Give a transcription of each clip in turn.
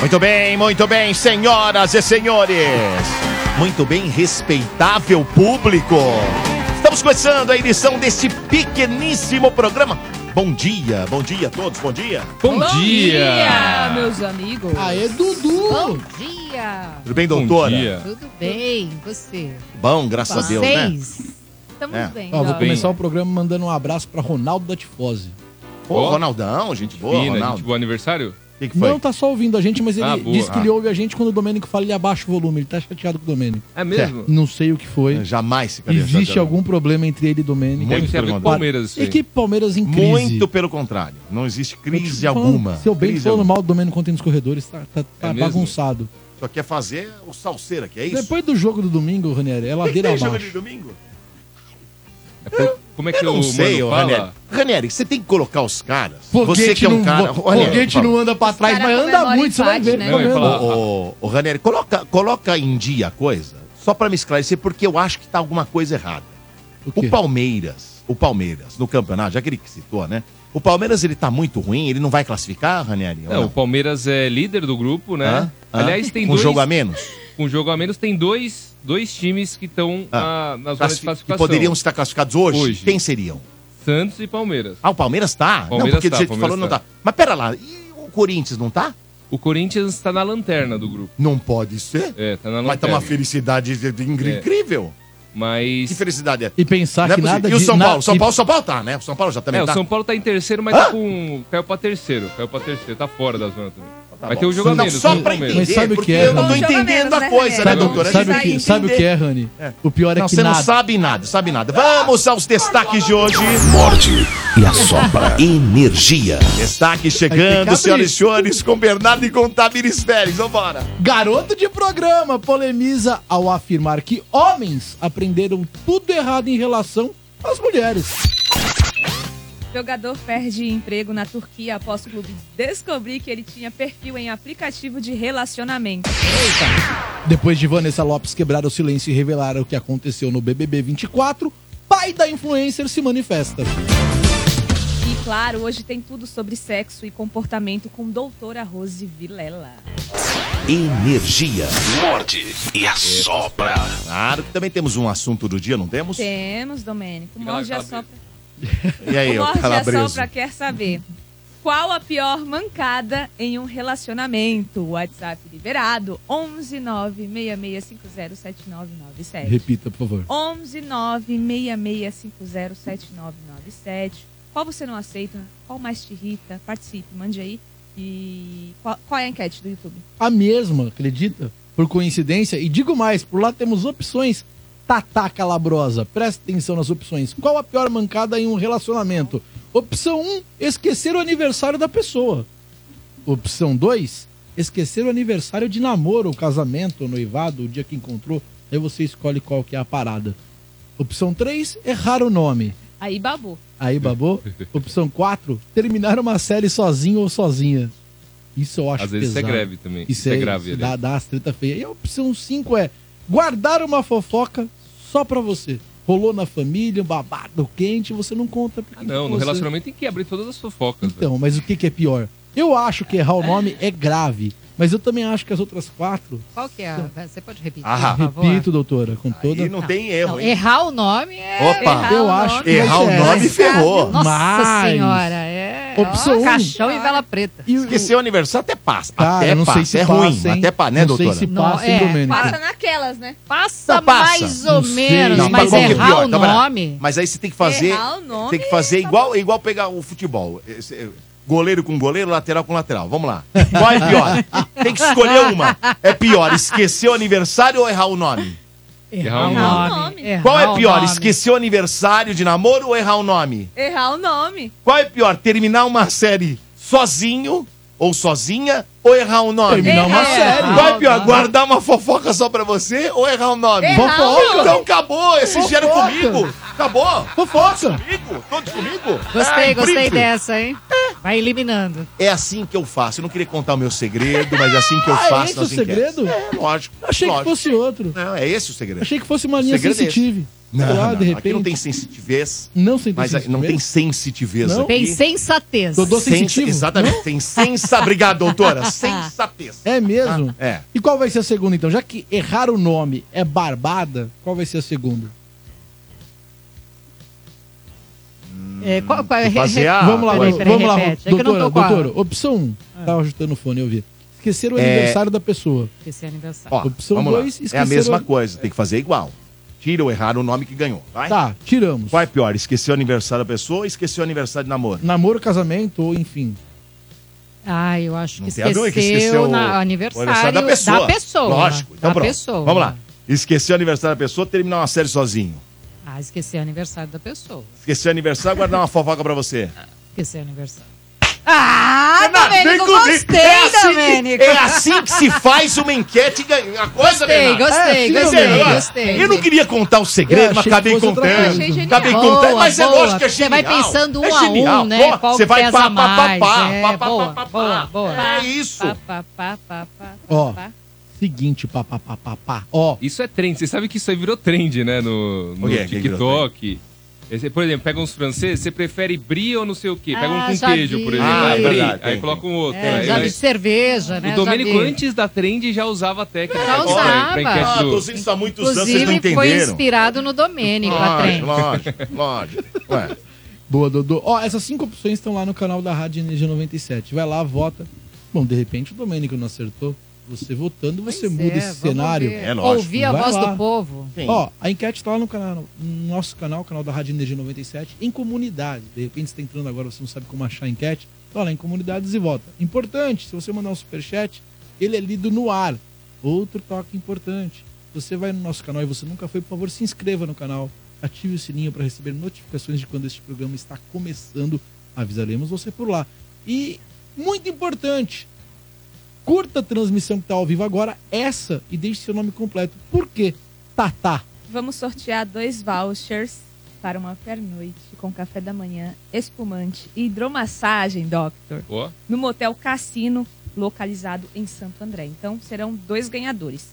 Muito bem, muito bem, senhoras e senhores. Muito bem, respeitável público. Estamos começando a edição deste pequeníssimo programa. Bom dia, bom dia a todos, bom dia. Bom, dia, meus amigos. Aê, Dudu! Bom dia. Tudo bem, Bom doutora? dia. Tudo bem, você? Bom, graças a Deus, né? Estamos É. bem. Ó, vou bem. começar o programa mandando um abraço pra Ronaldo da Tifose. Ô, Ó. Ronaldão, gente boa, Fina, Ronaldo. gente, bom aniversário? O que, que foi? Não tá só ouvindo a gente, mas ele Ah, boa. disse que Ah. ele ouve a gente quando o Domênico fala, ele abaixa o volume. Ele tá chateado com o Domênico. É mesmo? Não sei o que foi. Jamais ficaria Existe chateado. algum problema entre ele e Domênico. Muito Deve ser a o. Palmeiras. aí. Equipe Palmeiras em crise. Muito pelo contrário. Não existe crise Eu falando, alguma. Seu bem Crise falando alguma. mal do Domênico ontem nos corredores, tá, tá- tá É mesmo? bagunçado. Só quer fazer o salseira, que é isso? Depois do jogo do domingo, Ranieri, é ladeira Tem jogo de abaixo. domingo? Como é que Eu não o sei, mano ô, fala? Ranieri. Ranieri, você tem que colocar os caras. você Foguete, que é um não, cara. Ranieri, foguete fala. não anda pra trás, cara mas anda comemora muito, você vai empate, ver. né? Não, eu ia comendo. falar- Ô, Ranieri, coloca, coloca em dia a coisa, só pra me esclarecer, porque eu acho que tá alguma coisa errada. O Palmeiras, o Palmeiras, no campeonato, já que ele citou, né? O Palmeiras, ele tá muito ruim, ele não vai classificar, Ranieri? ou É, o Palmeiras é líder do grupo, né? Hã? Hã? Aliás, tem Com dois. jogo a menos? Com jogo a menos, tem dois, dois times que estão Ah. na, na zona de Classi- que classificação. poderiam estar classificados hoje? Hoje. Quem seriam? Santos e Palmeiras. Ah, o Palmeiras tá? não, Palmeiras porque do tá, jeito que falou não tá. tá. Mas pera lá, e o Corinthians não tá? O Corinthians está na lanterna do grupo. Não pode ser. É, tá na Mas tá lanterna. uma felicidade de- de- É. incrível. Mas. Que felicidade é? E pensar Não é que possível. nada e o de- São na- Paulo? São e- Paulo, São Paulo tá, né? O São Paulo já também É, o tá. São Paulo tá em terceiro, mas Hã? tá com. Caiu pra terceiro. Vai pra terceiro, tá fora da zona também. Tá Vai bom. ter o jogo a Não, menos. só Palmeiras. entender, Mas sabe o que é, eu não tô entendendo a Né, coisa, né, doutora? A Sabe, o que, sabe o que é, Rani? É. O pior é Não, que você não nada. sabe nada, sabe nada. Vamos aos destaques de hoje. Morde e assopra. Energia. Destaque chegando, senhoras e senhores, com Bernardo e com Tamires Pérez. Vambora. Garoto de programa polemiza ao afirmar que homens aprenderam tudo errado em relação às mulheres. Jogador perde emprego na Turquia após o clube descobrir que ele tinha perfil em aplicativo de relacionamento. Depois de Vanessa Lopes quebrar o silêncio e revelar o que aconteceu no BBB 24, pai da influencer se manifesta. E claro, hoje tem tudo sobre sexo e comportamento com doutora Rose Vilela. Energia. Morde e assopra. Claro que também temos um assunto do dia, não temos? Temos, Domênico. Morde a Calabresa. E aí, o Morde a Calabreso? sopra quer saber qual a pior mancada em um relacionamento. WhatsApp liberado 11 966507997. Repita, por favor. 11 966507997. Qual você não aceita? Qual mais te irrita? Participe, mande aí. E qual, qual é a enquete do YouTube? A mesma, acredita? Por coincidência. E digo mais, por lá temos opções. Tatá Calabrosa, presta atenção nas opções. Qual a pior mancada em um relacionamento? Opção 1, esquecer o aniversário da pessoa. Opção 2, esquecer o aniversário de namoro, o casamento, o noivado, o dia que encontrou. Aí você escolhe qual que é a parada. Opção 3, errar o nome. Aí, babu. Aí, babou. Opção 4, terminar uma série sozinho ou sozinha. Isso eu acho Às vezes isso é grave também. Isso, é, grave. isso dá, dá as treta feia. E a opção 5 é guardar uma fofoca só pra você. Rolou na família, um babado quente, você não conta. Ah, não, no você... relacionamento tem que abrir todas as fofocas. velho. Então, mas o que, que é pior? Eu acho que errar o nome é grave, mas eu também acho que as outras quatro. Qual que é? Você pode repetir, Ah, por favor? Repito, doutora, com toda. Aí não tem erro, Não, hein? errar o nome é... Opa, Errar eu o acho nome. que Errar o é. nome ferrou. Nossa Mas- senhora, é... Opção ó, um. Caixão e vela preta. E o- Esquecer o aniversário até passa. Cara, até não passa. sei se é passa, ruim, hein? até passa, né, não doutora? sei se Não, passa, hein, é? Passa naquelas, né? Passa Não, passa. mais ou Não menos, Não, mas é errar pior? o Então, pera. nome... Mas aí você tem que fazer. Errar o nome tem que fazer igual, igual pegar o futebol. Goleiro com goleiro, lateral com lateral. Vamos lá. Qual é pior? Tem que escolher uma. É pior esquecer o aniversário ou errar o nome? Errar o Errar o nome. nome. Errar Qual é pior, nome. esquecer o aniversário de namoro ou errar o nome? Errar o nome. Qual é pior, terminar uma série sozinho ou sozinha ou errar o nome? Terminar uma série. É pior, guardar uma fofoca só pra você ou errar o nome? Errar Fofoca. Então acabou, esse Fofoca. comigo. Acabou. Fofoca. Comigo, todos comigo. Gostei, Ai, gostei dessa, hein? Vai eliminando. É assim que eu faço. Eu não queria contar o meu segredo, mas é assim que eu Ah, é faço esse o segredo? É, lógico. Achei lógico. que fosse outro. Não, é esse o segredo. Achei que fosse uma linha Segredo é. Não, lá, não, de não. repente. Aqui não tem sensitivez. Não Mas não tem sensitivez Não? aqui. Tem sensatez. Dodô sensitivo? Exatamente. Tem sensa... Obrigado, doutora. Sensatez. É mesmo? É. E qual vai ser a segunda, então? Já que errar o nome é barbada, qual vai ser a segunda? É, qual, qual, re- fazer re- a- vamos lá, peraí, vamos, peraí, vamos lá. repete. É que eu não Doutora, a- doutora, opção 1. Tava ajustando o fone, eu vi. Esquecer o É. aniversário da pessoa. Esse é aniversário. Ó, Opção vamos lá. dois, É a mesma coisa. Tem que fazer igual. Tira ou errar o nome que ganhou. Vai? Tá, tiramos. Qual é pior? Esquecer o aniversário da pessoa ou esquecer o aniversário de namoro? Namoro, casamento ou enfim. Ah, eu acho que tem a dúvida esqueceu, que esqueceu o- na, o aniversário da pessoa. Da pessoa. Lógico. Então da pronto. pessoa. Vamos lá. Esquecer o aniversário da pessoa, terminar uma série sozinho. Ah, esqueci o aniversário da pessoa. Esquecer o aniversário, guardar uma fofoca pra você. Esqueci o aniversário. Ah, Domênico, Vem comigo. gostei, é assim, Domênico. que, é assim que se faz uma enquete e. A coisa, Gostei, Renato. gostei, sim, gostei, Agora, gostei. Eu não queria contar o segredo, mas acabei contando. genial. Acabei Boa, contando, mas é boa. lógico que é Você genial. vai pensando um é a um, genial. né? Pô, Você vai pá, pá, pá, pá, é, pá, pá, boa, pá, pá, boa, pá. boa. É isso. Pá, pá, pá, pá, pá, Ó. Seguinte, pá, pá, pá, pá, pá. Ó, Isso é trend. Você sabe que isso aí virou trend, né? No, no O quê? Que virou TikTok. Esse, por exemplo, pega uns franceses, você prefere brie ou não sei o quê? Pega um Ah, com queijo, vi. por exemplo. Ah, é aí, verdade, aí tem, coloca um outro. É, aí, já aí- de cerveja, né? o Domênico, antes da trend, já usava a técnica. Já pra- usava. pra enquete Ah, do- tô usando isso há muitos anos, vocês não Inclusive, foi entenderam. inspirado no Domênico, a trem. lógico, lógico. Ué, boa, Dodô. Ó, essas cinco opções estão lá no canal da Rádio Energia 97. Vai lá, vota. Bom, de repente o Domênico não acertou. Você votando, você Pois muda é, esse cenário. ver. É lógico. Ouvir a Vai voz lá. do povo. sim. Ó, a enquete tá lá no, canal, no nosso canal, canal da Rádio Energia 97, em comunidade. De repente você tá entrando agora, você não sabe como achar a enquete. Tá lá em comunidades e vota. Importante, se você mandar um superchat, ele é lido no ar. Outro toque importante. Se você vai no nosso canal e você nunca foi, por favor, se inscreva no canal. Ative o sininho para receber notificações de quando este programa está começando. Avisaremos você por lá. E, muito importante, curta a transmissão que está ao vivo agora, essa, e deixe seu nome completo. Por quê? Tatá. Vamos sortear dois vouchers para uma pernoite com café da manhã, espumante e hidromassagem, Doctor, Ó, no Motel Cassino, localizado em Santo André. Então, serão dois ganhadores.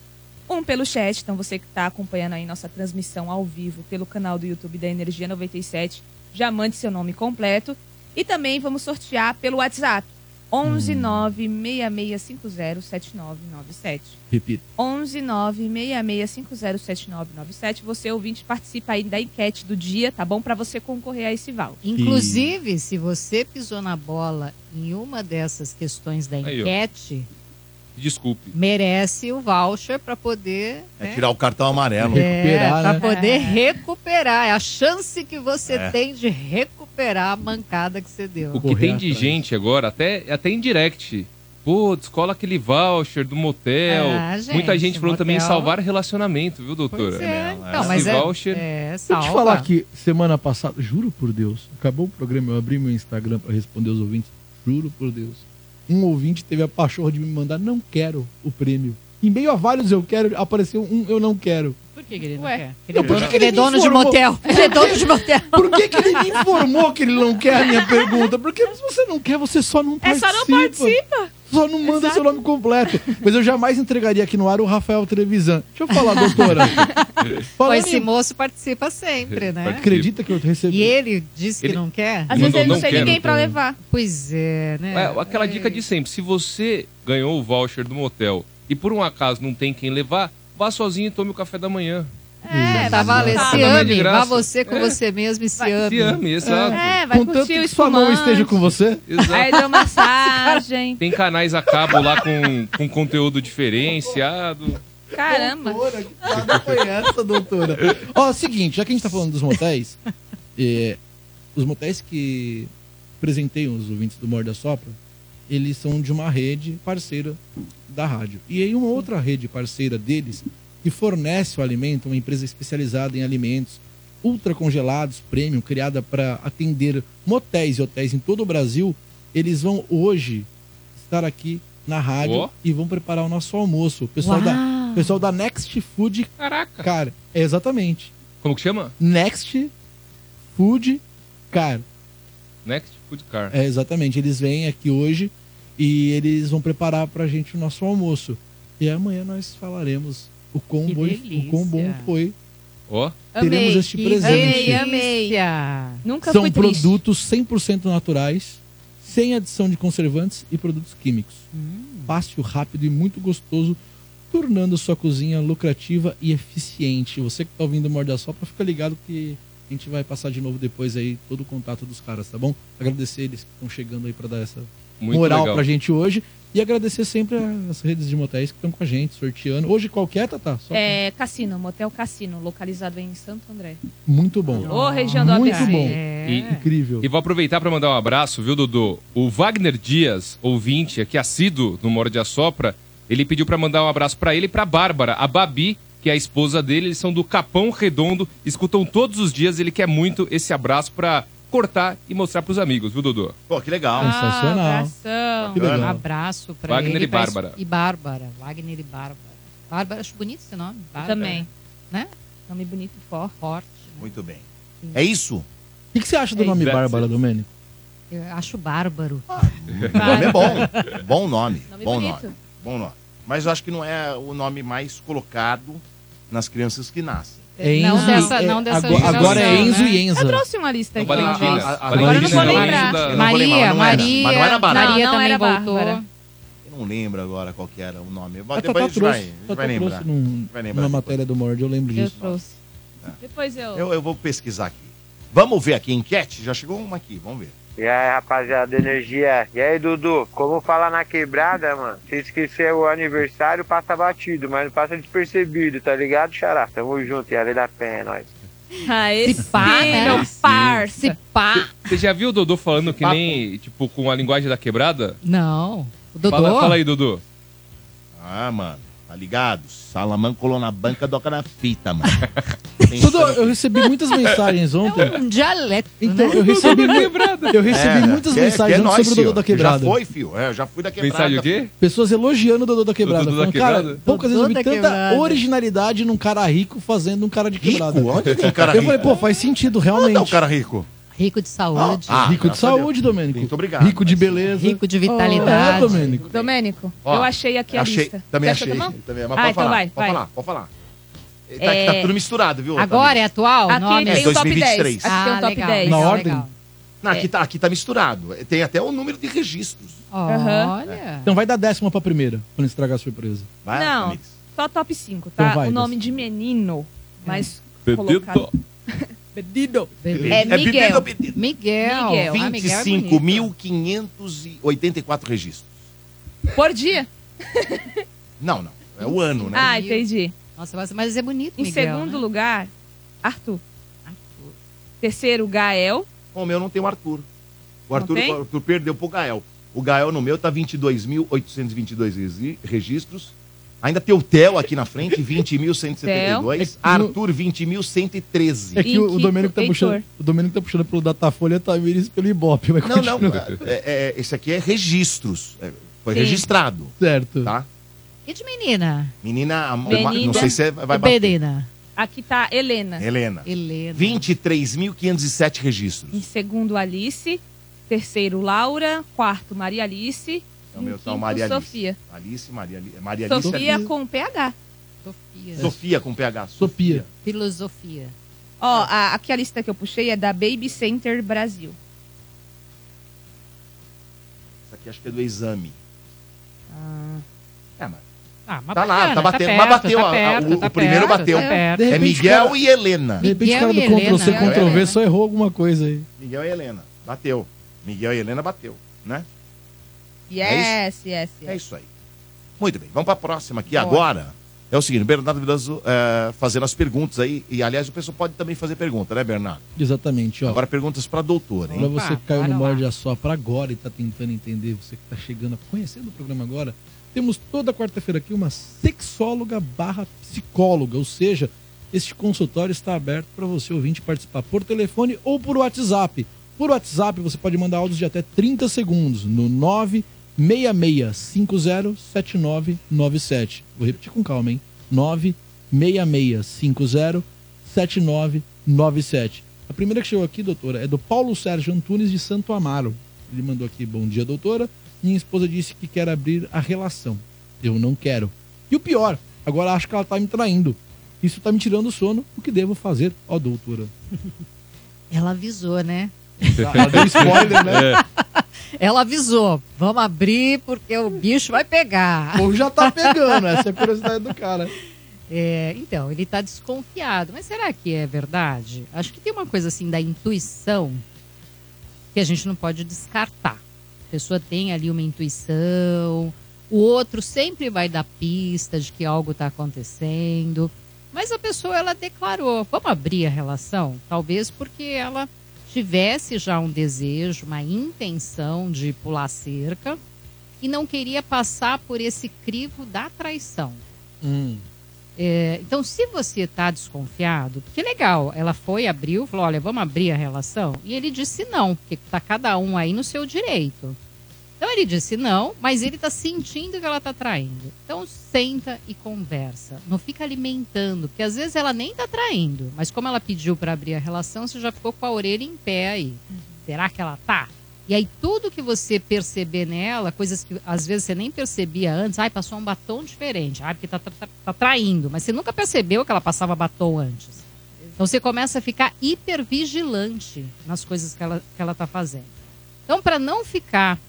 Um pelo chat, então você que está acompanhando aí nossa transmissão ao vivo pelo canal do YouTube da Energia 97, já mande seu nome completo. E também vamos sortear pelo WhatsApp, 11 96650 7997. Repita. 11 96650 7997. Você, ouvinte, participa aí da enquete do dia, tá bom? Para você concorrer a esse voucher. Inclusive, se você pisou na bola em uma dessas questões da Aí, enquete, desculpe. merece o voucher para poder. É né? tirar o cartão amarelo. É, recuperar, pra né? poder É. recuperar. É a chance que você É. tem de recuperar a mancada que você deu. O que Correr tem de gente agora, até, até em direct. Pô, descola aquele voucher do motel. Ah, gente, Muita gente também em motel. salvar relacionamento, viu, doutora? Pois é, então, mas Esse é, voucher- é Deixa salva. eu te falar que semana passada, juro por Deus, acabou o programa, eu abri meu Instagram para responder os ouvintes, juro por Deus. Um ouvinte teve a pachorra de me mandar, não quero o prêmio. Em meio a vários eu quero, apareceu um eu não quero. Por que, que ele não Ué. quer? Ele é Não, por dono, que ele é ele me dono de motel. Ele é dono de motel. Por que, que ele me informou que ele não quer a minha pergunta? Porque se você não quer, você só não É participa. só não participa. Só não manda Exato. seu nome completo. Mas eu jamais entregaria aqui no ar o Rafael Trevisan. Deixa eu falar, doutora. Falando esse moço participa sempre, né? Acredita que eu recebi? E ele disse que Ele- não quer? Às vezes ele não não tem ninguém para cara. levar. Pois é, né? É, aquela dica de sempre. Se você ganhou o voucher do motel e por um acaso não tem quem levar, vá sozinho e tome o café da manhã. É, Tá valendo. voltar. Se ame. Vá você com É. você mesmo e se Vai, ame. Se ame, exato. É, vai Contanto curtir o que sua mão esteja com você. Exato. a hidromassagem. Tem canais a cabo lá com, com conteúdo diferenciado. Caramba. Doutora, que foi essa, doutora? Ó, seguinte, já que a gente tá falando dos motéis, é, os motéis que presenteiam os ouvintes do Morda Sopra, eles são de uma rede parceira da rádio. E aí uma outra rede parceira deles que fornece o alimento, uma empresa especializada em alimentos ultra congelados, premium, criada para atender motéis e hotéis em todo o Brasil, eles vão hoje estar aqui na rádio Ó. e vão preparar o nosso almoço. O pessoal, da, Uau. pessoal da Next Food, Caraca. cara, é exatamente. Como que chama? Next Food Car. Next Food Car. É, exatamente. Eles vêm aqui hoje e eles vão preparar pra gente o nosso almoço. E amanhã nós falaremos o quão, bom, o quão bom foi. Ó. Teremos Amei. este Que presente. amei. delícia. Nunca São produtos 100% naturais, sem adição de conservantes e produtos químicos. Fácil, rápido e muito gostoso, tornando sua cozinha lucrativa e eficiente. Você que tá ouvindo o Morde a Sopra, fica ligado que a gente vai passar de novo depois aí todo o contato dos caras, tá bom? Agradecer eles que estão chegando aí para dar essa Muito moral legal. pra gente hoje. E agradecer sempre as redes de motéis que estão com a gente, sorteando. Hoje qualquer, Tatá? Só É, Cassino, Motel Cassino, localizado em Santo André. Muito bom. Ô, região do Muito ABC. bom. É. E- Incrível. E vou aproveitar para mandar um abraço, viu, Dudu? O Wagner Dias, ouvinte, aqui assíduo no Morde a Sopra, ele pediu para mandar um abraço para ele e para Bárbara, a Babi, que é a esposa dele, eles são do Capão Redondo, escutam todos os dias, ele quer muito esse abraço para cortar e mostrar pros amigos, viu, Dudu? Pô, que legal. Sensacional. Ah, abração. Que legal. Um abraço pra Wagner ele. e Bárbara. E Bárbara. Wagner e Bárbara. Bárbara, acho bonito esse nome. Bárbara. Também. Né? Nome bonito e forte. Forte. né? Muito bem. É isso? O que, que você acha do É nome isso. Bárbara, Domênico? Eu acho bárbaro. O nome é bom. Bom nome. Nome bom bonito. nome. Bom nome. Mas eu acho que não é o nome mais colocado nas crianças que nascem. É Não Enzo, dessa- é- não dessa agora, geração, agora é Enzo né? e Enza. Eu trouxe uma lista Não, aqui. Valentina. ó. a- a Agora eu não Valentina vou não, lembrar. Eu não vou lembrar, Maria, não era. Maria. Mas não era Bárbara. Maria Não, não também era voltou. Bárbara. Eu não lembro agora qual que era o nome. A Depois a gente trouxe, vai, a gente vai lembrar. num- Vai lembrar depois. matéria do Mord, eu lembro Eu disso. trouxe. Depois eu... Eu, eu vou pesquisar aqui. Vamos ver aqui, enquete? Já chegou uma aqui, vamos ver. E aí, rapaziada, energia. E aí, Dudu, como falar na quebrada, mano? Se esquecer o aniversário, passa batido, mas não passa despercebido, tá ligado, Xará? Tamo junto, e a lei da pé, é nóis. Ah, esse Se pá, né? parça. Se pá. Você já viu o Dudu falando que Papo. nem, tipo, com a linguagem da quebrada? Não. O Dodô. Fala, fala aí, Dudu. Ah, mano, tá ligado? Salaman colou na banca, doca na fita, mano. Tudo, eu recebi muitas mensagens ontem. Um dialeto, Então, né? eu recebi, eu recebi É, muitas que é- mensagens que é ontem nóis, sobre o Dodô fio. da Quebrada. Já foi, fio. É, eu já fui da quebrada. Mensagem o quê? Pessoas elogiando o Dodô da Quebrada. Dodô da falando, cara, Quebrada? poucas Dodô vezes eu vi da tanta Quebrada. originalidade num cara rico fazendo um cara de Rico? quebrada. Onde tem cara eu rico? falei, pô, faz sentido, Onde realmente. tá o cara rico? Rico de saúde. Ah, rico de saúde. Domênico. Muito obrigado. Rico de beleza. Rico de É, vitalidade. Domênico. Domênico, Ó, eu achei aqui a Achei, lista. também achei. também? Também, mas Ah, pode então falar, vai, pode vai. falar, pode falar. Tá, É, tá tudo misturado, viu? Agora é atual? Aqui nome? tem o top 2023. 10. Aqui tem o top legal, 10. Na legal, ordem? legal. Não, aqui, tá, aqui tá misturado. Tem até o número de registros. Aham. Olha. Então vai dar décima pra primeira, quando estragar a surpresa. Vai, Não, só top 5, tá? Então vai, o nome Dessa. de menino, mas Pedido. colocado... Pedido. Bebê. É Miguel. pedido, pedido. Miguel. Miguel. Ah, Miguel é bonito. 25.584 registros. Por dia. Não, não. É o ano, né? Ah, entendi. Nossa, mas- é bonito, Em Miguel, segundo né? lugar, Arthur. Arthur. Terceiro, Gael. Bom, o meu não tem o Arthur. O Arthur, o Arthur perdeu pro Gael. O Gael no meu tá 22.822 resi- registros. Ainda tem o Theo aqui na frente, 20.172. Theo. É Arthur, 20.113. É que o, o Domênico tá puxando. O Domênico tá puxando pelo Datafolha, tá Tamires pelo Ibope. Mas Não, não. continua. é- é- esse aqui é registros. É, foi Sim. registrado, Certo. tá? E de menina? Menina, Menina. não sei se é- vai E bater. Menina? Aqui tá Helena. Helena. Helena. 23.507 registros. Em segundo, Alice. Terceiro, Laura. Quarto, Maria Alice. Tá o quinto, Maria Alice. Sofia. Alice, Maria, Maria Alice. Sofia com PH. Sofia. Sofia com PH. Sofia. Filosofia. Ó, a, aqui a lista que eu puxei é da Baby Center Brasil. Isso aqui acho que é do exame. É, mas Ah, mas Tá lá, bacana, tá batendo, perto, mas bateu, tá a- a- perto, o- tá o primeiro perto, bateu. tá perto. De é repente, Miguel cara- e Helena. De repente, o cara do Miguel e Ctrl C, Helena, Ctrl V Helena. só errou alguma coisa aí. Miguel e Helena. Bateu. Miguel e Helena bateu, né? Yes, yes, yes. É isso aí. Muito bem, vamos para a próxima aqui Bora. agora. É o seguinte, o Bernardo Vilazo é, fazendo as perguntas aí. E, aliás, o pessoal pode também fazer pergunta, né, Bernardo? Exatamente, ó. Agora perguntas pra doutora, Pra hein? você que caiu no lá. morde a sopra agora e tá tentando entender, você que tá chegando, conhecendo o programa agora, temos toda quarta-feira aqui uma sexóloga barra psicóloga, ou seja, este consultório está aberto para você ouvinte participar por telefone ou por WhatsApp. Por WhatsApp você pode mandar áudios de até 30 segundos no 966507997. Vou repetir com calma, hein? 966507997. A primeira que chegou aqui, doutora, é do Paulo Sérgio Antunes de Santo Amaro. Ele mandou aqui: Bom dia, doutora. Minha esposa disse que quer abrir a relação. Eu não quero. E o pior, agora acho que ela tá me traindo. Isso tá me tirando o sono. O que devo fazer, ó doutora? Ela avisou, né? Ela deu spoiler, né? Ela avisou. Vamos abrir porque o bicho vai pegar. Ou já tá pegando, essa é a curiosidade do cara. É, então, ele está desconfiado. Mas será que é verdade? Acho que tem uma coisa assim da intuição que a gente não pode descartar. A pessoa tem ali uma intuição, o outro sempre vai dar pista de que algo está acontecendo. Mas a pessoa ela declarou, vamos abrir a relação? Talvez porque ela tivesse já um desejo, uma intenção de pular cerca e não queria passar por esse crivo da traição. Hum. É, então, se você está desconfiado, que legal, ela foi, abriu, falou, olha, vamos abrir a relação? E ele disse não, porque está cada um aí no seu direito. Então ele disse não, mas ele está sentindo que ela está traindo. Então senta e conversa. Não fica alimentando, porque às vezes ela nem está traindo, mas como ela pediu para abrir a relação, você já ficou com a orelha em pé aí. Será que ela tá? E aí tudo que você perceber nela, coisas que às vezes você nem percebia antes, ai, passou um batom diferente, ai, porque tá, tá, tá traindo, mas você nunca percebeu que ela passava batom antes. Então você começa a ficar hipervigilante nas coisas que ela, que ela tá fazendo. Então, para não ficar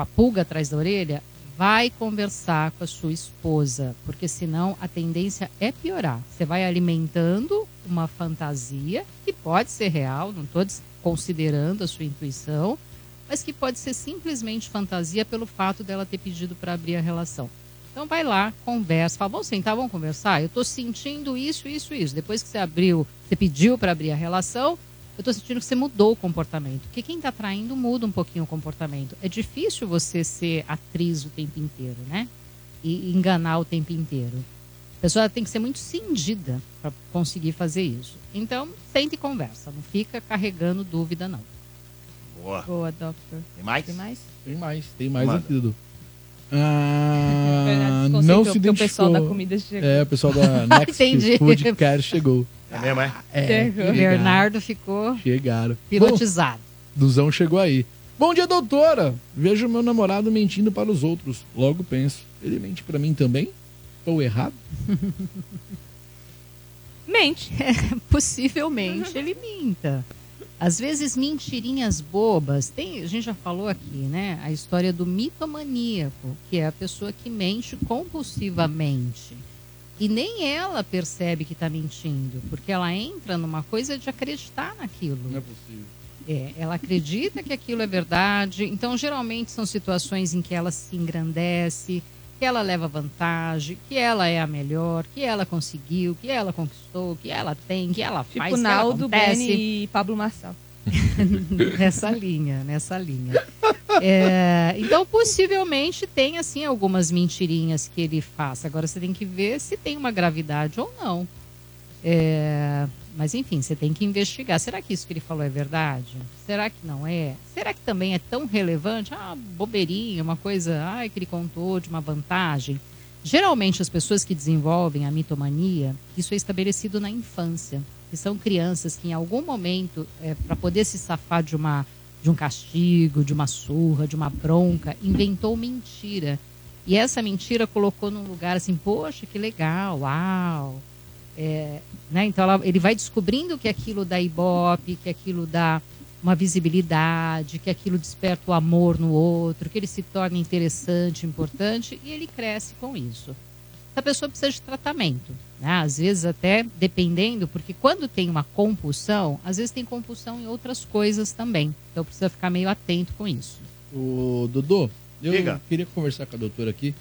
com a pulga atrás da orelha, vai conversar com a sua esposa, porque senão a tendência é piorar. Você vai alimentando uma fantasia que pode ser real, não estou considerando a sua intuição, mas que pode ser simplesmente fantasia pelo fato dela ter pedido para abrir a relação. Então vai lá, conversa, fala, vamos sentar, vamos conversar. Eu estou sentindo isso, isso, isso. Depois que você abriu, você pediu para abrir a relação, eu estou sentindo que você mudou o comportamento. Porque quem está traindo muda um pouquinho o comportamento. É difícil você ser atriz o tempo inteiro, né? E enganar o tempo inteiro. A pessoa tem que ser muito cindida para conseguir fazer isso. Então, sente e conversa. Não fica carregando dúvida, não. Boa. Boa, doctor. Tem mais? Tem mais? Tem mais, tem mais Manda. aqui, Dudu. Ah, não se porque o pessoal identificou. da comida chegou. É, o pessoal da Next. Food Care chegou. É mesmo, é? É. O Bernardo ficou Chegaram. Bom, pilotizado. Duzão chegou aí. Bom dia, doutora. Vejo meu namorado mentindo para os outros. Logo penso, ele mente para mim também? Estou errado? Mente. Possivelmente ele minta. Às vezes mentirinhas bobas. Tem, a gente já falou aqui, né? A história do mitomaníaco, que é a pessoa que mente compulsivamente. E nem ela percebe que está mentindo, porque ela entra numa coisa de acreditar naquilo. é possível. É, ela acredita que aquilo é verdade. Então, geralmente são situações em que ela se engrandece, que ela leva vantagem, que ela é a melhor, que ela conseguiu, que ela conquistou, que ela tem, que ela Tipo faz, que ela Naldo, acontece. Beni e Pablo Marçal. nessa linha, nessa linha. É, então, possivelmente tem assim algumas mentirinhas que ele faça. Agora você tem que ver se tem uma gravidade ou não. É, mas enfim, você tem que investigar. Será que isso que ele falou é verdade? Será que não é? Será que também é tão relevante? Ah, bobeirinha, uma coisa, ai, que ele contou de uma vantagem. Geralmente as pessoas que desenvolvem a mitomania, isso é estabelecido na infância, que são crianças que em algum momento, para poder se safar de uma de um castigo, de uma surra, de uma bronca, inventou mentira. E essa mentira colocou num lugar assim, poxa, que legal, uau. É, né? Então ela- ele vai descobrindo que aquilo dá ibope, que aquilo dá uma visibilidade, que aquilo desperta o amor no outro, que ele se torna interessante, importante, e ele cresce com isso. Essa pessoa precisa de tratamento, né? Às vezes até dependendo, porque quando tem uma compulsão, às vezes tem compulsão em outras coisas também. Então precisa ficar meio atento com isso. O Dodô, eu Diga. queria conversar com a doutora aqui.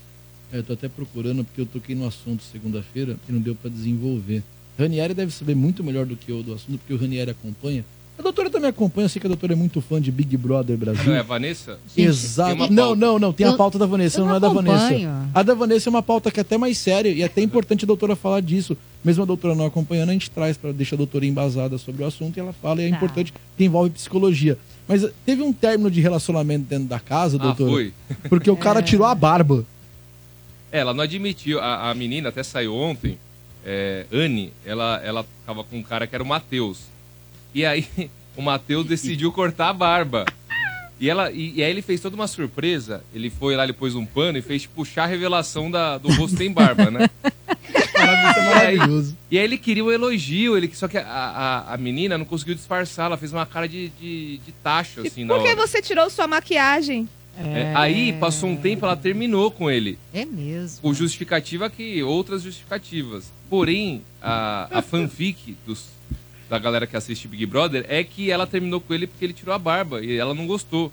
É, eu tô até procurando porque eu toquei no assunto segunda-feira e não deu pra desenvolver. Ranieri deve saber muito melhor do que eu do assunto, porque o Ranieri acompanha. A doutora também acompanha, eu sei que a doutora é muito fã de Big Brother Brasil. Não é a Vanessa? Exato. Não, não, não. Tem a Eu- pauta da Vanessa, não, não é da Vanessa. A da Vanessa é uma pauta que é até mais séria e é até importante a doutora falar disso. Mesmo a doutora não acompanhando, a gente traz para deixar a doutora embasada sobre o assunto e ela fala e é Tá. importante que envolve psicologia. Mas eh, teve um término de relacionamento dentro da casa, Ah, doutora? foi. Porque o cara tirou a barba. É, ela não admitiu. A, a menina até saiu ontem. É, Anne, ela, ela tava com um cara que era o Matheus. E aí, o Matheus decidiu cortar a barba. E, ela, e, e aí ele fez toda uma surpresa. Ele foi lá, ele pôs um pano e fez puxar a revelação da, do rosto sem barba, né? Maravilhoso, é maravilhoso. E aí ele queria um elogio, ele, só que a, a, a menina não conseguiu disfarçar, ela fez uma cara de, de, de tacho, assim, na Por que você tirou sua maquiagem? É, aí passou um tempo, ela terminou com ele. É mesmo. Com justificativa que outras justificativas. Porém, a, a fanfic dos, da galera que assiste Big Brother é que ela terminou com ele porque ele tirou a barba e ela não gostou.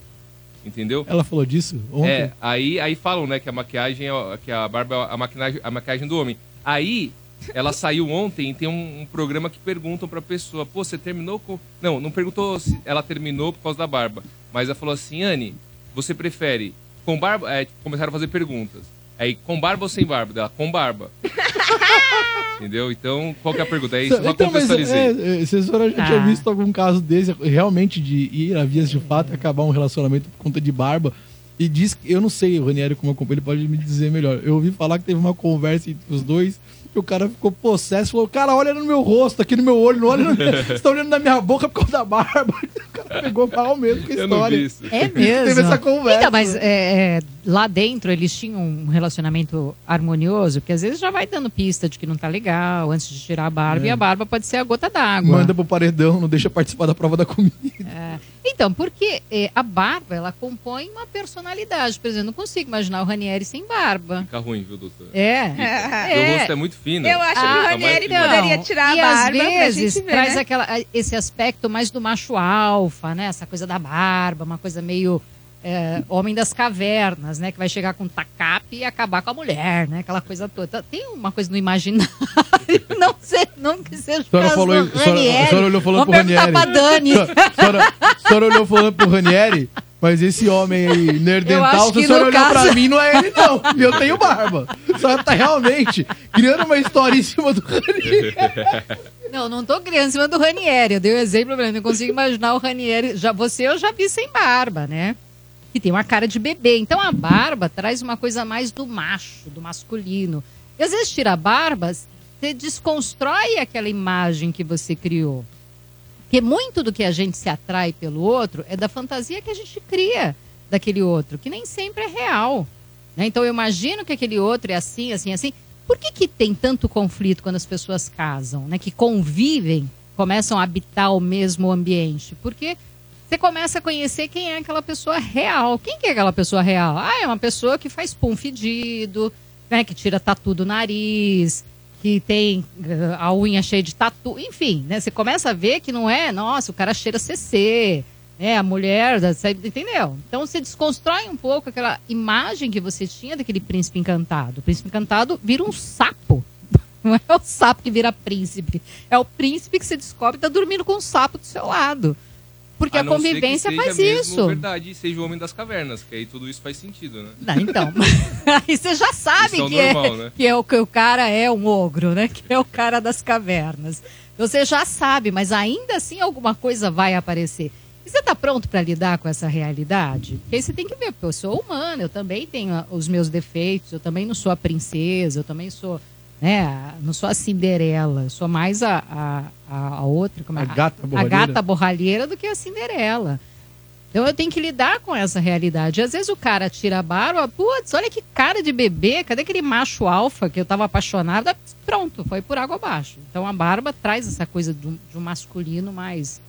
Entendeu? Ela falou disso ontem? É, aí, aí falam, né, que a maquiagem, é- que a barba é a maquiagem, a maquiagem do homem. Aí, ela saiu ontem e tem um, um programa que perguntam pra pessoa, pô, você terminou com... Não, não perguntou se ela terminou por causa da barba. Mas ela falou assim, Anne, você prefere com barba... É, começaram a fazer perguntas. Aí, com barba ou sem barba? Dela, com barba. Entendeu? Então, qual que é a pergunta? É isso, só Então, mas contextualizei. é, é, se a senhora já Ah. tinha visto algum caso desse, realmente de ir a vias de fato e acabar um relacionamento por conta de barba. E diz que, eu não sei, o Ranieri como acompanha, ele pode me dizer melhor. Eu ouvi falar que teve uma conversa entre os dois, que o cara ficou possesso, falou, cara, olha no meu rosto, aqui no meu olho, não olha no meu... Você tá olhando na minha boca por causa da barba. O cara pegou mal mesmo com a Eu não história. vi isso. É mesmo. Teve essa conversa. Então, mas é, é, lá dentro eles tinham um relacionamento harmonioso, porque às vezes já vai dando pista de que não tá legal antes de tirar a barba, É. e a barba pode ser a gota d'água. Manda pro paredão, não deixa participar da prova da comida. Então, porque é, a barba, ela compõe uma personalidade. Por exemplo, não consigo imaginar o Ranieri sem barba. Fica ruim, viu, doutor? É. Meu É. rosto é muito fino. Eu acho que o Ranieri poderia tirar e a barba às pra vezes ver, traz né? aquela, esse aspecto mais do macho alfa, né? Essa coisa da barba, uma coisa meio é, homem das cavernas, né? Que vai chegar com tacape e acabar com a mulher, né? Aquela coisa toda. Então, Tem uma coisa no imaginário. não sei, não que seja o caso falou- do a senhora- a Ranieri. senhora olhou falando Vamos pro Ranieri. pra Dani. A senhora, a senhora olhou falando pro Ranieri, mas esse homem aí, Eu nerdental, se a senhora olhar caso- pra mim, não é ele não. E eu tenho barba. A senhora tá realmente criando uma história em cima do Ranieri. Não, não tô criando em cima do Ranieri. Eu dei o exemplo pra ele. Não consigo imaginar o Ranieri. Já, você eu já vi sem barba, né? Que tem uma cara de bebê. Então a barba traz uma coisa mais do macho, do masculino. E às vezes tira a barba, você desconstrói aquela imagem que você criou. Porque muito do que a gente se atrai pelo outro é da fantasia que a gente cria daquele outro, que nem sempre é real. né? Então eu imagino que aquele outro é assim, assim, assim. Por que, que tem tanto conflito quando as pessoas casam, né? Que convivem, começam a habitar o mesmo ambiente? Porque você começa a conhecer quem é aquela pessoa real. Quem que é aquela pessoa real? Ah, é uma pessoa que faz pum fedido, né? Que tira tatu do nariz, que tem eh, a unha cheia de tatu, enfim, né? Você começa a ver que não é, nossa, o cara cheira CC, né? A mulher, entendeu? Então você desconstrói um pouco aquela imagem que você tinha daquele príncipe encantado. O príncipe encantado vira um sapo. Não é o sapo que vira príncipe. É o príncipe que você descobre que tá dormindo com um sapo do seu lado. Porque a, que convivência faz isso. verdade, seja o homem das cavernas, que aí tudo isso faz sentido, né? Não, então. Aí você já sabe é que, normal, é, né? que, é o, que o cara é um ogro, né? Que é o cara das cavernas. Você já sabe, mas ainda assim alguma coisa vai aparecer. E você está pronto para lidar com essa realidade? Porque aí você tem que ver, porque eu sou humana, eu também tenho os meus defeitos, eu também não sou a princesa, eu também sou, né, a- não sou a Cinderela, sou mais a, a, a- a outra, como é? A gata a borralheira. gata borralheira do que a Cinderela. Então eu tenho que lidar com essa realidade. Às vezes o cara tira a barba, putz, olha que cara de bebê, cadê aquele macho alfa que eu tava apaixonada? Pronto, foi por água abaixo. Então a barba traz essa coisa de um, de um masculino mais,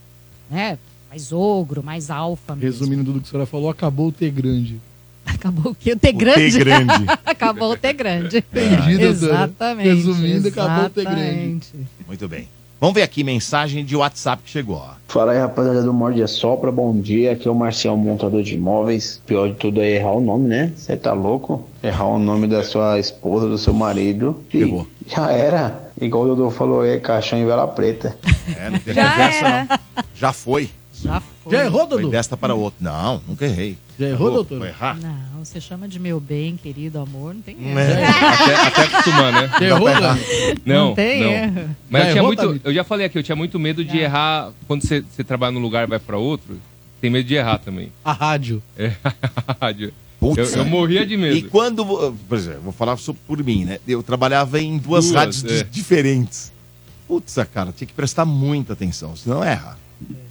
né, mais ogro, mais alfa mesmo. Resumindo tudo que a senhora falou, acabou o T grande. Acabou o quê? O T grande? T grande. acabou o T grande. Entendi. Exatamente. Resumindo, acabou o T grande. exatamente. Muito bem. Vamos ver aqui mensagem de WhatsApp que chegou, ó. Fala aí, rapaziada do Morde a Sopra, bom dia. Aqui é o Marcial, montador de imóveis. Pior de tudo é errar o nome, né? Você tá louco? Errar o nome da sua esposa, do seu marido. Pegou. Já era. Igual o Dodô falou, é caixão em vela preta. É, não tem Já conversa, era. não. Já foi. Já foi. Já errou, Foi Dudu? desta para outra. Não, nunca errei. Já errou, doutor? Vou errar. Não, você chama de meu bem, querido amor, não tem Não erro. é. Até, até acostumar, né? Já errou, errar. Não, Não tem não. erro. Mas Já eu tinha errou, muito. Eu já falei aqui, eu tinha muito medo de errar quando você, você trabalha num lugar e vai pra outro. Tem medo de errar também. A rádio. É, rádio. Putz, eu, eu morria de E medo. quando, vo- por exemplo, vou falar sobre por mim, né? Eu trabalhava em duas, Duas, rádios é. di- diferentes. Putz, cara, tinha que prestar muita atenção, senão erra.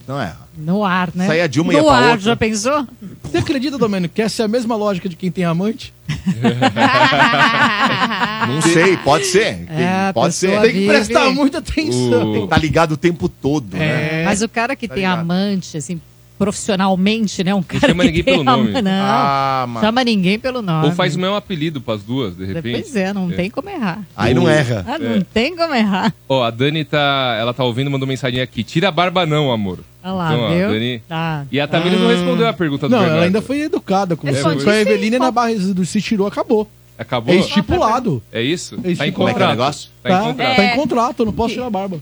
Não erra. No ar, né? Saía de uma e no ia pra ar, outra. já pensou? Você acredita, Domênico, que essa é a mesma lógica de quem tem amante? Não sei, pode ser. É, a pode ser. Tem que vive- prestar muita atenção. Tem que estar ligado o tempo todo, né? É. Mas o cara que Tá tem ligado. amante, assim, profissionalmente, né? Um cara chama que ninguém pelo nome. Não, Ah, mas chama ninguém pelo nome. Ou faz o mesmo apelido pras duas, de repente. Pois é, não tem como errar. aí não erra. Ah, não É. tem como errar. Ó, a Dani tá. Ela tá ouvindo, mandou mensagem aqui. Tira a barba, não, amor. Olha lá, Então, ó, viu? Dani- Tá. E a Tamires não respondeu a pergunta do Não, Bernardo. ela ainda foi educada com, Respondi com a Evelina na barra do se tirou, acabou. Acabou? É estipulado. É isso? É Tá em. Como é que é o contrato. negócio? Tá em Tá, contrato. tá É. em contrato, eu não posso tirar a barba.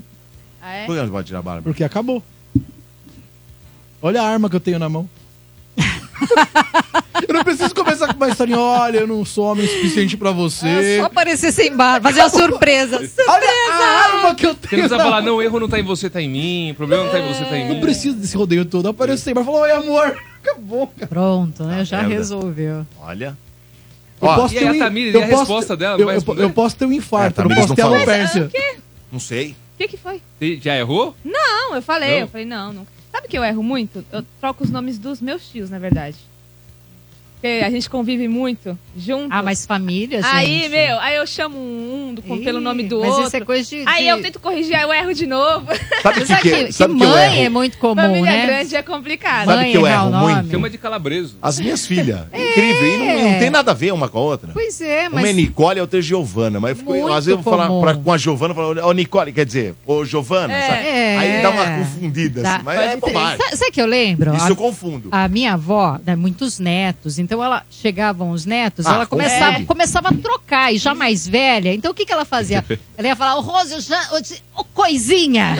Ah, é? Por que não pode tirar a barba? Porque acabou. Olha a arma que eu tenho na mão. eu não preciso começar com uma historinha. Olha, eu não sou homem suficiente pra você. É só aparecer sem barba, fazer uma surpresa. Olha a arma que eu Você não tenho. precisa na falar, não, o erro não tá em você, tá em mim. O problema não tá em você, tá em mim. Não preciso desse rodeio todo. Apareceu sem barba. Falou, oi, amor. Acabou, cara. Pronto, né? Já merda. resolveu. Olha. Eu Ó, posso e ter aí a um- Tamires, eu e a posso- resposta dela? Não Eu, eu, eu posso ter um infarto, É, eu não posso ter alopécia. Não sei. O que que foi? Você já errou? Não, eu falei. Não? Eu falei, não, não. Sabe que eu erro muito? Eu troco os nomes dos meus tios, na verdade. Porque a gente convive muito junto. Ah, mas família, gente. Aí, meu, aí eu chamo um do- com- pelo Ih, nome do mas outro. isso é coisa de... Aí de- eu tento corrigir, aí eu erro de novo. Sabe que, que, que, sabe que que mãe é muito comum, Família né? grande é complicado. Sabe Mãe que eu erro nome. muito? Chama de calabreso. As minhas filhas. Incrível. E não, não tem nada a ver uma com a outra. Pois é, Uma é mas... Nicole e outra é Giovana. Mas eu fico, às vezes eu vou falar pra- com a Giovana, eu falo, ô Nicole, quer dizer, ô Giovana, É. sabe? É. Aí dá uma confundida, Tá. assim, mas é Pode- bobagem. Sabe, que eu lembro? Isso eu confundo. A minha avó, né, muitos netos, então ela chegavam os netos, Ah, ela começava, começava a trocar, e já mais velha. Então o que, que ela fazia? Ela ia falar, ô Rose, já. ô, disse, Ô coisinha!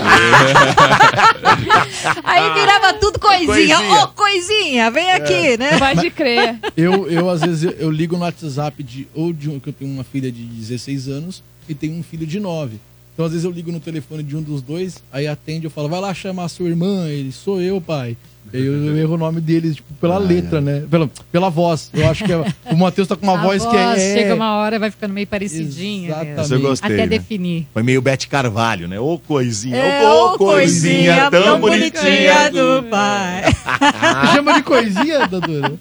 Aí virava tudo coisinha. Coisinha. Ô coisinha, vem aqui, né? Pode crer. Eu, eu às vezes, eu, eu ligo no WhatsApp de, ou de um, que eu tenho uma filha de 16 anos e tenho um filho de 9. Então, às vezes, eu ligo no telefone de um dos dois, aí atende, eu falo, vai lá chamar a sua irmã, ele, sou eu, pai. Eu, eu erro o nome deles, tipo, pela Ah, letra, né? Pela, pela voz. Eu acho que é- o Matheus tá com uma A voz, que é. Chega uma hora, vai ficando meio parecidinha. Exatamente. eu gostei. Até né? definir. Foi meio Bete Carvalho, né? Ô coisinha, É, ô coisinha, tão bonitinha. do pai. Chama de coisinha, doutora?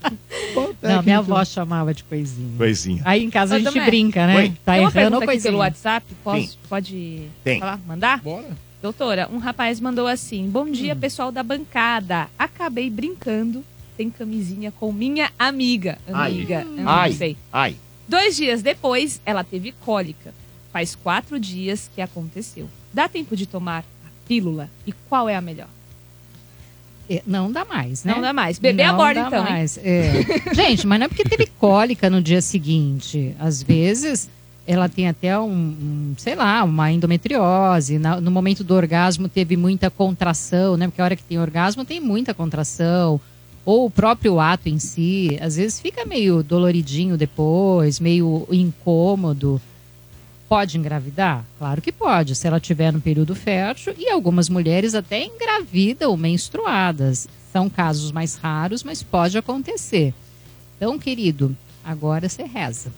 Qual Não, minha avó chamava de coisinha. Coisinha. Aí em casa a gente brinca, né? Oi. Tá Tem uma errando aqui coisinha. pelo WhatsApp, posso, Tem. pode Tem. falar? Mandar? Bora. Doutora, um rapaz mandou assim: Bom dia, pessoal da bancada. Acabei brincando sem camisinha com minha amiga. Ai. Amiga, Ai. não sei. Ai. Dois dias depois, ela teve cólica. Faz quatro dias que aconteceu. Dá tempo de tomar a pílula? E qual é a melhor? É, Não dá mais, né? Não dá mais. Bebê Não aborda dá então, mais. É. Gente, mas não é porque teve cólica no dia seguinte. Às vezes ela tem até um, um, sei lá, uma endometriose. Na- no momento do orgasmo teve muita contração, né? Porque a hora que tem orgasmo tem muita contração. Ou o próprio ato em si, às vezes fica meio doloridinho depois, meio incômodo. Pode engravidar? Claro que pode, se ela tiver no período fértil. E algumas mulheres até engravidam menstruadas. São casos mais raros, mas pode acontecer. Então, querido, agora você reza.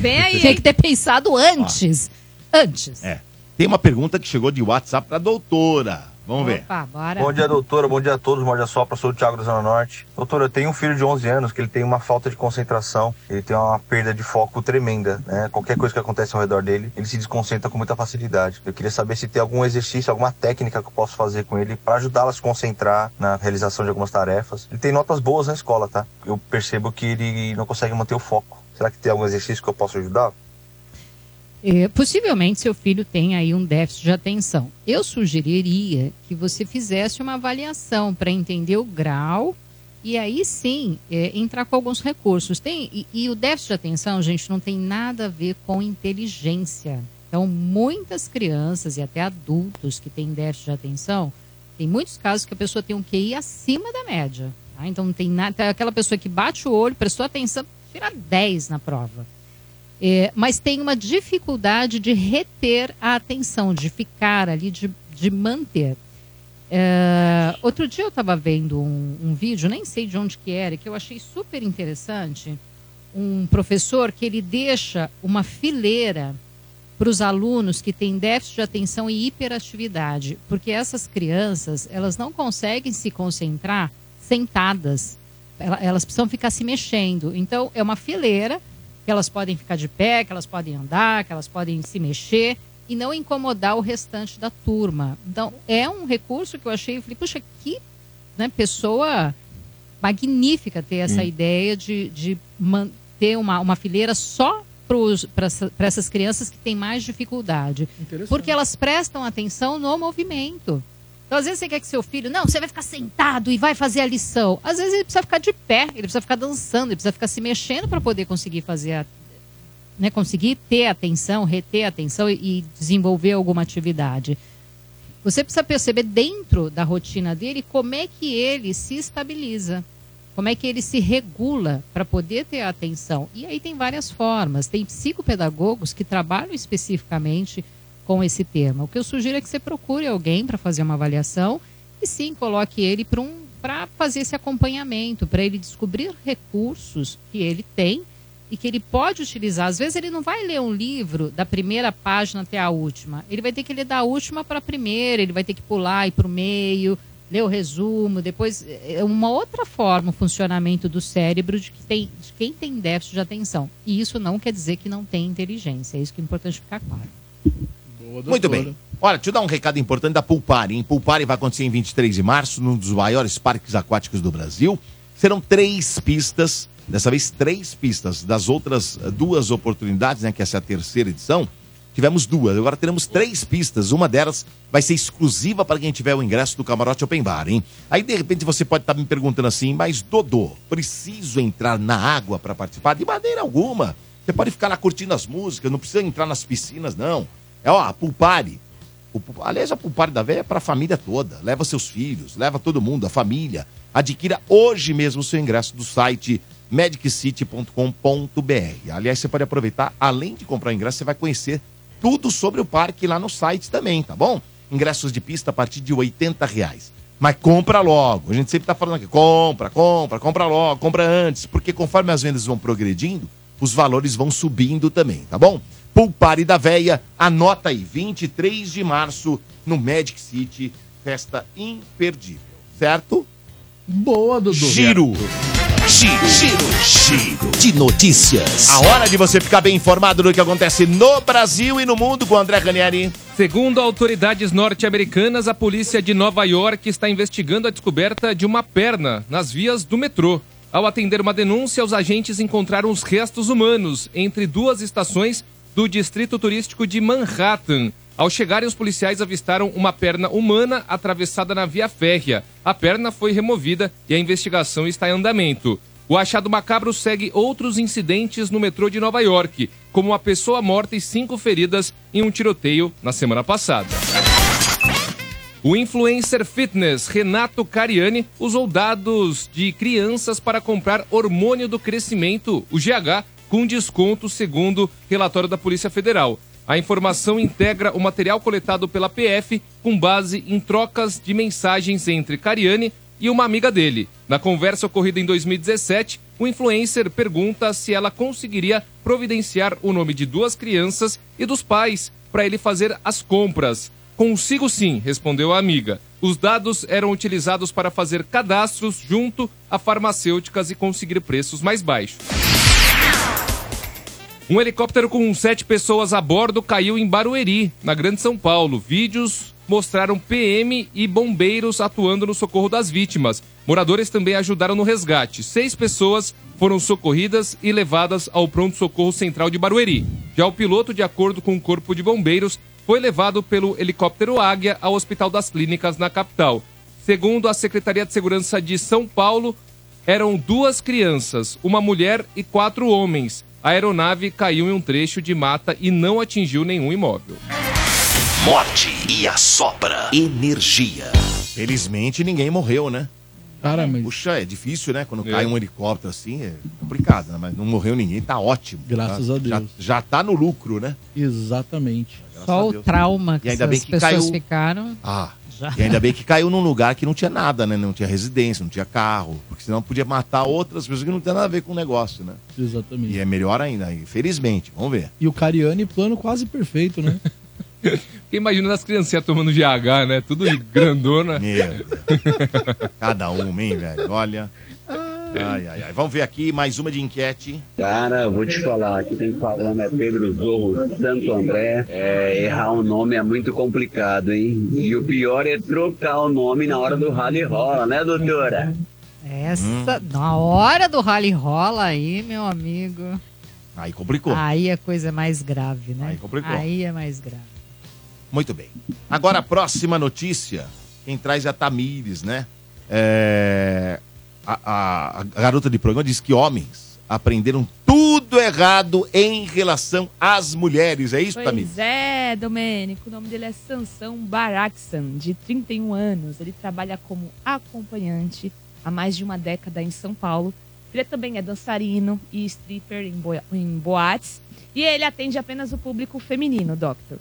Vem aí. Tinha que ter pensado antes. Antes. É. Tem uma pergunta que chegou de WhatsApp pra doutora. Vamos ver. Opa. Bom dia, doutora. Bom dia a todos. Morde a Sopra. Sou o Thiago da Zona Norte. Doutora, eu tenho um filho de 11 anos que ele tem uma falta de concentração. Ele tem uma perda de foco tremenda, né? Qualquer coisa que acontece ao redor dele, ele se desconcentra com muita facilidade. Eu queria saber se tem algum exercício, alguma técnica que eu posso fazer com ele para ajudá-lo a se concentrar na realização de algumas tarefas. Ele tem notas boas na escola, tá? Eu percebo que ele não consegue manter o foco. Será que tem algum exercício que eu possa ajudá-lo? É, possivelmente seu filho tem aí um déficit de atenção. Eu sugeriria que você fizesse uma avaliação para entender o grau e aí sim é, entrar com alguns recursos. Tem, e, e o déficit de atenção, gente, não tem nada a ver com inteligência. Então, muitas crianças e até adultos que têm déficit de atenção, tem muitos casos que a pessoa tem um QI acima da média. tá? Então, não tem nada. Aquela pessoa que bate o olho, prestou atenção, tira 10 na prova. É, mas tem uma dificuldade de reter a atenção, de ficar ali, de, de manter. É, outro dia eu estava vendo um, um vídeo, nem sei de onde que era, que eu achei super interessante. Um professor que ele deixa uma fileira para os alunos que têm déficit de atenção e hiperatividade, porque essas crianças elas não conseguem se concentrar sentadas, elas precisam ficar se mexendo. Então é uma fileira que elas podem ficar de pé, que elas podem andar, que elas podem se mexer e não incomodar o restante da turma. Então é um recurso que eu achei, eu falei, puxa, que né, pessoa magnífica ter essa ideia de, de manter uma, uma fileira só para essas crianças que têm mais dificuldade. Porque elas prestam atenção no movimento. Então, às vezes, você quer que seu filho, não, você vai ficar sentado e vai fazer a lição. Às vezes, ele precisa ficar de pé, ele precisa ficar dançando, ele precisa ficar se mexendo para poder conseguir fazer a, né, conseguir ter atenção, reter atenção e, e desenvolver alguma atividade. Você precisa perceber dentro da rotina dele como é que ele se estabiliza, como é que ele se regula para poder ter atenção. E aí tem várias formas. Tem psicopedagogos que trabalham especificamente com esse tema. O que eu sugiro é que você procure alguém para fazer uma avaliação e sim coloque ele para um, para fazer esse acompanhamento, para ele descobrir recursos que ele tem e que ele pode utilizar. Às vezes ele não vai ler um livro da primeira página até a última. Ele vai ter que ler da última para a primeira, ele vai ter que pular e para o meio, ler o resumo, depois é uma outra forma o funcionamento do cérebro de, que tem, de quem tem déficit de atenção. E isso não quer dizer que não tem inteligência. É isso que é importante ficar claro. Muito bem. Olha, deixa eu dar um recado importante da Pulpari, hein? Pulpari vai acontecer em 23 de março, num dos maiores parques aquáticos do Brasil. Serão três pistas, dessa vez três pistas. Das outras eh, duas oportunidades, né, que essa é a terceira edição, tivemos duas. Agora teremos três pistas. Uma delas vai ser exclusiva para quem tiver o ingresso do Camarote Open Bar, hein? Aí, de repente, você pode estar me perguntando assim, mas Dodô, preciso entrar na água para participar? De maneira alguma. Você pode ficar lá curtindo as músicas, não precisa entrar nas piscinas, não. É, ó, a Pulpari. Aliás, a Pulpari da Véia é para a família toda. Leva seus filhos, leva todo mundo, a família. Adquira hoje mesmo o seu ingresso do site mediccity.com.br. Aliás, você pode aproveitar, além de comprar o ingresso, você vai conhecer tudo sobre o parque lá no site também, tá bom? Ingressos de pista a partir de 80 reais. Mas compra logo. A gente sempre tá falando aqui, compra, compra, compra logo, compra antes, porque conforme as vendas vão progredindo, os valores vão subindo também, tá bom? Pulpare da Véia, anota aí, 23 de março, no Magic City, festa imperdível, certo? Boa, Dudu. Giro. Giro, giro, giro de notícias. A hora de você ficar bem informado do que acontece no Brasil e no mundo com o André Ranieri. Segundo autoridades norte-americanas, a polícia de Nova York está investigando a descoberta de uma perna nas vias do metrô. Ao atender uma denúncia, os agentes encontraram os restos humanos entre duas estações do distrito turístico de Manhattan. Ao chegarem, os policiais avistaram uma perna humana atravessada na via férrea. A perna foi removida e a investigação está em andamento. O achado macabro segue outros incidentes no metrô de Nova York, como uma pessoa morta e cinco feridas em um tiroteio na semana passada. O influencer fitness Renato Cariani usou dados de crianças para comprar hormônio do crescimento, o GH, com desconto segundo relatório da Polícia Federal. A informação integra o material coletado pela PF com base em trocas de mensagens entre Cariani e uma amiga dele. Na conversa ocorrida em 2017, o influencer pergunta se ela conseguiria providenciar o nome de duas crianças e dos pais para ele fazer as compras. Consigo sim, respondeu a amiga. Os dados eram utilizados para fazer cadastros junto a farmacêuticas e conseguir preços mais baixos. Um helicóptero com sete pessoas a bordo caiu em Barueri, na Grande São Paulo. Vídeos mostraram PM e bombeiros atuando no socorro das vítimas. Moradores também ajudaram no resgate. Seis pessoas foram socorridas e levadas ao pronto-socorro central de Barueri. Já o piloto, de acordo com o Corpo de Bombeiros, foi levado pelo helicóptero Águia ao Hospital das Clínicas na capital. Segundo a Secretaria de Segurança de São Paulo, eram duas crianças, uma mulher e quatro homens. A aeronave caiu em um trecho de mata e não atingiu nenhum imóvel. Morte e a sopra energia. Felizmente ninguém morreu, né? Cara, mas Puxa, é difícil, né? Quando É. cai um helicóptero assim, é complicado, né? Mas não morreu ninguém, tá ótimo. Graças tá? a Deus. Já, já tá no lucro, né? exatamente. Graças Só o trauma que E ainda bem que pessoas caiu- ficaram. Ah. E ainda bem que caiu num lugar que não tinha nada, né? Não tinha residência, não tinha carro. Porque senão podia matar outras pessoas que não tem nada a ver com o negócio, né? Exatamente. E é melhor ainda, infelizmente. Vamos ver. E o Cariani, plano quase perfeito, né? Fiquei imaginando as criancinhas tomando GH, né? Tudo grandona. Meu Deus. Cada uma, hein, velho? Olha. Ai, ai, ai. Vamos ver aqui mais uma de enquete. Cara, eu vou te falar, aqui tem falando é Pedro Zorro, Santo André. É, errar o nome é muito complicado, hein? E o pior é trocar o nome na hora do rally rola, né, doutora? Essa, na hora do rally rola aí, meu amigo. Aí complicou. Aí a coisa é mais grave, né? Aí complicou. Aí é mais grave. Muito bem. Agora a próxima notícia. Quem traz é a Tamires, né? É, A, a- garota de programa diz que homens aprenderam tudo errado em relação às mulheres. É isso, Tamires? Pois é, Domênico. O nome dele é Sansão Baraksan, de 31 anos. Ele trabalha como acompanhante há mais de uma década em São Paulo. Ele também é dançarino e stripper em, boi- em boates. E ele atende apenas o público feminino, Doctor.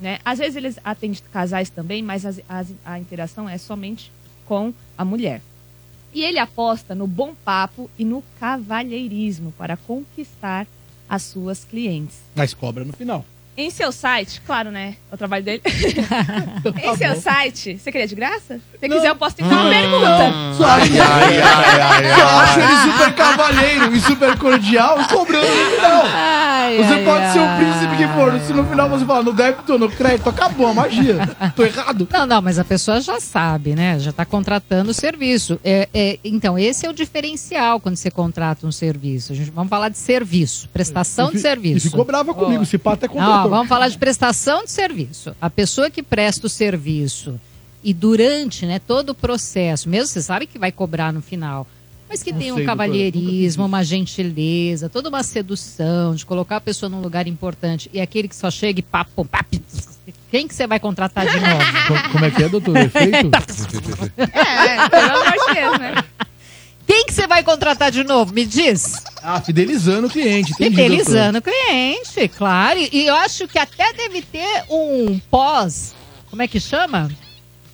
Né? Às vezes ele atende casais também, mas as- as- a interação é somente com a mulher. E ele aposta no bom papo e no cavalheirismo para conquistar as suas clientes. Mas cobra no final. Em seu site, claro, né? É o trabalho dele. Em seu site, você queria de graça? Se quiser, eu posso tentar uma pergunta. Só acho, só acho ele super cavalheiro e super cordial e cobrando no final. Ai, Você ai, pode ser o ai. príncipe que for. Se no final você falar no débito, no crédito, acabou a magia. Tô errado? Não, não, mas a pessoa já sabe, né? Já está contratando o serviço. É, é, então, esse é o diferencial quando você contrata um serviço. A gente, vamos falar de serviço, prestação E de fi- serviço. E ficou brava comigo. Se pá, até Não, vamos falar de prestação de serviço. A pessoa que presta o serviço e durante né, todo o processo, mesmo você sabe que vai cobrar no final, mas que Não tem um cavalheirismo, uma gentileza, toda uma sedução, de colocar a pessoa num lugar importante e aquele que só chega e papo, papo, quem que você vai contratar de novo? Co- Como é que é, doutor? Efeito? É, pelo amor de Deus, né? Quem que você vai contratar de novo? Me diz. Ah, fidelizando o cliente. entendi, Fidelizando o cliente, claro. E eu acho que até deve ter um pós. Como é que chama?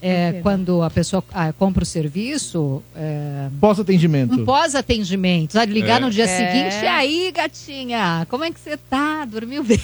É, quando a pessoa ah, compra o serviço. é, doutor. Pós-atendimento. um pós-atendimento. Sabe, ligar É. no dia É. seguinte. E aí, gatinha? Como é que você tá? Dormiu bem?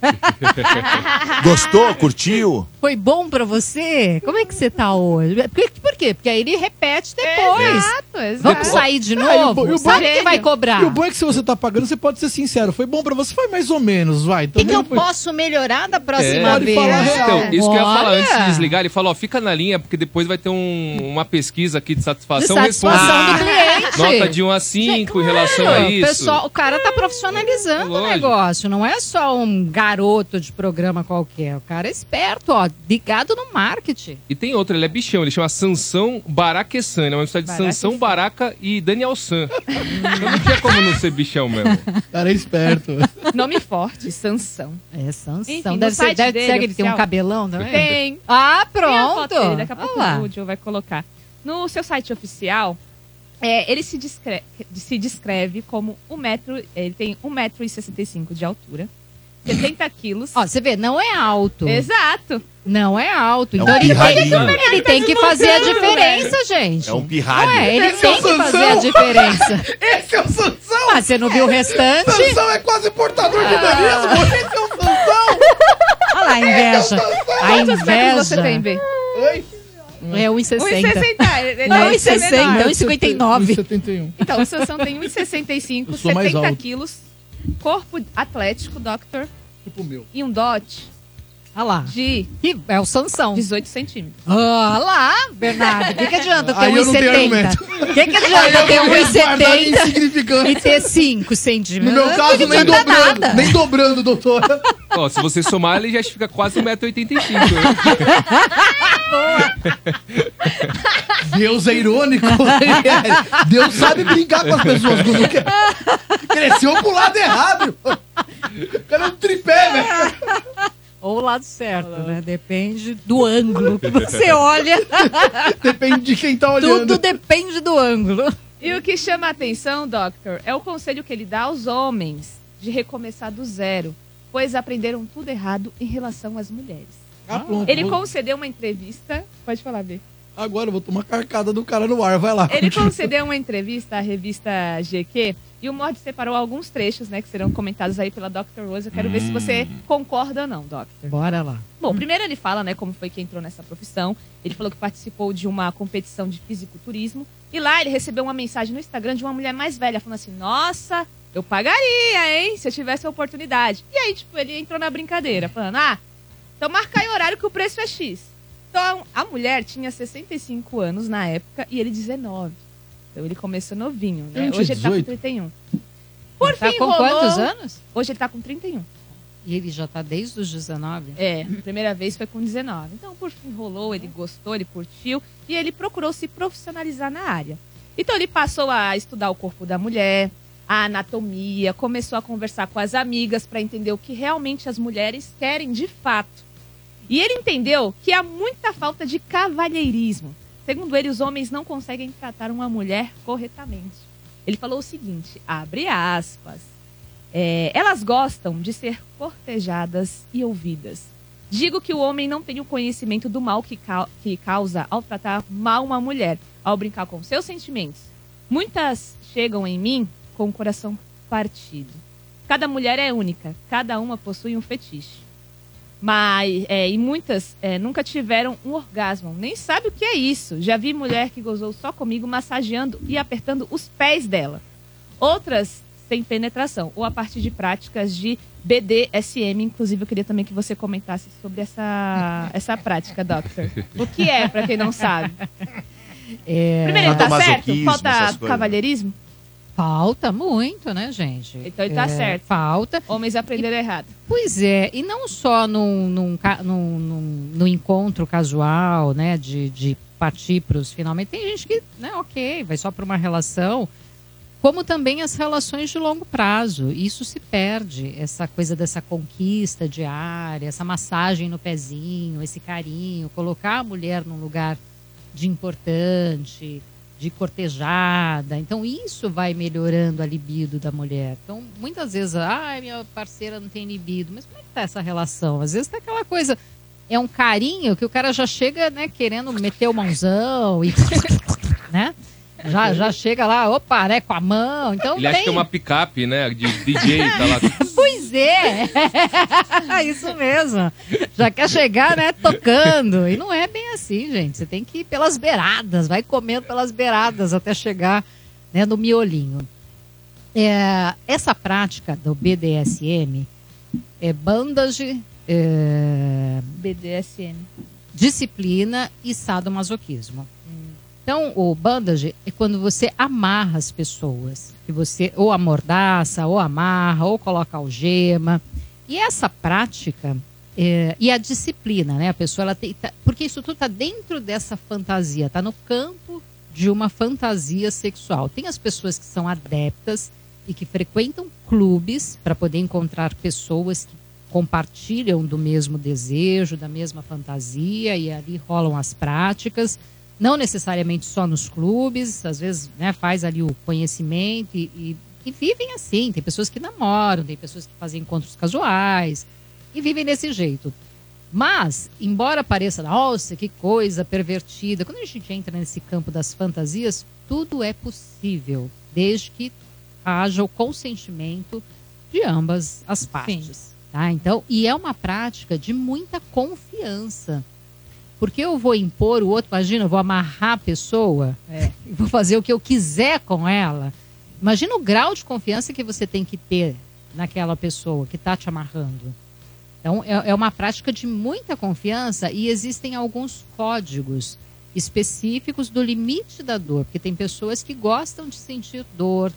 Gostou? Curtiu? Foi bom pra você? Como é que você tá hoje? Por, por quê? Porque aí ele repete depois. Exato, exato. Vamos sair de Ah, o novo? e o Sabe bom- que vai cobrar? E o bom é que se você tá pagando, você pode ser sincero. Foi bom pra você? Foi mais ou menos, vai. O que, eu foi- posso melhorar da próxima Pode vez? Então, isso que eu ia falar antes de desligar, ele falou, ó, fica na linha, porque depois vai ter um- uma pesquisa aqui de satisfação. De satisfação Responde- do cliente. Nota de 1 a 5 em relação a Claro, isso. Pessoal, o cara tá profissionalizando o negócio. Não é só um garoto de programa qualquer. O cara é esperto, ó, ligado no marketing. E tem outro, ele é bichão, ele chama Sansão Baraquessan, ele é uma mistura de. Sansão Baraca e Daniel San. Então não tinha como não ser bichão mesmo. Cara é esperto. Nome forte, Sansão. É Sansão. Enfim, deve ser, deve dele, ser que ele tem um cabelão? Tem. Ah, Tem a foto pronto. dele, daqui a pouco o Joe vai colocar. No seu site oficial, é, ele se descreve, se descreve como um metro. Ele tem 1,65m de altura, 70 quilos. Ó, você vê, não é alto. Exato. Não é alto. É um Então ele, tem, ele tem que fazer a diferença, gente. É um pirralho. Ué, ele Esse é tem o que fazer Sansão. a diferença. Esse é o Sansão! Ah, você não viu o restante? Sansão é quase portador de verismo! Esse é o Sansão! Olha lá a inveja. A Quantos metros você inveja. tem, B? Oi? É 1,60. 1,60. Ele Não, é 1,60, menor. 1,59. 1,71. Então, o Sansão tem 1,65, Eu sou mais 70 alto. quilos, corpo atlético, doctor, Tipo o meu. e um dote Olha lá. De Que é o Sansão. 18 centímetros. Ah lá, Bernardo. O que, que adianta ter Aí eu não tenho 1,70? argumento. O que, que adianta eu ter vou guardar 1,70 insignificante. e ter 5 No centímetros? meu caso, nem dobrando. nada. Nem dobrando, doutora. Ó, se você somar, ele já fica quase 1,85m. Deus é irônico. Deus sabe brincar com as pessoas quando quer. Cresceu pro lado errado. O cara é um tripé, velho. Ou o lado certo, né? Depende do ângulo que você olha. Depende de quem tá olhando. Tudo depende do ângulo. E o que chama a atenção, Doctor, é o conselho que ele dá aos homens de recomeçar do zero, pois aprenderam tudo errado em relação às mulheres. Ah, pronto. Ele concedeu uma entrevista. Pode falar, B. Agora eu vou tomar carcada do cara no ar. Vai lá. Ele continua. concedeu uma entrevista à revista GQ e o Mord separou alguns trechos, né, que serão comentados aí pela Dr. Rose. Eu quero ver se você concorda ou não, Doctor. Bora lá. Bom, primeiro ele fala, né, como foi que entrou nessa profissão. Ele falou que participou de uma competição de fisiculturismo e lá ele recebeu uma mensagem no Instagram de uma mulher mais velha falando assim: "Nossa, eu pagaria, hein, se eu tivesse a oportunidade". E aí, tipo, ele entrou na brincadeira, falando: "Ah, então marca aí o horário que o preço é X". Então, a mulher tinha 65 anos na época e ele 19. Então ele começou novinho, né? Hoje ele tá com 18. 31. Por Tá fim, com rolou- quantos anos? Hoje ele tá com 31. E ele já tá desde os 19? É, a primeira vez foi com 19. Então, por fim, rolou, ele gostou, ele curtiu e ele procurou se profissionalizar na área. Então, ele passou a estudar o corpo da mulher, a anatomia, começou a conversar com as amigas para entender o que realmente as mulheres querem de fato. E ele entendeu que há muita falta de cavalheirismo. Segundo ele, os homens não conseguem tratar uma mulher corretamente. Ele falou o seguinte: abre aspas. É, elas gostam de ser cortejadas e ouvidas. Digo que o homem não tem o conhecimento do mal que, cau- que causa ao tratar mal uma mulher, ao brincar com seus sentimentos. Muitas chegam em mim com o coração partido. Cada mulher é única, cada uma possui um fetiche. Mas, é, e muitas é, nunca tiveram um orgasmo, nem sabe o que é isso. Já vi mulher que gozou só comigo massageando e apertando os pés dela. Outras sem penetração, ou a partir de práticas de BDSM. Inclusive, eu queria também que você comentasse sobre essa, essa prática, Doctor. O que é, pra quem não sabe? É, Primeiro, tá certo? Falta essas coisas. Falta muito, né, gente? Então ele tá É, certo. Falta. Homens aprenderam errado. Pois é, e não só num, num, num, num- num encontro casual, né, de, de partir para os finalmente. Tem gente que, né, ok, vai só para uma relação, como também as relações de longo prazo. Isso se perde, essa coisa dessa conquista diária, essa massagem no pezinho, esse carinho, colocar a mulher num lugar de importante, de cortejada. Então, isso vai melhorando a libido da mulher. Então, muitas vezes, ah, minha parceira não tem libido. Mas como é que tá essa relação? Às vezes tá aquela coisa. É um carinho que o cara já chega, né, querendo meter o mãozão e. né? Já, já chega lá, opa, né, com a mão. Então Ele acha tem... que é uma picape, né? De DJ, tá lá. É! Isso mesmo. Já quer chegar, né, tocando. E não é bem assim, gente. Você tem que ir pelas beiradas, vai comendo pelas beiradas até chegar né, no miolinho. É, essa prática do BDSM é bandage, é, BDSM. disciplina e sadomasoquismo. Então, o bandage é quando você amarra as pessoas. Que você ou amordaça, ou amarra, ou coloca algema. E essa prática é, e a disciplina, né? A pessoa ela tem. tá- porque isso tudo está dentro dessa fantasia, está no campo de uma fantasia sexual. Tem as pessoas que são adeptas e que frequentam clubes para poder encontrar pessoas que compartilham do mesmo desejo, da mesma fantasia, e ali rolam as práticas. Não necessariamente só nos clubes, às vezes né, faz ali o conhecimento e, e- e vivem assim. Tem pessoas que namoram, tem pessoas que fazem encontros casuais e vivem desse jeito. Mas, embora pareça, nossa, que coisa pervertida, quando a gente entra nesse campo das fantasias, tudo é possível, desde que haja o consentimento de ambas as partes. Tá? Então, e é uma prática de muita confiança. Porque eu vou impor o outro, imagina, eu vou amarrar a pessoa, e vou fazer o que eu quiser com ela. Imagina o grau de confiança que você tem que ter naquela pessoa que está te amarrando. Então, é, é uma prática de muita confiança e existem alguns códigos específicos do limite da dor, porque tem pessoas que gostam de sentir dor,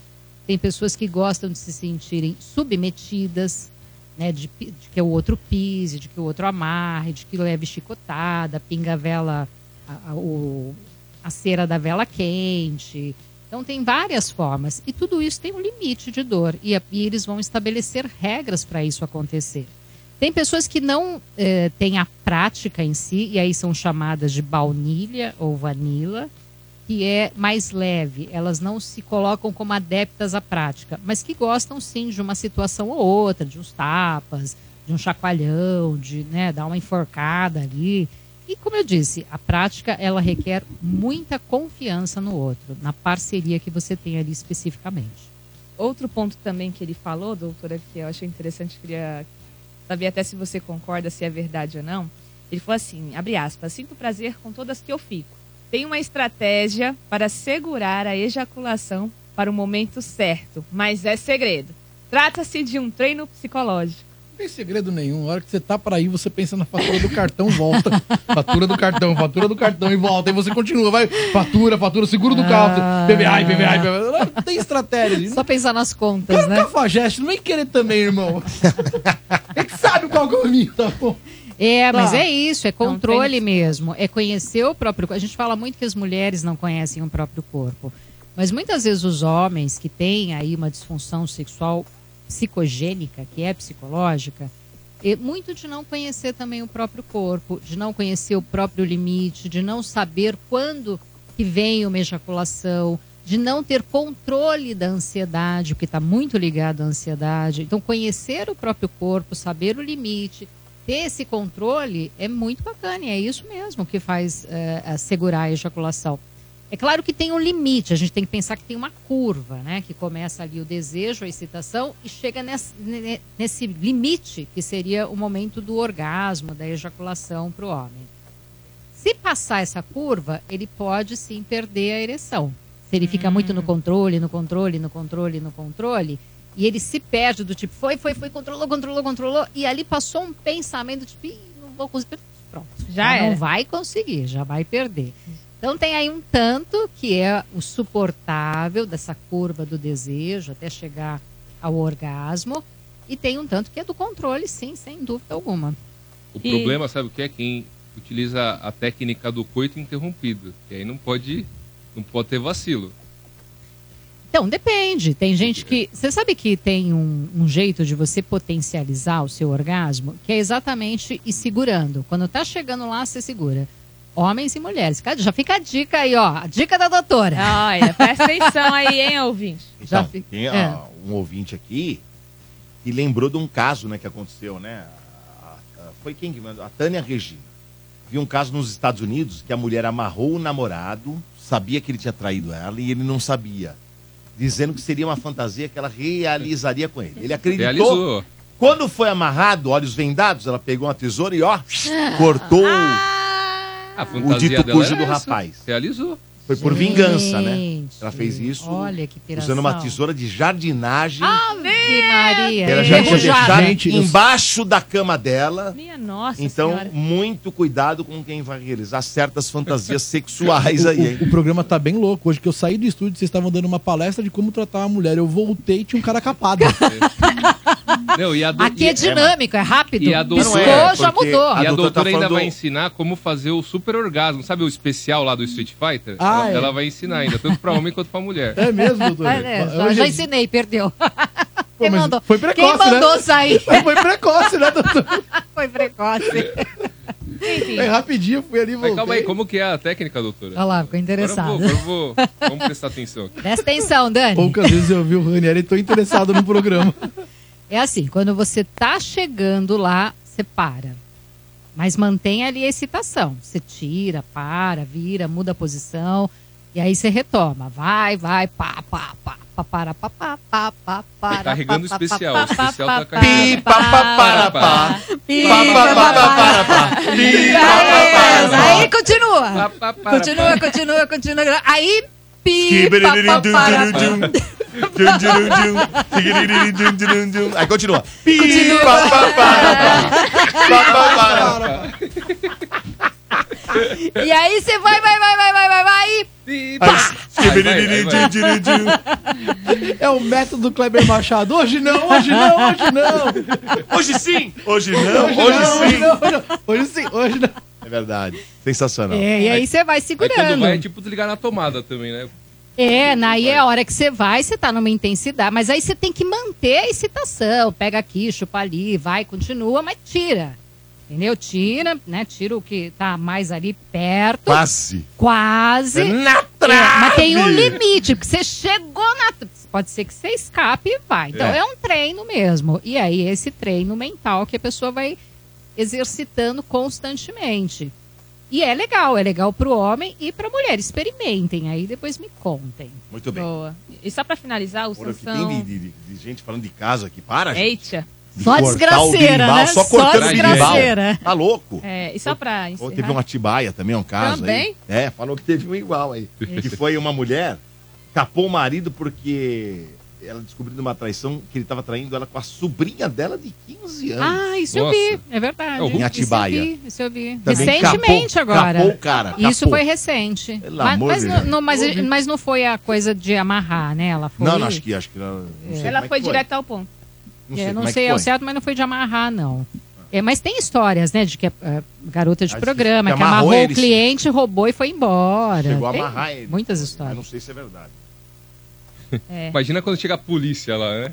tem pessoas que gostam de se sentirem submetidas, né, de, de que o outro pise, de que o outro amarre, de que leve chicotada, pinga a vela, a, a- o- a cera da vela quente. Então tem várias formas e tudo isso tem um limite de dor e, e eles vão estabelecer regras para isso acontecer. Tem pessoas que não eh, têm a prática em si e aí são chamadas de baunilha ou vanila, que é mais leve. Elas não se colocam como adeptas à prática, mas que gostam sim de uma situação ou outra, de uns tapas, de um chacoalhão, de né, dar uma enforcada ali. E como eu disse, a prática ela requer muita confiança no outro, na parceria que você tem ali especificamente. Outro ponto também que ele falou, doutora, que eu achei interessante, queria saber até se você concorda, se é verdade ou não. Ele falou assim, abre aspas, sinto prazer com todas que eu fico. Tem uma estratégia para segurar a ejaculação para o momento certo, mas é segredo. Trata-se de um treino psicológico. Não tem segredo nenhum. A hora que você tá pra ir, você pensa na fatura do cartão, volta. fatura do cartão, fatura do cartão e volta. Aí você continua, vai. Fatura, fatura, seguro do carro. PVA, PVA, PVA. Não tem estratégia. Só pensar nas contas, Cara, né? cafajeste, não vem querer também, irmão. É que sabe qual é caminho, tá bom? É, mas é isso, é controle mesmo. É conhecer o próprio corpo. A gente fala muito que as mulheres não conhecem o próprio corpo. Mas muitas vezes os homens que têm aí uma disfunção sexual psicogênica, que é psicológica, é muito de não conhecer também o próprio corpo, de não conhecer o próprio limite, de não saber quando que vem uma ejaculação, de não ter controle da ansiedade, o que está muito ligado à ansiedade. Então, conhecer o próprio corpo, saber o limite, ter esse controle é muito bacana e é isso mesmo que faz eh, assegurar a ejaculação. É claro que tem um limite, a gente tem que pensar que tem uma curva, né? Que começa ali o desejo, a excitação e chega nesse, ne- nesse limite que seria o momento do orgasmo, da ejaculação para o homem. Se passar essa curva, ele pode sim perder a ereção. Se ele fica muito no controle, no controle, no controle, no controle, e ele se perde do tipo, foi, foi, foi, controlou, controlou, controlou, e ali passou um pensamento tipo, Ih, não vou conseguir. Pronto. Já não era. vai conseguir, já vai perder. Então tem aí um tanto que é o suportável dessa curva do desejo até chegar ao orgasmo. E tem um tanto que é do controle, sim, sem dúvida alguma. O E- problema, sabe o que é? Quem utiliza a técnica do coito interrompido. Que aí não pode, não pode ter vacilo. Então, depende. Tem gente que. Você sabe que tem um, um jeito de você potencializar o seu orgasmo, que é exatamente ir segurando. Quando tá chegando lá, você segura. Homens e mulheres. Cara, Já fica a dica aí, ó. A dica da doutora. Olha, presta atenção aí, hein, ouvinte. Já Então, fi- tem é. um ouvinte aqui que lembrou de um caso né, que aconteceu, né? A- a- foi quem que mandou? A Tânia Regina. Viu um caso nos Estados Unidos que a mulher amarrou o namorado, sabia que ele tinha traído ela e ele não sabia. Dizendo que seria uma fantasia que ela realizaria com ele. Ele acreditou. Realizou. Quando foi amarrado, olhos vendados, ela pegou uma tesoura e ó, cortou. A O fantasia dito cujo do rapaz. Realizou. Foi por vingança, né? Ela fez isso Olha usando uma tesoura de jardinagem. Ave Maria. Ela já tinha deixado embaixo da cama dela. Minha nossa Então, senhora. muito cuidado com quem vai realizar certas fantasias sexuais aí, hein? O, o programa tá bem louco. Hoje que eu saí do estúdio, vocês estavam dando uma palestra de como tratar uma mulher. Eu voltei e tinha um cara capado. Não, e a do- Aqui e- é dinâmico, é rápido. E a do- Piscou, é, já mudou. a E a doutora doutora tá ainda falando- vai ensinar como fazer o super orgasmo. Sabe o especial lá do Street Fighter? Ah, ela, é. ela vai ensinar ainda, tanto pra homem quanto pra mulher. É mesmo, doutor? Ah, é, já, Hoje- já ensinei, perdeu. Pô, Quem mandou? Foi precoce, Quem mandou né? sair? Foi precoce, né, doutor? Foi precoce. Enfim. É rapidinho, fui ali e Mas voltei. calma aí, como que é a técnica, doutora? Olha lá, ficou Agora eu interessado. vou, agora eu vou. Vamos prestar atenção aqui. Presta atenção, Dani. Poucas vezes eu vi o Ranieri e tô interessado no programa. É assim, quando você tá chegando lá, você para. Mas mantém ali a excitação. Você tira, para, vira, muda a posição. E aí você retoma. Vai, vai, pá, pá, pá, pá, para, pá, pá, pá, pá, para. carregando pá, especial, pá, o especial pá, tá pá, Pi, pá, pá, pá, para, pá. pi, Pá, pá, pá, pá, para, pá. Pi, pá, pá, para, pá. Aí continua. Continua, continua, continua. Aí, pi. Aí continua. Pi, pa, pa, para, pa, pa. E aí você vai, vai, vai, vai, vai, vai, vai. e pá! Tchum, tchurum, tchum. É o método do Kleber Machado. Hoje não, hoje não, hoje não. Hoje sim, hoje não, hoje não, sim. não, hoje não. Hoje sim, hoje não. É verdade. Sensacional. É, e aí você vai Aí quando segurando. vai, é tipo desligar na tomada também, né? É, aí é a hora que você vai, você tá numa intensidade, mas aí você tem que manter a excitação. Pega aqui, chupa ali, vai, continua, mas tira. Entendeu? Tira, né? Tira o que tá mais ali perto. Quase. Quase. Na É, trave. mas tem um limite, porque você chegou na. Pode ser que você escape e vai. Então É. é. um treino mesmo. E aí, esse treino mental que a pessoa vai exercitando constantemente. E é legal, é legal pro homem e pra mulher. Experimentem aí, depois me contem. Muito bem. Boa. E só pra finalizar, o o que Sansão... tem de, de- de gente falando de casa aqui. Para, gente. Eita. De Só o desgraceira, né? Só Só cortando o birimbau. desgraceira. Tá louco? É, e só pra Ou encerrar... teve uma Atibaia também, um caso Também? aí. É, falou que teve um igual aí. que foi uma mulher, capou o marido porque ela descobriu numa traição que ele estava traindo ela com a sobrinha dela de 15 anos. Ah, isso eu Nossa. vi, é verdade. É. Em Isso eu Atibaia. vi, isso eu vi. Também Recentemente capou- agora. capou o cara, Isso capou. foi recente. Pelo Mas, amor mas de não, não- mas, mas não foi a coisa de amarrar, né? Ela foi. Não, não, acho que acho que não, não sei como Ela é foi que direto ao ponto. Não É, sei, não é que sei ao foi. certo, mas não foi de amarrar, não. É, mas tem histórias, né? De que a, a garota de Ah, programa, que que amarrou amarrou ele, o cliente, roubou e foi embora. Chegou a Tem amarrar ele. Muitas histórias. não sei se é verdade. É. Imagina quando chega a polícia lá, né?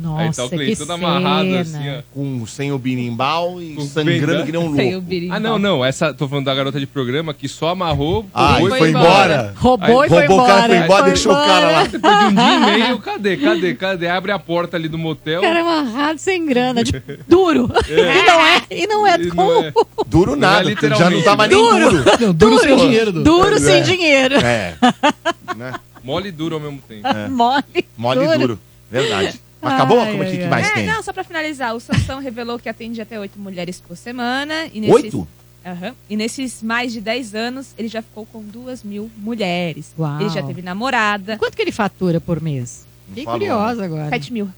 Nossa, Aí tá o cliente que todo amarrado cena. assim, ó. Com, sem o birimbau e Com sangrando que nem um Sem o louco. Ah, não, não. Essa, tô falando da garota de programa que só amarrou, Ah, roubou e foi embora. Roubou Aí e foi roubou o cara, embora. foi embora, Foi deixou o cara lá. Depois de um dia e meio, cadê, cadê, cadê? Abre a porta ali do motel. Cara amarrado sem grana, de duro. E não é, e não é E não é. Duro Não é nada, já não tava nem Duro. duro. Não, duro sem dinheiro. Du. duro É. sem dinheiro. É. Né? Mole e duro ao mesmo tempo. Mole. Mole e duro. Verdade. Mas acabou? Ai, Como é que, ai, que ai. mais É, tem? não, só pra finalizar, o Sansão revelou que atende até oito mulheres por semana. E nesses, Oito? Aham. E nesses mais de 10 anos, ele já ficou com duas mil mulheres. Uau. Ele já teve namorada. Quanto que ele fatura por mês? Fiquei falou, curiosa agora. 7 mil.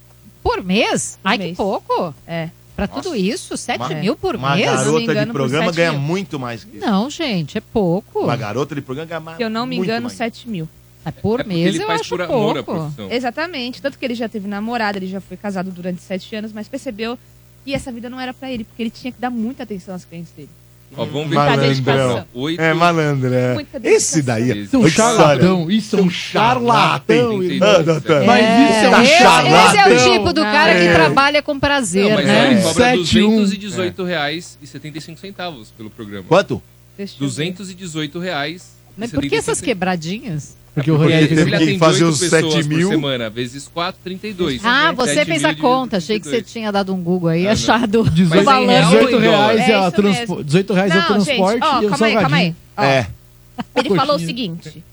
Por mês? Ai, mês. que pouco. É. Pra tudo isso? 7 Uma- mil por Uma mês? não me garota de engano, por programa sete ganha mil. muito mais que isso. Não, gente, é pouco. Uma garota de programa ganha mais. Se eu não me muito engano, mais. 7 mil. É por É mês ele eu faz acho por amor à pouco. profissão. Exatamente. Tanto que ele já teve namorada, ele já foi casado durante 7 anos, mas percebeu que essa vida não era pra ele, porque ele tinha que dar muita atenção às clientes dele. Ó, vamos ver Malandrão. Oito, É malandro, é. Esse daí. Isso é um charlatão. Isso é um charlatão. Ah. Mas isso é um charlatão. esse é o tipo do cara que É. trabalha com prazer, Não, mas né? ele cobra Sete, um. 218 reais e 75 centavos pelo programa. Quanto? Deixa eu ver. 218 reais. Mas por que 75 essas quebradinhas? Porque o fez teve que fazer os pessoas 7 mil. por semana, vezes 4, 32. Ah, você 7 fez a conta. Achei que você 32. tinha dado um Google aí e Ah, não. achado o 18, Mas em real 18 ou em reais, é, É a transpo- mesmo. 18 reais é o Não, gente, transporte ó, e o calma aí, calma aí. Ó, É. Ele falou o seguinte.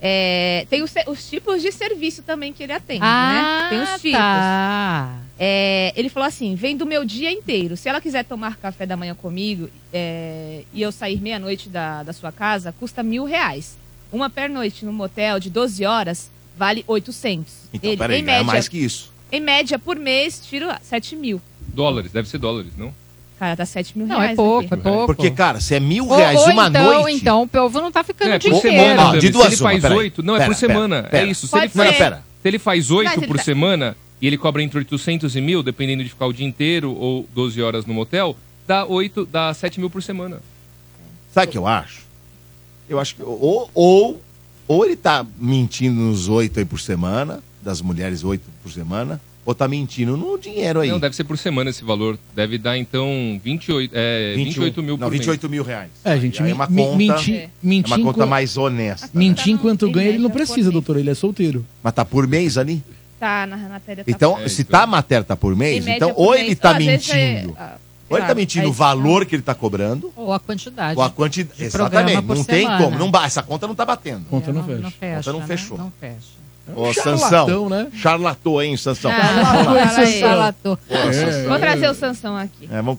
é, tem os, os tipos de serviço também que ele atende, Ah, né? Tem os tipos. tá. É, ele falou assim: vem do meu dia inteiro. Se ela quiser tomar café da manhã comigo é, e eu sair meia-noite da, da sua casa, custa mil reais. Uma pernoite no motel de 12 horas vale 800. Então, ele, peraí, em, média, mais que isso. em média, por mês, tiro 7 mil. Dólares, deve ser dólares, não? Cara, tá 7 mil Não, reais. é pouco, aqui. é pouco. Porque, cara, se é mil Ou, reais ou uma então, noite. então o povo não tá ficando É, por dinheiro. semana, Dani. de Se duas ele uma, faz oito, não, é Pera, por semana. pera, pera. É isso. Se ele, faz. Pera. se ele faz oito ele por tá- semana e ele cobra entre 800 e mil, dependendo de ficar o dia inteiro ou 12 horas no motel, dá, 8, dá 7 mil por semana. Sabe o que eu acho? Eu acho que. Ou, ou, ou ele tá mentindo nos oito aí por semana, das mulheres oito por semana, ou tá mentindo no dinheiro aí. Não, deve ser por semana esse valor. Deve dar, então, 28, é, 28 mil por Não, mês. 28 mil reais. É, gente, aí mi- é uma conta, mentir, É. é uma conta mais honesta. né? mentir enquanto ganha, ele não precisa, por doutor. Ele é solteiro. Mas tá por mês ali? Tá na matéria. Tá Então, É, se tá a matéria tá por mês, então por ou mês. ele tá Às vezes é- mentindo. ah, Ou ele tá mentindo é o valor que ele tá cobrando, Ou a quantidade. ou a quantidade. de Exatamente. Não tem semana. como. Não, ba- essa conta não tá batendo. Conta É, não não, fecha. não fecha. Conta não né? fechou. Não fecha. Ô, Charlatão, Sansão. né? Charlatou, hein, Sansão? Ah. Pô, Sansão. Vou trazer o Sansão aqui. É, vamos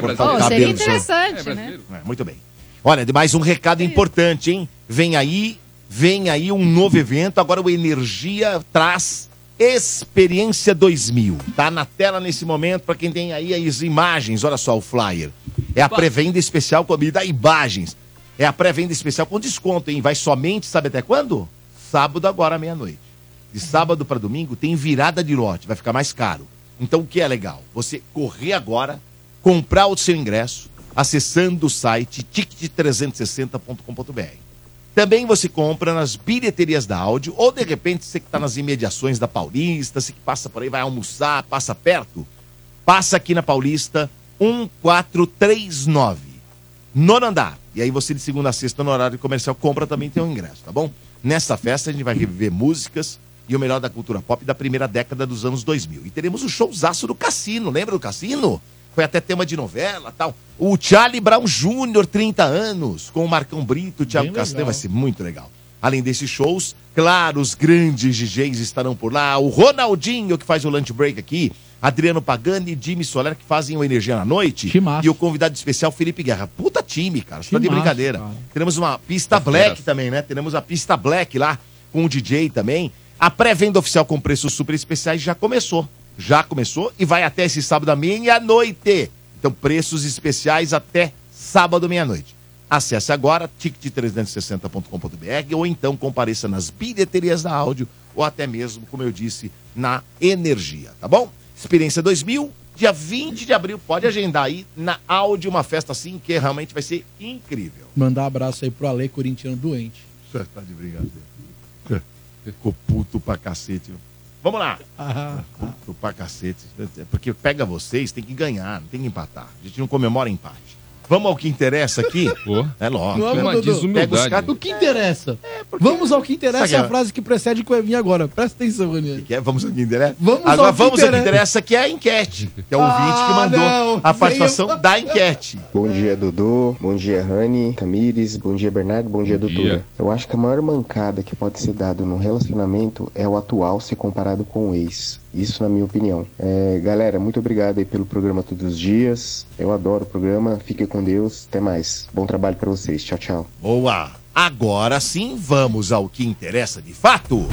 cortar brasileiro? o seria cabelo. senhor. interessante, É né? É, muito bem. Olha, de mais um recado importante, hein? Vem aí, vem aí um novo evento. Agora o Energia traz Experiência 2000. Tá na tela nesse momento para quem tem aí as imagens. Olha só o flyer. É a pré-venda especial comida imagens. É a pré-venda especial com desconto, hein? Vai somente, sabe até quando? Sábado agora meia-noite. De sábado para domingo tem virada de lote, vai ficar mais caro. Então o que é legal? Você correr agora, comprar o seu ingresso, acessando o site ticket360.com.br. Também você compra nas bilheterias da áudio, ou de repente você que está nas imediações da Paulista, você que passa por aí, vai almoçar, passa perto, passa aqui na Paulista 1439, nono andar. E aí você de segunda a sexta no horário comercial compra também tem um ingresso, tá bom? Nessa festa a gente vai reviver músicas e o melhor da cultura pop da primeira década dos anos 2000. E teremos o showzaço do Cassino, lembra do Cassino? Foi até tema de novela tal. O Charlie Brown Jr., 30 anos, com o Marcão Brito, o Thiago Castanho, vai ser muito legal. Além desses shows, claro, os grandes DJs estarão por lá. O Ronaldinho, que faz o lunch break aqui. Adriano Pagani e Jimmy Soler, que fazem o Energia na Noite. E o convidado especial, Felipe Guerra. Puta time, cara. Você tá de Timaço, brincadeira. cara. Teremos uma pista black também, né? Teremos a pista black lá, com o DJ também. A pré-venda oficial com preços super especiais já começou. Já começou e vai até esse sábado à meia-noite. Então, preços especiais até sábado meia-noite. Acesse agora ticket360.com.br ou então compareça nas bilheterias da áudio ou até mesmo, como eu disse, na Energia, tá bom? Experiência 2000, dia 20 de abril, pode agendar aí na áudio uma festa assim que realmente vai ser incrível. Mandar um abraço aí pro Ale, corintiano doente. Você tá de brincadeira. Ficou puto pra cacete. Vamos lá. Puto pra cacete. É Porque pega vocês, tem que ganhar, não tem que empatar. A gente não comemora empate. Vamos ao que interessa aqui? É lógico. Vamos, Dudu. desumildade. Pega os caras- O que interessa? Vamos ao que interessa, Sabe é a que- frase que precede que vai vir agora. Presta atenção, Ranieri. Que é, vamos ao que interessa? Vamos Agora ao que vamos ao que interessa. interessa, que é a enquete. Que é o Ah, ouvinte que mandou não. a participação da enquete. Bom dia, Dudu. Bom dia, Rani, Tamires. Bom dia, Bernardo. Bom dia, doutora. dia. Eu acho que a maior mancada que pode ser dado num relacionamento é o atual ser comparado com o ex. Isso na minha opinião. É, galera, muito obrigado aí pelo programa todos os dias. Eu adoro o programa. Fiquem com Deus. Até mais. Bom trabalho pra vocês. Tchau, tchau. Boa. Agora sim, vamos ao que interessa de fato.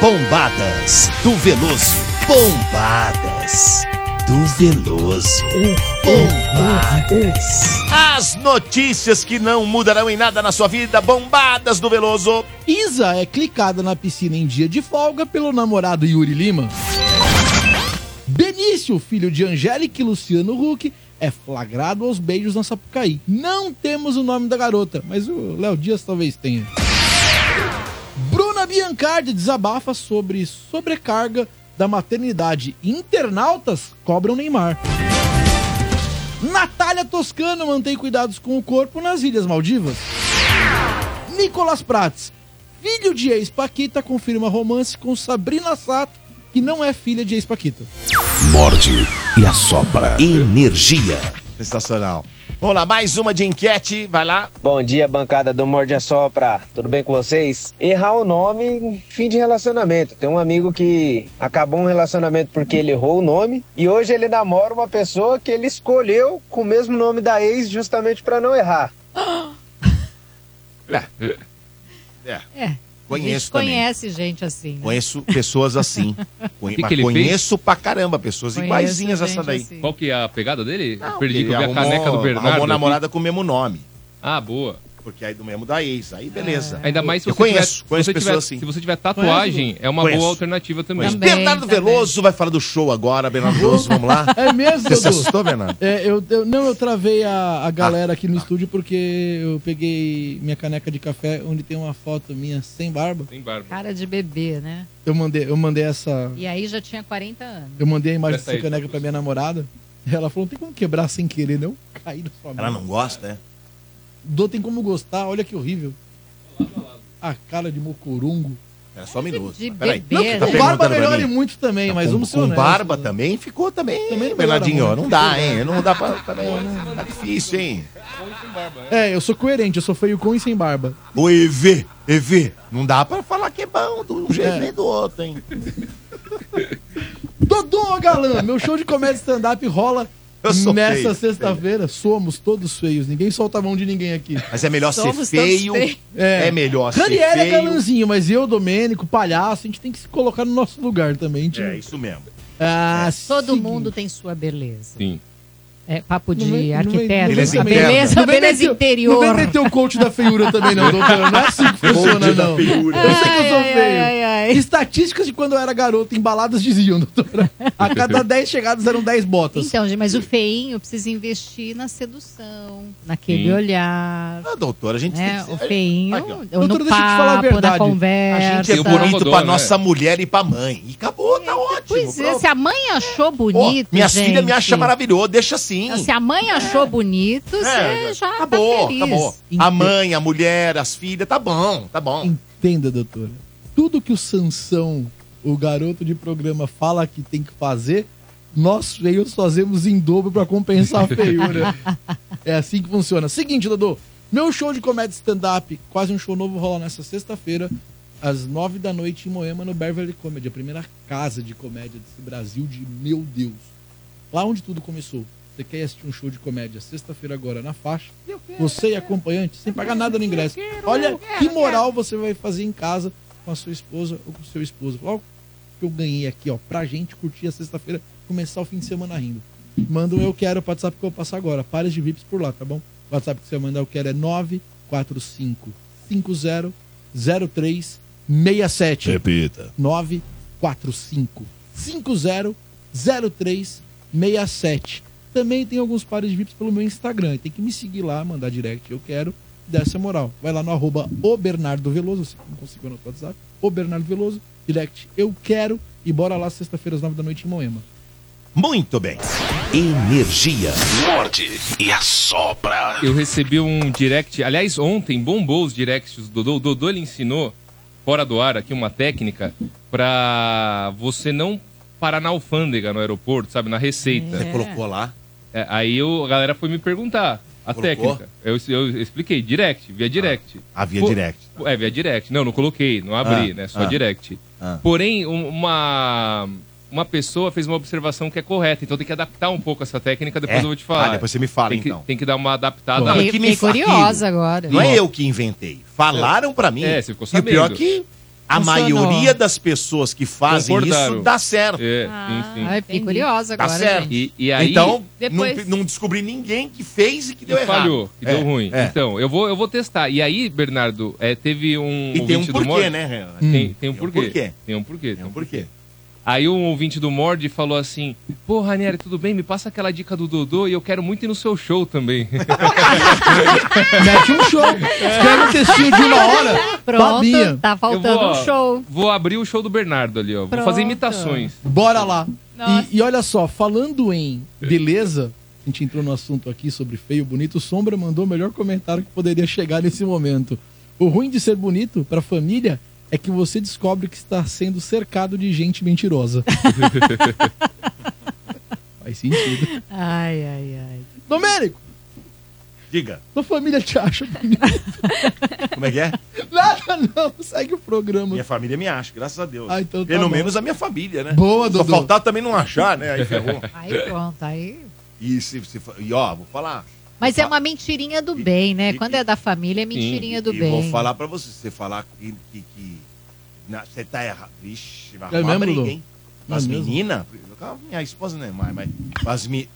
Bombadas do Veloso. Bombadas do Veloso. Bombadas. As notícias que não mudarão em nada na sua vida. Bombadas do Veloso. Isa é clicada na piscina em dia de folga pelo namorado Yuri Lima. Benício, filho de Angélica e Luciano Huck, é flagrado aos beijos na Sapucaí. Não temos o nome da garota, mas o Léo Dias talvez tenha. Bruna Biancardi desabafa sobre sobrecarga da maternidade. Internautas cobram Neymar. Natália Toscano mantém cuidados com o corpo nas Ilhas Maldivas. Nicolas Prates, filho de ex-Paquita, confirma romance com Sabrina Sato, que não é filha de ex-Paquita. Morde e assopra. Energia. Sensacional. Vamos lá, mais uma de enquete. Vai lá. Bom dia, bancada do Morde a Sopra. Tudo bem com vocês? Errar o nome, fim de relacionamento. Tem um amigo que acabou um relacionamento porque ele errou o nome e hoje ele namora uma pessoa que ele escolheu com o mesmo nome da ex justamente para não errar. É. É. Conheço a gente também. conhece gente assim. né? Conheço pessoas assim. Conhe- Que que conheço pra caramba pessoas Conheço iguaizinhas a essa daí. assim. Qual que é a pegada dele? Eu Perdi que eu vi a arrumou- caneca do Bernardo. Arrumou namorada com o mesmo nome. Ah, boa. Porque aí do mesmo da ex. Aí beleza. Ainda mais se eu você conheço, tiver, conheço se você pessoas tiver, assim. Se você tiver tatuagem, é uma Conheço. boa alternativa também. Mas Bernardo Veloso vai falar do show agora, Bernardo Veloso, vamos lá? É mesmo, Você se assustou, Bernardo? É, eu, eu- não, eu travei a, a galera aqui no estúdio porque eu peguei minha caneca de café onde tem uma foto minha sem barba. Sem barba. Cara de bebê, né? Eu mandei, eu mandei essa. E aí já tinha 40 anos. Eu mandei a imagem dessa caneca pra minha namorada. Ela falou: não tem como quebrar sem querer, não? Cair na sua Ela mão. não gosta, né? Dô tem como gostar, olha que horrível. A cara de mocorungo. É só um minuto. De mas Peraí. bebê, Não, né? tá Com barba melhora muito também, mas com, vamos ser com honestos. barba também ficou também, Também Bernardinho. melhora Não dá, hein? Não dá pra. Também, tá difícil, hein? É, eu sou coerente, eu sou feio com e sem barba. O EV, EV. Não dá pra falar que é bom de um jeito É. nem do outro, hein? Dodô Galã, meu show de comédia stand-up rola Nessa feio. sexta-feira, somos todos feios. Ninguém solta a mão de ninguém aqui. Mas é melhor ser Somos feio. todos feios. É, melhor ser é feio. galanzinho, mas eu, Domênico, palhaço, a gente tem que se colocar no nosso lugar também. É, isso mesmo. Ah, Todo mundo tem sua beleza. Sim. É papo de Não vem- não arquiteto. Beleza a interna. beleza, Não a beleza meter- interior. Não vem meter o coach da feiura também, não, doutor. Não é assim que funciona, não. feiura. Eu sei que eu sou feio. ai, ai. Estatísticas de quando eu era garoto em baladas diziam, doutora. A cada 10 chegadas eram 10 botas. Então, gente, mas o feinho precisa investir na sedução, naquele Sim. olhar. Ah, doutora, a gente né? tem O que... feinho, Aqui, ó. no Doutora, papo, deixa eu te falar a na verdade. A conversa. gente é o bonito pra né? nossa mulher e pra mãe. E acabou, tá ótimo. Pois é, se a mãe achou bonito, minhas gente, filhas me acham maravilhoso, deixa assim. Se a mãe achou bonito, É, você já acabou, tá feliz. acabou. A mãe, a mulher, as filhas, tá bom, tá bom. Entenda, doutora. Tudo que o Sansão, o garoto de programa, fala que tem que fazer, nós feios fazemos em dobro pra compensar a feiura. é assim que funciona. Seguinte, Dodô. Meu show de comédia stand-up, quase um show novo, rola nessa sexta-feira, às nove da noite em Moema, no Beverly Comedy, a primeira casa de comédia desse Brasil de meu Deus. Lá onde tudo começou. Você quer assistir um show de comédia sexta-feira agora na faixa? Você e acompanhante, sem pagar nada no ingresso. Olha que moral você vai fazer em casa com a sua esposa ou com o seu esposo. Olha o que eu ganhei aqui, ó, pra gente curtir a sexta-feira, começar o fim de semana rindo. Manda um eu quero pro WhatsApp que eu vou passar agora. Pares de VIPs por lá, tá bom? O WhatsApp que você mandar eu quero é 945 50 0367. Repita. 945 50 0367. Também tem alguns pares de VIPs pelo meu Instagram. Tem que me seguir lá, mandar direct, eu quero, dessa moral. Vai lá no arroba o Bernardo Veloso, você não conseguiu no WhatsApp, o Bernardo Veloso, direct, eu quero, e bora lá sexta-feira às nove da noite em Moema. Muito bem. Energia. Morde e assopra. Eu recebi um direct, aliás, ontem bombou os directs do Dodô. O Dodô ele ensinou, fora do ar, aqui uma técnica pra você não parar na alfândega no aeroporto, sabe, na receita. Você colocou lá? É, aí eu, a galera foi me perguntar a Colocou? técnica. Eu, eu expliquei, direct, via direct. Ah, via Pô- direct. É, via direct. Não, não coloquei, não abri, Ah, né? Só ah, direct. ah. Porém, um- uma, uma pessoa fez uma observação que é correta, então tem que adaptar um pouco essa técnica, depois É? eu vou te falar. Ah, depois você me fala, tem que, então. Tem que dar uma adaptada. Fiquei- que me fiquei curiosa aquilo. agora. Não é eu que inventei. Falaram pra mim. É, você ficou E o pior sabendo. que a Funcionou. maioria das pessoas que fazem Concordaram. isso dá certo. É, Ah, sim, sim. ai, fiquei curiosa Tá agora, certo. gente. E, e aí. então, Depois- não, não descobri ninguém que fez e que deu errado. falhou, que É, deu ruim. é. Então, eu vou, eu vou testar. E aí, Bernardo, é, teve um. E tem um porquê, né, Renan? Tem, tem um Tem um porquê. porquê. Tem um porquê. Tem um porquê. Aí um ouvinte do Mord falou assim: Pô, Ranieri, tudo bem? Me passa aquela dica do Dodô e eu quero muito ir no seu show também. Mete um show. Escreve um textinho de uma hora. Pronto, babinha. tá faltando vou, um show. Vou abrir o show do Bernardo ali, ó. Vou Pronto. fazer imitações. Bora lá. E, e olha só, falando em beleza, a gente entrou no assunto aqui sobre feio, bonito. O Sombra mandou o melhor comentário que poderia chegar nesse momento. O ruim de ser bonito pra família é que você descobre que está sendo cercado de gente mentirosa. Faz sentido. Ai, ai, ai. Domênico, Diga, tua família te acha bonito? como é que é? Nada não, segue o programa. Minha família me acha, graças a Deus. Ah, então tá Pelo bom. menos a minha família, né? Boa, Só Dodô. faltar também não achar, né? Aí ferrou. Aí pronto, aí. E, se, se, e ó, vou falar. Mas é uma mentirinha do bem, né? e- Quando é da família, é mentirinha do e bem. vou falar pra você, você falar que, que, que na- você tá errado. Vixe, vai É arrumar mesmo, briga, Dodô? hein? É As meninas, minha esposa não é mais, mas as, mi,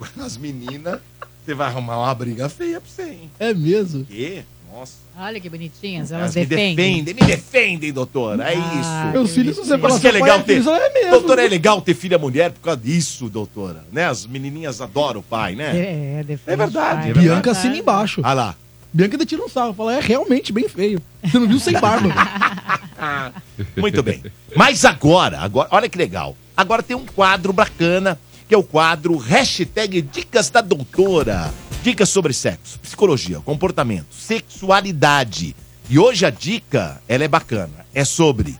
as meninas, você vai arrumar uma briga feia pra você, hein? É mesmo? Que? Nossa. Olha que bonitinhas, elas me defendem. defendem, me defendem, doutora. É Ah, isso. Meus filhos, você isso que é legal pai ter. filho, é mesmo. Doutora, é legal ter filha mulher por causa disso, doutora. Né? As menininhas adoram o pai, né? É, defende. É verdade, pai. é verdade. Bianca assina embaixo. Ah lá. Bianca ainda tira um sarro. Fala, é realmente bem feio. Você não viu sem barba. Muito bem. Mas agora, agora, olha que legal. Agora tem um quadro bacana, que é o quadro hashtag Dicas da Doutora. Dicas sobre sexo, psicologia, comportamento, sexualidade. E hoje a dica, ela é bacana. É sobre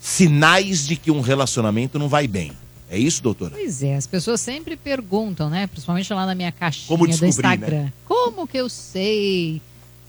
sinais de que um relacionamento não vai bem. É isso, doutora? Pois é, as pessoas sempre perguntam, né? Principalmente lá na minha caixinha Como do descobrir, Instagram. né? Como que eu sei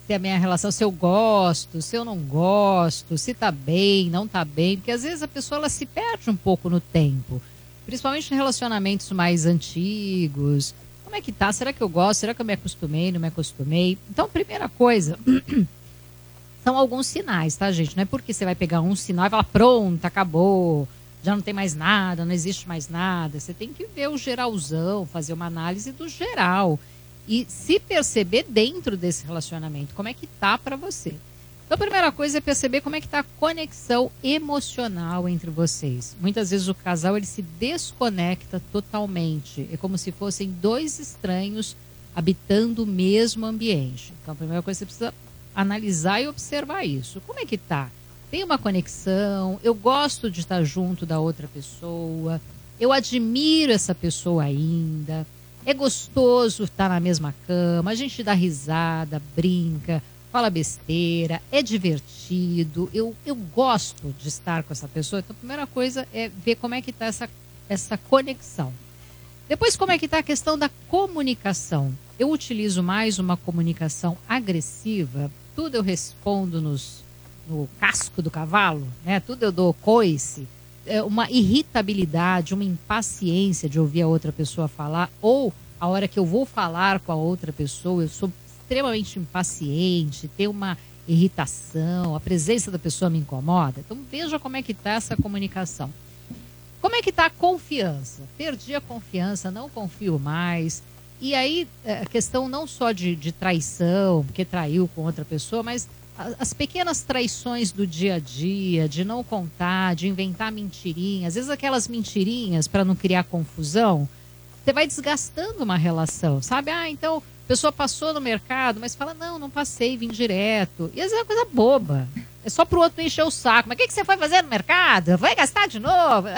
se a minha relação, se eu gosto, se eu não gosto, se tá bem, não tá bem? Porque às vezes a pessoa ela se perde um pouco no tempo. Principalmente em relacionamentos mais antigos, Como é que tá? Será que eu gosto? Será que eu me acostumei? Não me acostumei? Então, primeira coisa, são alguns sinais, tá, gente? Não é porque você vai pegar um sinal e falar, pronto, acabou, já não tem mais nada, não existe mais nada. Você tem que ver o geralzão, fazer uma análise do geral e se perceber dentro desse relacionamento, como é que tá para você. Então, a primeira coisa é perceber como é que tá a conexão emocional entre vocês. Muitas vezes o casal ele se desconecta totalmente. É como se fossem dois estranhos habitando o mesmo ambiente. Então, a primeira coisa que você precisa analisar e observar isso. Como é que tá? Tem uma conexão? Eu gosto de estar junto da outra pessoa. Eu admiro essa pessoa ainda. É gostoso estar na mesma cama. A gente dá risada, brinca, fala besteira, é divertido. Eu, eu gosto de estar com essa pessoa. Então, a primeira coisa é ver como é que está essa, essa conexão. Depois, como é que está a questão da comunicação? Eu utilizo mais uma comunicação agressiva. Tudo eu respondo nos, no casco do cavalo, né? Tudo eu dou coice. É uma irritabilidade, uma impaciência de ouvir a outra pessoa falar, ou a hora que eu vou falar com a outra pessoa, eu sou extremamente impaciente, tenho uma irritação, a presença da pessoa me incomoda. Então veja como é que está essa comunicação. Como é que está a confiança? Perdi a confiança, não confio mais. E aí, é, a questão não só de, de traição, porque traiu com outra pessoa, mas as pequenas traições do dia a dia, de não contar, de inventar mentirinhas, às vezes aquelas mentirinhas para não criar confusão, você vai desgastando uma relação, sabe? Ah, então a pessoa passou no mercado, mas fala, não, não passei, vim direto. E às vezes é uma coisa boba. É só pro outro encher o saco. Mas o que, que você foi fazer no mercado? Vai gastar de novo? Ah,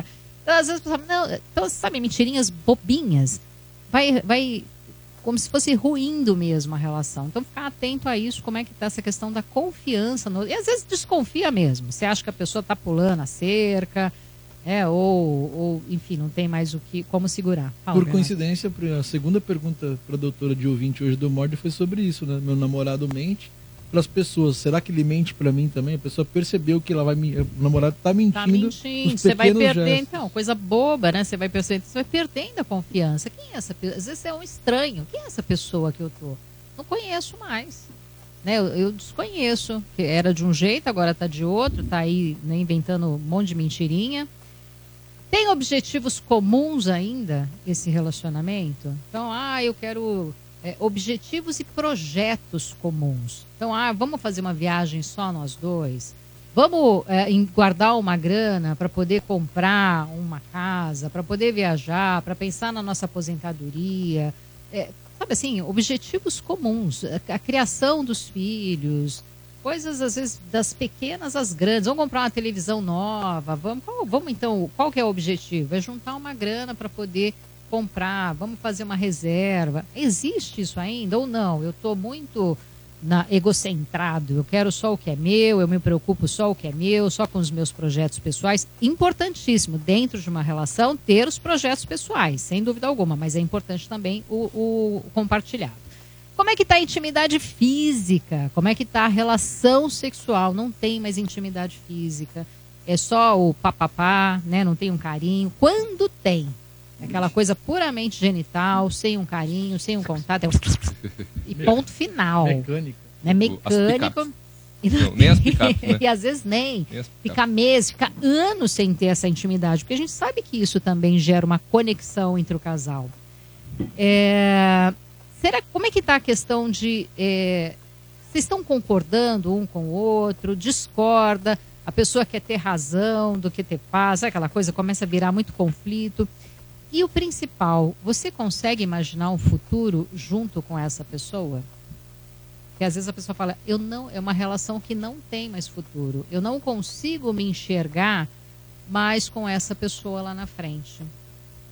ah. Então, às vezes, não, então, sabe, mentirinhas bobinhas. Vai, vai como se fosse ruindo mesmo a relação. Então, ficar atento a isso, como é que tá essa questão da confiança. No... E às vezes desconfia mesmo. Você acha que a pessoa tá pulando a cerca, é, ou, ou enfim, não tem mais o que, como segurar. Fala, Por coincidência, a segunda pergunta para a doutora de ouvinte hoje do Morde foi sobre isso, né? Meu namorado mente para as pessoas. Será que ele mente para mim também? A pessoa percebeu que ela vai me... o namorado tá mentindo. Tá mentindo, você vai perder, gestos. então, coisa boba, né? Você vai percebendo, você vai perdendo a confiança. Quem é essa pessoa? Às vezes é um estranho. Quem é essa pessoa que eu tô? Não conheço mais. Né? Eu, eu desconheço. Que era de um jeito, agora tá de outro, tá aí né, inventando um monte de mentirinha. Tem objetivos comuns ainda esse relacionamento? Então, ah, eu quero é, objetivos e projetos comuns. Então, ah, vamos fazer uma viagem só nós dois? Vamos é, guardar uma grana para poder comprar uma casa, para poder viajar, para pensar na nossa aposentadoria. É, sabe assim, objetivos comuns, a, a criação dos filhos, coisas às vezes das pequenas às grandes. Vamos comprar uma televisão nova, vamos, qual- vamos então, qual que é o objetivo? É juntar uma grana para poder comprar, vamos fazer uma reserva. Existe isso ainda ou não? Eu estou muito na, egocentrado, eu quero só o que é meu, eu me preocupo só o que é meu, só com os meus projetos pessoais. Importantíssimo, dentro de uma relação, ter os projetos pessoais, sem dúvida alguma, mas é importante também o, o compartilhado. Como é que está a intimidade física? Como é que está a relação sexual? Não tem mais intimidade física. É só o papapá, né? Não tem um carinho. Quando tem, aquela coisa puramente genital, sem um carinho, sem um contato. é um E ponto final. Mecânica. Né? Mecânico. E não Não, nem as picapes, né? E às vezes nem. Nem as Ficar meses, ficar anos sem ter essa intimidade. Porque a gente sabe que isso também gera uma conexão entre o casal. É, será, como é que está a questão de. é, vocês estão concordando um com o outro? Discorda? A pessoa quer ter razão do que ter paz? Aquela coisa começa a virar muito conflito. E o principal, você consegue imaginar um futuro junto com essa pessoa? Porque às vezes a pessoa fala, eu não, é uma relação que não tem mais futuro. Eu não consigo me enxergar mais com essa pessoa lá na frente.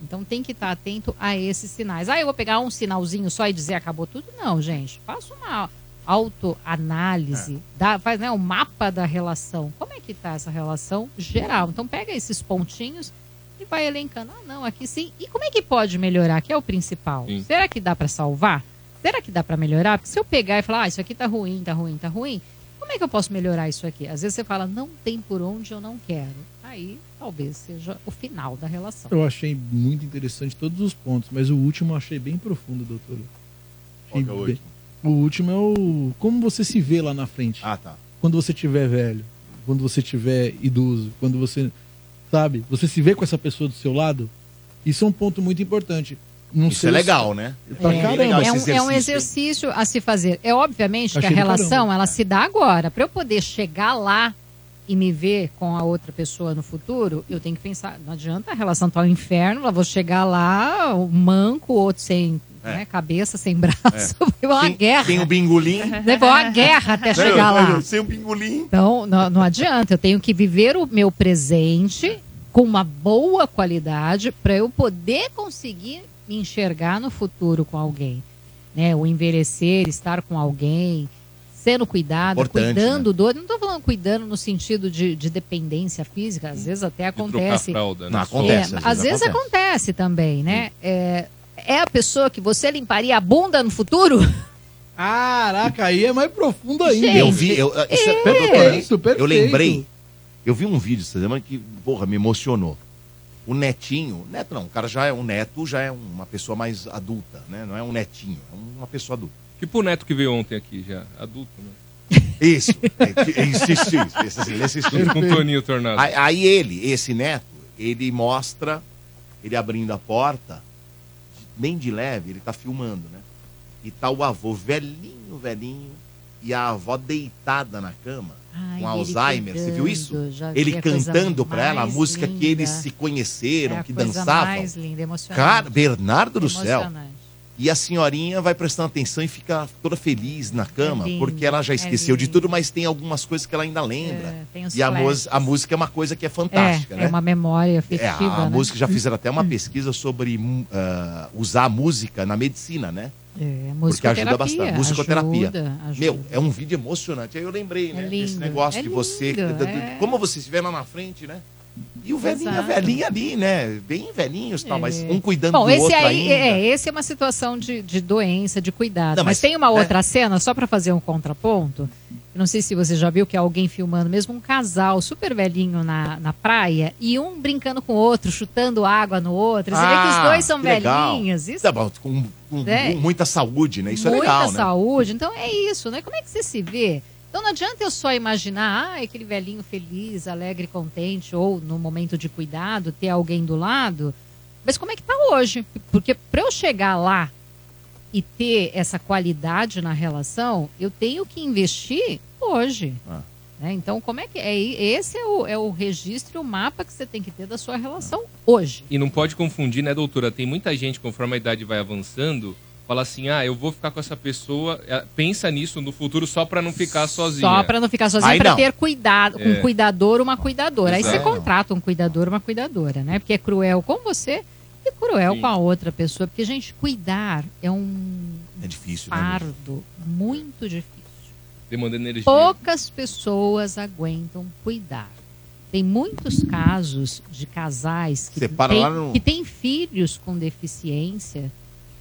Então tem que estar atento a esses sinais. Ah, eu vou pegar um sinalzinho só e dizer acabou tudo? Não, gente. Faça uma autoanálise, dá- faz né, um mapa da relação. Como é que está essa relação geral? Então pega esses pontinhos e vai elencando. Ah, não, aqui sim. E como é que pode melhorar? Que é o principal. Sim. Será que dá para salvar? Será que dá para melhorar? Porque se eu pegar e falar, ah, isso aqui tá ruim, tá ruim, tá ruim, como é que eu posso melhorar isso aqui? Às vezes você fala, não tem por onde eu não quero. aí talvez seja o final da relação. Eu achei muito interessante todos os pontos, mas o último eu achei bem profundo, doutor. Qual que é o Achei último? O último é o como você se vê lá na frente. Ah, tá. Quando você tiver velho, quando você tiver idoso, quando você, sabe, você se vê com essa pessoa do seu lado. Isso é um ponto muito importante. Não Isso sei é se- legal, né? Pra É, caramba. legal É um, esse é um exercício. exercício a se fazer. É obviamente que a Achei relação caramba. ela se dá agora. Para eu poder chegar lá e me ver com a outra pessoa no futuro, eu tenho que pensar. Não adianta a relação tá um inferno, eu vou chegar lá, o manco, o outro sem É. né, cabeça, sem braço, foi uma Tem- guerra. Tem o bingolim. Levou uma guerra até chegar lá. Sem o bingolim. Então, não, não adianta. Eu tenho que viver o meu presente com uma boa qualidade para eu poder conseguir me enxergar no futuro com alguém. Né? O envelhecer, estar com alguém, sendo cuidado, Importante, né? cuidando do outro. Não estou falando cuidando no sentido de, de dependência física, às vezes até acontece. fralda, né? Não, acontece. É, às às vezes vezes acontece, também, né? É, é a pessoa que você limparia a bunda no futuro? Caraca, aí é mais profundo ainda. Gente, Eu vi, eu, isso é- Perfeito, eu lembrei, eu vi um vídeo essa semana que, porra, me emocionou. O netinho, neto não, o cara já é um neto, já é uma pessoa mais adulta, né? Não é um netinho, é uma pessoa adulta. Tipo o neto que veio ontem aqui já, adulto, né? Isso, é, que- isso, isso, isso, esse. Com Toninho Tornado. Aí, aí ele, esse neto, ele mostra, ele abrindo a porta, bem de leve, ele tá filmando, né? E tá o avô velhinho, velhinho, e a avó deitada na cama, Ai, com Alzheimer. Você viu isso? vi Ele cantando pra ela a música que linda. eles se conheceram, É a que coisa dançavam. mais linda, emocionante. Cara, Bernardo do céu. E a senhorinha vai prestando atenção e fica toda feliz na cama, É lindo, porque ela já é esqueceu de lindo. tudo, mas tem algumas coisas que ela ainda lembra. É, e a, a música é uma coisa que é fantástica, é, né? é uma memória É, afetiva, a né? música já fizeram até uma pesquisa sobre hum, ah, usar a música na medicina, né? É, Porque ajuda bastante. Musicoterapia. ajuda, ajuda. Meu, é um vídeo emocionante. Aí eu lembrei, né? Desse lindo, negócio é de você. lindo, da- é. Como você estiver lá na frente, né? E o velhinho, a velhinha ali, né? Bem velhinhos tal, mas É. um cuidando Bom, do esse outro aí, ainda. é, esse é uma situação de, de doença, de cuidado. Não, mas, mas, tem uma né? outra cena, só para fazer um contraponto. Não sei se você já viu que é alguém filmando mesmo um casal super velhinho na, na praia e um brincando com o outro, chutando água no outro. Você vê que os Ah, dois são velhinhos. Isso Tá bom, com, com- É. com muita saúde, né? Isso muita é legal, né? saúde. Então é isso, né? Como é que você se vê? Então não adianta eu só imaginar, ah, aquele velhinho feliz, alegre, contente, ou no momento de cuidado, ter alguém do lado. Mas como é que tá hoje? Porque para eu chegar lá e ter essa qualidade na relação, eu tenho que investir hoje. Ah. né? Então, como é que é? Esse é o, é o registro o mapa que você tem que ter da sua relação hoje. E não pode confundir, né, doutora? Tem muita gente, conforme a idade vai avançando, fala assim: ah, eu vou ficar com essa pessoa. eh, Pensa nisso no futuro só pra não ficar sozinha. Só para não ficar sozinho, Aí para não. ter cuidado, É. um cuidador, uma cuidadora. Aí você Exato. contrata um cuidador, uma cuidadora, né? Porque é cruel com você e cruel Sim. com a outra pessoa. Porque, gente, cuidar é um É difícil, né? fardo muito difícil. Demanda energia. Poucas pessoas aguentam cuidar. Tem muitos casos de casais que Separa lá no- que têm filhos com deficiência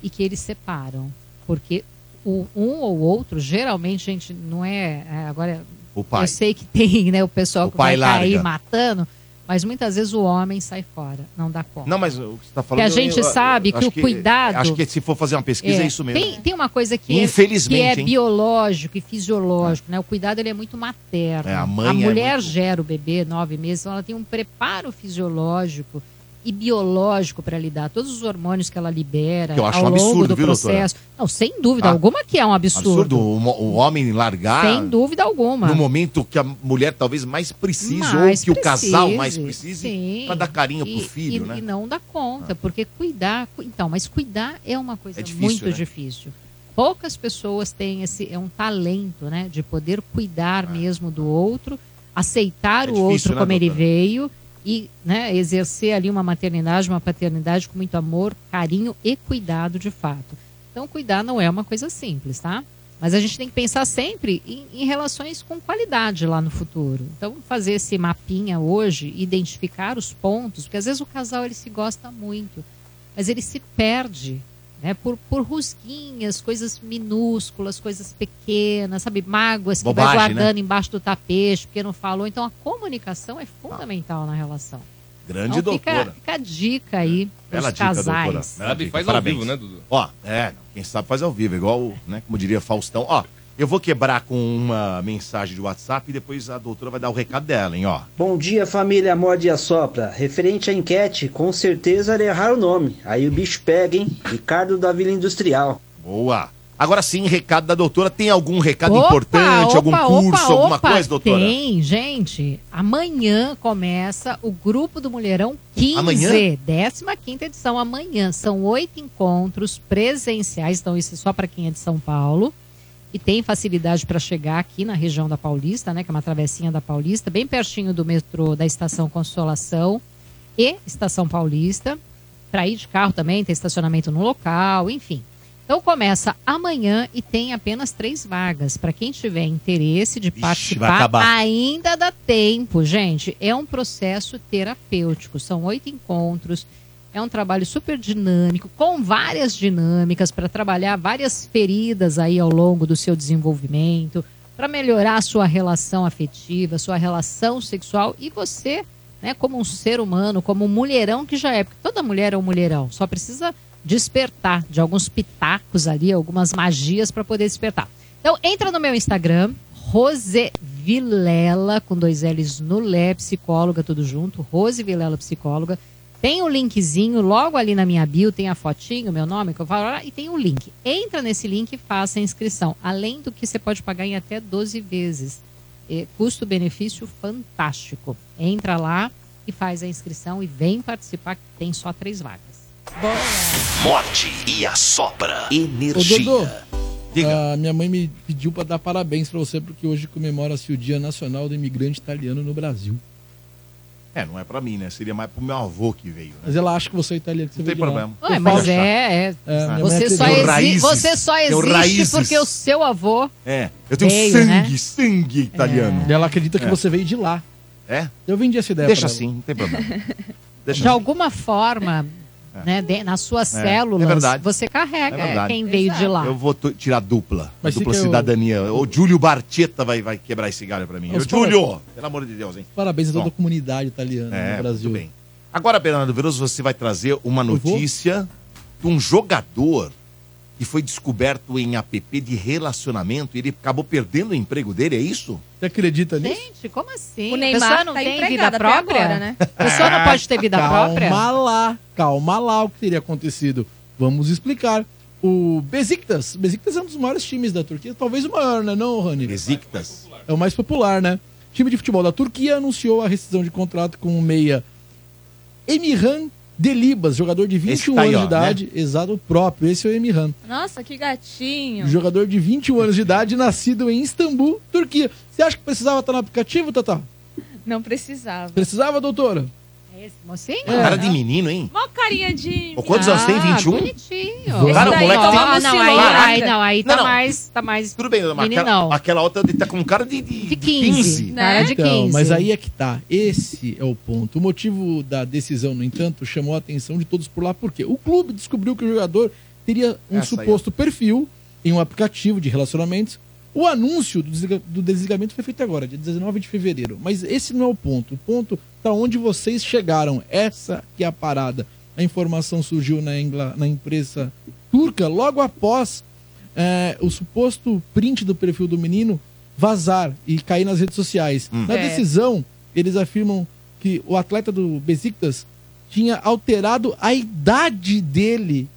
e que eles separam. Porque o, um ou outro, geralmente, gente, não é. é, agora, O pai. eu sei que tem né, o pessoal O que pai vai cair larga. matando, mas muitas vezes o homem sai fora, não dá conta. Não, mas o que você tá Que falando... a gente eu- eu- sabe que acho o cuidado- Acho que se for fazer uma pesquisa é, É, isso mesmo. Tem, tem uma coisa que é, Infelizmente, que é hein? biológico e fisiológico, né? O cuidado ele é muito materno. É, a mãe é mulher muito- gera o bebê nove meses, então ela tem um preparo fisiológico e biológico para lidar. Todos os hormônios que ela libera Que eu acho ao um longo absurdo, do viu, doutora? processo. Não, sem dúvida Ah, alguma que é um absurdo. Absurdo o, homem largar Sem dúvida alguma. no momento que a mulher talvez mais precise Mais ou que o casal precise, mais precise para dar carinho pro filho, e, né? E não dá conta, porque cuidar. cu- Então, mas cuidar é uma coisa É difícil, muito né? difícil. Poucas pessoas têm esse. É um talento, né? De poder cuidar mesmo do outro, aceitar É o difícil, outro né, como ele doutora? veio e né, exercer ali uma maternidade, uma paternidade com muito amor, carinho e cuidado de fato. Então, cuidar não é uma coisa simples, tá? Mas a gente tem que pensar sempre em, em relações com qualidade lá no futuro. Então, fazer esse mapinha hoje, identificar os pontos, porque às vezes o casal ele se gosta muito, mas ele se perde né? Por, por rusguinhas, coisas minúsculas, coisas pequenas, sabe? Mágoas que vai Bobagem, né? guardando embaixo do tapete porque não falou. Então a comunicação é fundamental na relação. Grande então, fica, doutora. fica a dica aí Bela pros dica, casais. doutora. Bela Sabe, dica, faz ao parabéns. vivo, né, Dudu? Ó, é, quem sabe faz ao vivo, igual, né, como diria Faustão. Ó, eu vou quebrar com uma mensagem de WhatsApp e depois a doutora vai dar o recado dela, hein, ó. Bom dia, família Morde e Assopra. Referente à enquete, com certeza era errar o nome. Aí o bicho pega, hein? Ricardo da Vila Industrial. Boa. Agora sim, recado da doutora. Tem algum recado Opa, importante, opa, algum curso, opa, alguma opa, coisa, doutora? Tem, gente. Amanhã começa o Grupo do Mulherão 15. Amanhã? 15 edição. Amanhã. São oito encontros presenciais. Então, isso é só para quem é de São Paulo. E tem facilidade para chegar aqui na região da Paulista, né? Que é uma travessinha da Paulista, bem pertinho do metrô da Estação Consolação e Estação Paulista. Para ir de carro também, tem estacionamento no local, enfim. Então começa amanhã e tem apenas três vagas. Para quem tiver interesse de vai participar, ainda dá tempo, gente. É um processo terapêutico. São oito encontros. É um trabalho super dinâmico, com várias dinâmicas para trabalhar várias feridas aí ao longo do seu desenvolvimento, para melhorar a sua relação afetiva, sua relação sexual e você, né, como um ser humano, como um mulherão que já é, porque toda mulher é um mulherão, só precisa despertar de alguns pitacos ali, algumas magias para poder despertar. Então, entra no meu Instagram, Rose Vilela, com dois L's no Lé, psicóloga, tudo junto, Rose Vilela, psicóloga. Tem o linkzinho logo ali na minha bio, tem a fotinho, meu nome, que eu falo, e tem o link. Entra nesse link e faça a inscrição. Além do que você pode pagar em até 12 vezes. É, Custo-benefício fantástico. Entra lá e faz a inscrição e vem participar, que tem só três vagas. Morde e assopra. Ô, Energia. Dodô, a minha mãe me pediu para dar parabéns para você porque hoje comemora-se o Dia Nacional do Imigrante Italiano no Brasil. É, não é pra mim, né? Seria mais pro meu avô que veio. Né? Mas ela acha que você é italiano. Que você Não veio tem de lá. problema. Ué, Eu mas falo- é, é. É, mãe você, só exi- raízes. você só existe porque o seu avô. É, eu tenho Veio, sangue, né? sangue italiano. E ela acredita que É. você veio de lá. É? Eu vendi essa ideia Deixa pra ela. assim, não tem problema. Deixa de assim. alguma forma, né, de- nas suas É, células, é verdade. você carrega É verdade. quem veio de lá. Eu vou tirar dupla. Mas dupla cidadania. O Júlio Barchetta vai, vai quebrar esse galho pra mim. Os Ô, Júlio! Pelo amor de Deus, hein? Parabéns a toda Bom. a comunidade italiana É, no Brasil. muito bem. Agora, Bernardo Veloso, você vai trazer uma notícia de um jogador que foi descoberto em app de relacionamento e ele acabou perdendo o emprego dele, é isso? Você acredita nisso? Gente, como assim? O Neymar pessoa não tá tem vida própria? agora, né? A pessoa não pode ter vida calma própria? lá, calma lá o que teria acontecido. Vamos explicar. O Besiktas, Besiktas é um dos maiores times da Turquia, talvez o maior, né, não, Rony? Besiktas. É o mais popular, né? O time de futebol da Turquia anunciou a rescisão de contrato com o meia Emirhan Delibas, jogador de 21 tá aí, anos ó, de idade, exato, o próprio, esse é o Emirhan. Nossa, que gatinho. Jogador de 21 anos de idade, nascido em Istambul, Turquia. Você acha que precisava estar no aplicativo, Tata? Não precisava. Precisava, doutora? É esse mocinho? Cara de menino, hein? Mó carinha de. Ô, quantos anos tem? 21? Bonitinho. Cara, o daí, moleque ó, tem... Ah, não, aí, Caraca. aí, não, aí tá Não, não. mais, tá mais Tudo bem, mas aquela, meninão. aquela outra tá com cara de, de, De 15, cara de 15. Então, mas aí é que tá. Esse é o ponto. O motivo da decisão, no entanto, chamou a atenção de todos por lá, porque o clube descobriu que o jogador teria um Essa aí, suposto perfil em um aplicativo de relacionamentos. O anúncio do, desliga- do desligamento foi feito agora, dia 19 de fevereiro. Mas esse não é o ponto. O ponto tá onde vocês chegaram. Essa que é a parada. A informação surgiu na, Ingla- na imprensa turca logo após é, o suposto print do perfil do menino vazar e cair nas redes sociais. Na É. decisão, eles afirmam que o atleta do Besiktas tinha alterado a idade dele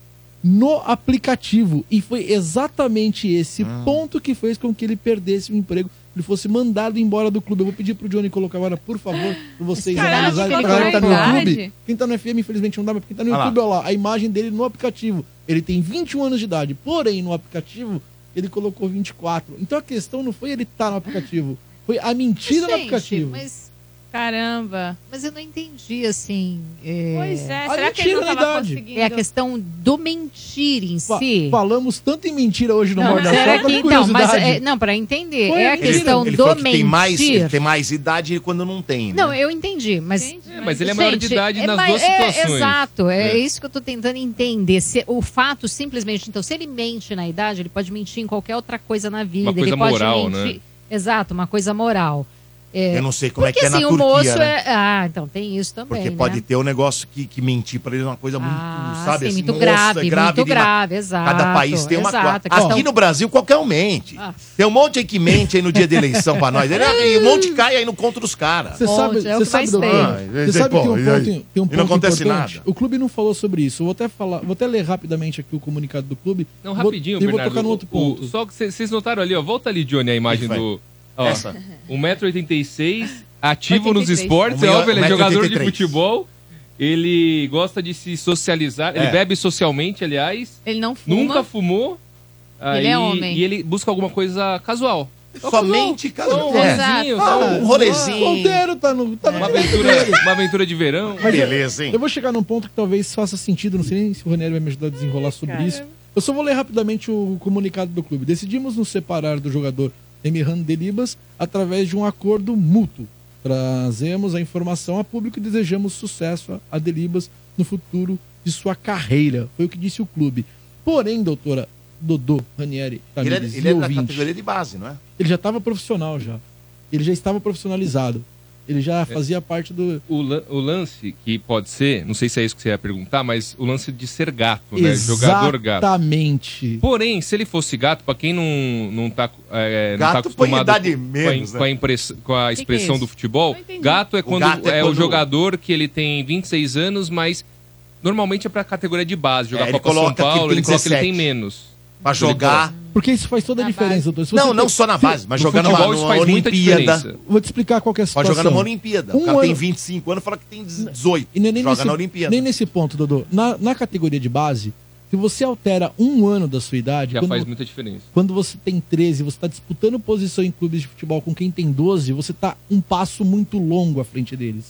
no aplicativo. E foi exatamente esse ponto que fez com que ele perdesse o emprego, ele fosse mandado embora do clube. Eu vou pedir pro Johnny colocar agora, por favor, pra vocês Caralho, analisarem. Pra galera que tá no. YouTube. Quem tá no FM, infelizmente, não dá, mas quem tá no Olha lá. YouTube, olha lá, a imagem dele no aplicativo. Ele tem 21 anos de idade, porém, no aplicativo, ele colocou 24. Então a questão não foi ele estar no aplicativo, foi a mentira no Gente, aplicativo. Mas Caramba. Mas eu não entendi, assim. é- Pois é, A será que ele não na tava conseguindo? É a questão do mentir em Fa- si. falamos tanto em mentira hoje no Não, Morde a será que então, mas é, não, para entender, Foi é a questão Ele do mentir. tem mais, ele tem mais idade quando não tem, né? Não, eu entendi, mas. É, mas ele é maior de idade é nas duas é, situações. exato, é, É. isso que eu tô tentando entender. Se, o fato simplesmente, então, se ele mente na idade, ele pode mentir em qualquer outra coisa na vida. Uma coisa ele pode moral, mentir. né? Exato, uma coisa moral. É, Eu não sei como é porque, que é na assim, o Turquia, moço né? é. Ah, então tem isso também. Porque né? pode ter um negócio que, que mentir pra ele é uma coisa muito, Ah, sabe? sim, assim, muito nossa, grave, é grave muito grave, exato. Cada país tem uma exato, coisa. a Aqui no Brasil, qualquer um mente. Ah. Tem um monte aí que mente aí no dia de eleição pra nós. E um monte cai aí no contra dos caras. Você sabe, é o você sabe. Ah, você sabe que tem um e ponto, tem um E não ponto acontece importante. nada. O clube não falou sobre isso. Eu vou até falar, vou até ler rapidamente aqui o comunicado do clube. Não, Vou- rapidinho, e vou Bernardo. tocar no outro ponto. só que vocês notaram ali, ó. Volta ali, Johnny, a imagem do. Ó, Essa. 1,86m, ativo nos 83. esportes, é óbvio, ele é 1,83. jogador de futebol. Ele gosta de se socializar, ele É. bebe socialmente, aliás. Ele não fuma. Nunca fumou. Ele é homem. E ele busca alguma coisa casual. Somente Um casual. rolezinho, Exato. só Ah, um um- rolezinho. Solteiro tá no. Tá no uma, aventura, uma aventura de verão. Mas Beleza, hein? Eu vou chegar num ponto que talvez faça sentido, não sei nem se o Ranieri vai me ajudar a desenrolar sobre isso. Eu só vou ler rapidamente o comunicado do clube. Decidimos nos separar do jogador Emirhan Delibas através de um acordo mútuo. Trazemos a informação a público e desejamos sucesso a Delibas no futuro de sua carreira. Foi o que disse o clube. Porém, doutora Dodô Ranieri, Ele é, Tamires ele é da categoria de base, não é? ele já estava profissional já. Ele já estava profissionalizado. Ele já fazia parte do. O, lan- o lance que pode ser, não sei se é isso que você ia perguntar, mas o lance de ser gato, né? Jogador gato. Exatamente. Porém, se ele fosse gato, pra quem não, não, tá, é, não tá Gato põe acostumado idade com, menos, com a, né? com a que é expressão isso? do futebol, gato é O quando gato é é, o quando- jogador que ele tem 26 anos, mas normalmente é pra categoria de base. Jogar É, Copa São Paulo, ele coloca que ele 17. tem menos. Pra jogar. Porque isso faz toda a Na diferença, doutor. Não, tem- não só na base, mas jogar numa, isso numa faz muita Olimpíada. diferença. Vou te explicar qual que é a Pode situação. jogar numa Olimpíada. o Um cara tem ano- 25 anos e fala que tem 18. E nem, nem Joga nesse, na Olimpíada. nem nesse ponto, Dodô. Na, na categoria de base, se você altera um ano da sua idade, Já quando, faz muita diferença. quando você tem 13, você está disputando posição em clubes de futebol com quem tem 12, você está um passo muito longo à frente deles.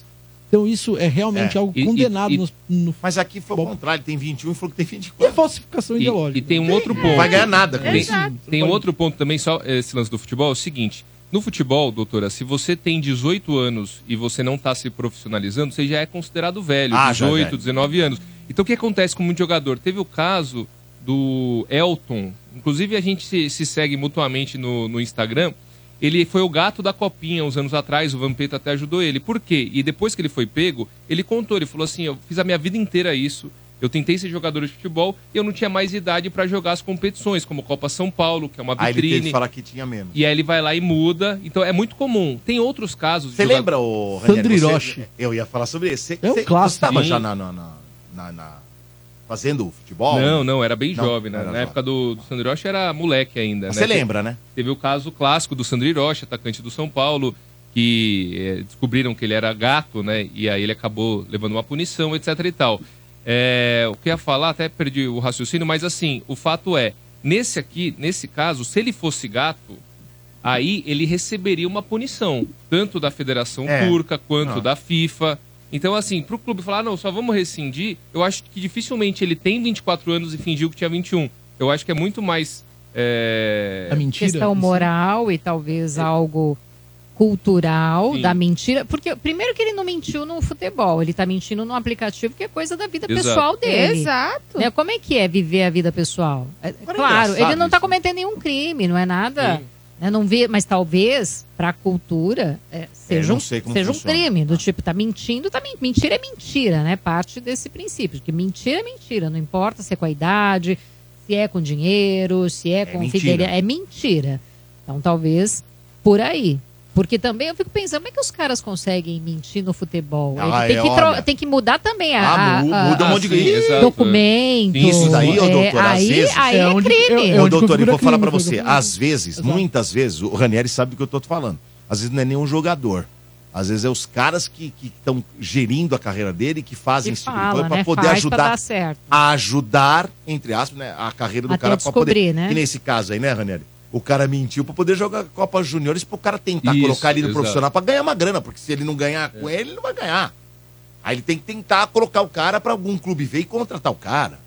Então isso é realmente É. algo E- condenado e- no, no Mas aqui foi o contrário, ele tem 21 e falou que tem E é 24. falsificação E, ideológica. e tem um outro ponto. Não vai ganhar nada com Tem, isso. tem um outro ponto também, só esse lance do futebol, é o seguinte. No futebol, doutora, se você tem 18 anos e você não está se profissionalizando, você já é considerado velho, Ah, já é 18, velho. 19 anos. Então o que acontece com muito jogador? Teve o caso do Elton, inclusive a gente se, se segue mutuamente no, no Instagram. Ele foi o gato da copinha uns anos atrás, o Vampeta até ajudou ele. Por quê? E depois que ele foi pego, ele contou, ele falou assim: eu fiz a minha vida inteira isso. Eu tentei ser jogador de futebol e eu não tinha mais idade para jogar as competições, como Copa São Paulo, que é uma Aí ele vitrine. teve que falar que tinha menos. E aí ele vai lá e muda. Então é muito comum. Tem outros casos. Você joga- lembra, o Sandro Hiroshi. Eu ia falar sobre isso. Você, É um clássico. Você estava já na- na- na- na- fazendo futebol? Não, não, era bem Não, jovem. Né? era Na jovem. época do, do Sandro Hiroshi era moleque ainda. Né? Você lembra, né? Teve o caso clássico do Sandro Hiroshi, atacante do São Paulo, que eh, descobriram que ele era gato, né? E aí ele acabou levando uma punição, etc e tal. É, o que ia falar, até perdi o raciocínio, mas assim, o fato é, nesse aqui, nesse caso, se ele fosse gato, aí ele receberia uma punição, tanto da Federação É. Turca quanto Não. da FIFA. Então, assim, pro clube falar, "Ah, não, só vamos rescindir, eu acho que dificilmente ele tem 24 anos e fingiu que tinha 21. Eu acho que é muito mais. é, A mentira. questão moral e talvez algo cultural Sim. da mentira. Porque, primeiro, que ele não mentiu no futebol, ele tá mentindo no aplicativo que é coisa da vida Exato. pessoal dele. Exato. Né? Como é que é viver a vida pessoal? É, é claro, ele não né? cometendo nenhum crime, não é nada. Sim. Né? Não vê, mas talvez para a cultura é, seja, não um, seja um crime do tipo tá mentindo, tá men- mentira é mentira, né? Parte desse princípio, que mentira é mentira, não importa se é com a idade, se é com dinheiro, se é, com mentira. fidelidade, é mentira. Então talvez por aí. Porque também eu fico pensando, como é que os caras conseguem mentir no futebol? Ah, tem, é, que olha. tem que mudar também a, Ah, mu- a- muda um a- monte de sim, coisa. exato. documento. Isso daí, ô, é, doutor, às aí, vezes- aí É é, onde- crime. é- é Ô, doutor, eu vou falar pra você. Às vezes, Exato. muitas vezes, o Ranieri sabe do que eu tô te falando. Às vezes não é nenhum jogador. Às vezes é os caras que estão gerindo a carreira dele que fazem esse tipo pra né? poder Faz pra ajudar dar certo. a ajudar, entre aspas, né, a carreira do Até cara pra poder. descobrir, né? E nesse caso aí, né, Ranieri? O cara mentiu pra poder jogar Copa Juniores pro cara tentar Isso, colocar ele no exato. profissional pra ganhar uma grana, porque se ele não ganhar com ele, ele não vai ganhar. Aí ele tem que tentar colocar o cara pra algum clube ver e contratar o cara.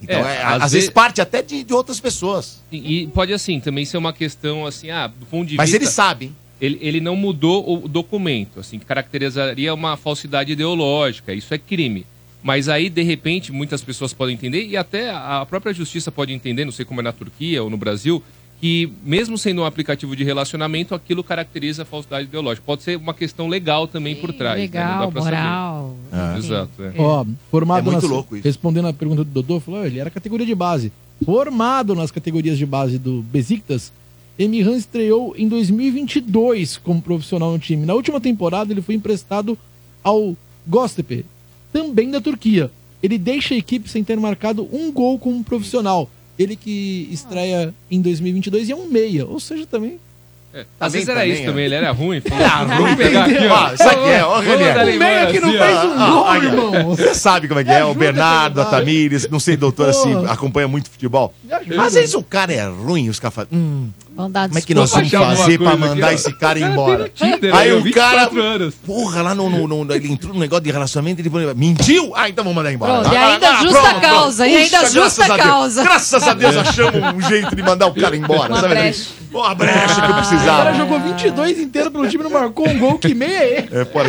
Então, É, é, às vezes vezes- parte até de, de outras pessoas. E, e pode, assim, também ser uma questão, assim, ah, do ponto de Mas vista... ele sabe, hein? Ele, ele não mudou o documento, assim, que caracterizaria uma falsidade ideológica. Isso é crime. Mas aí, de repente, muitas pessoas podem entender, e até a própria justiça pode entender, não sei como é na Turquia ou no Brasil, que mesmo sendo um aplicativo de relacionamento, aquilo caracteriza a falsidade ideológica. Pode ser uma questão legal também por trás. né? Legal, pra moral, saber. enfim. Exato. é. Ó, formado É muito nas- louco isso. Respondendo a pergunta do Dodô, falou, "Ah, ele era categoria de base. Formado nas categorias de base do Besiktas, Emirhan estreou em 2022 como profissional no time. Na última temporada, ele foi emprestado ao Göztepe, também da Turquia. Ele deixa a equipe sem ter marcado um gol como profissional. Ele que estreia em 2022 e é um meia, ou seja, também É, Às vezes Também, era isso também, também, ó. ele era ruim. Era Vamos ruim, pegar aqui, ó. Isso aqui é, ó, dar embora meia que não assim, fez um Ah, gol, irmão. Você sabe como é que é? O Bernardo, a. Tamires, não sei, doutora, se Pô. acompanha muito futebol. Às vezes o cara é ruim, os caras falam, hum, Vamos dar como é que nós vamos fazer pra aqui, mandar ó. esse cara Cara, embora? Tinder, Aí ó, o cara, 24 anos. porra, lá no, no- no- ele entrou no negócio de relacionamento, ele falou, mentiu? Ah, então vamos mandar embora. Pronto, e Ah, ainda ah, justa pronto, causa, e pronto. ainda Puxa, justa graças a causa. Graças a Deus achamos um jeito de mandar o cara embora. Uma sabe? brecha. Uma brecha que eu O cara precisava. jogou 22 inteiro pelo time, não marcou um gol, que meia é esse? É, fora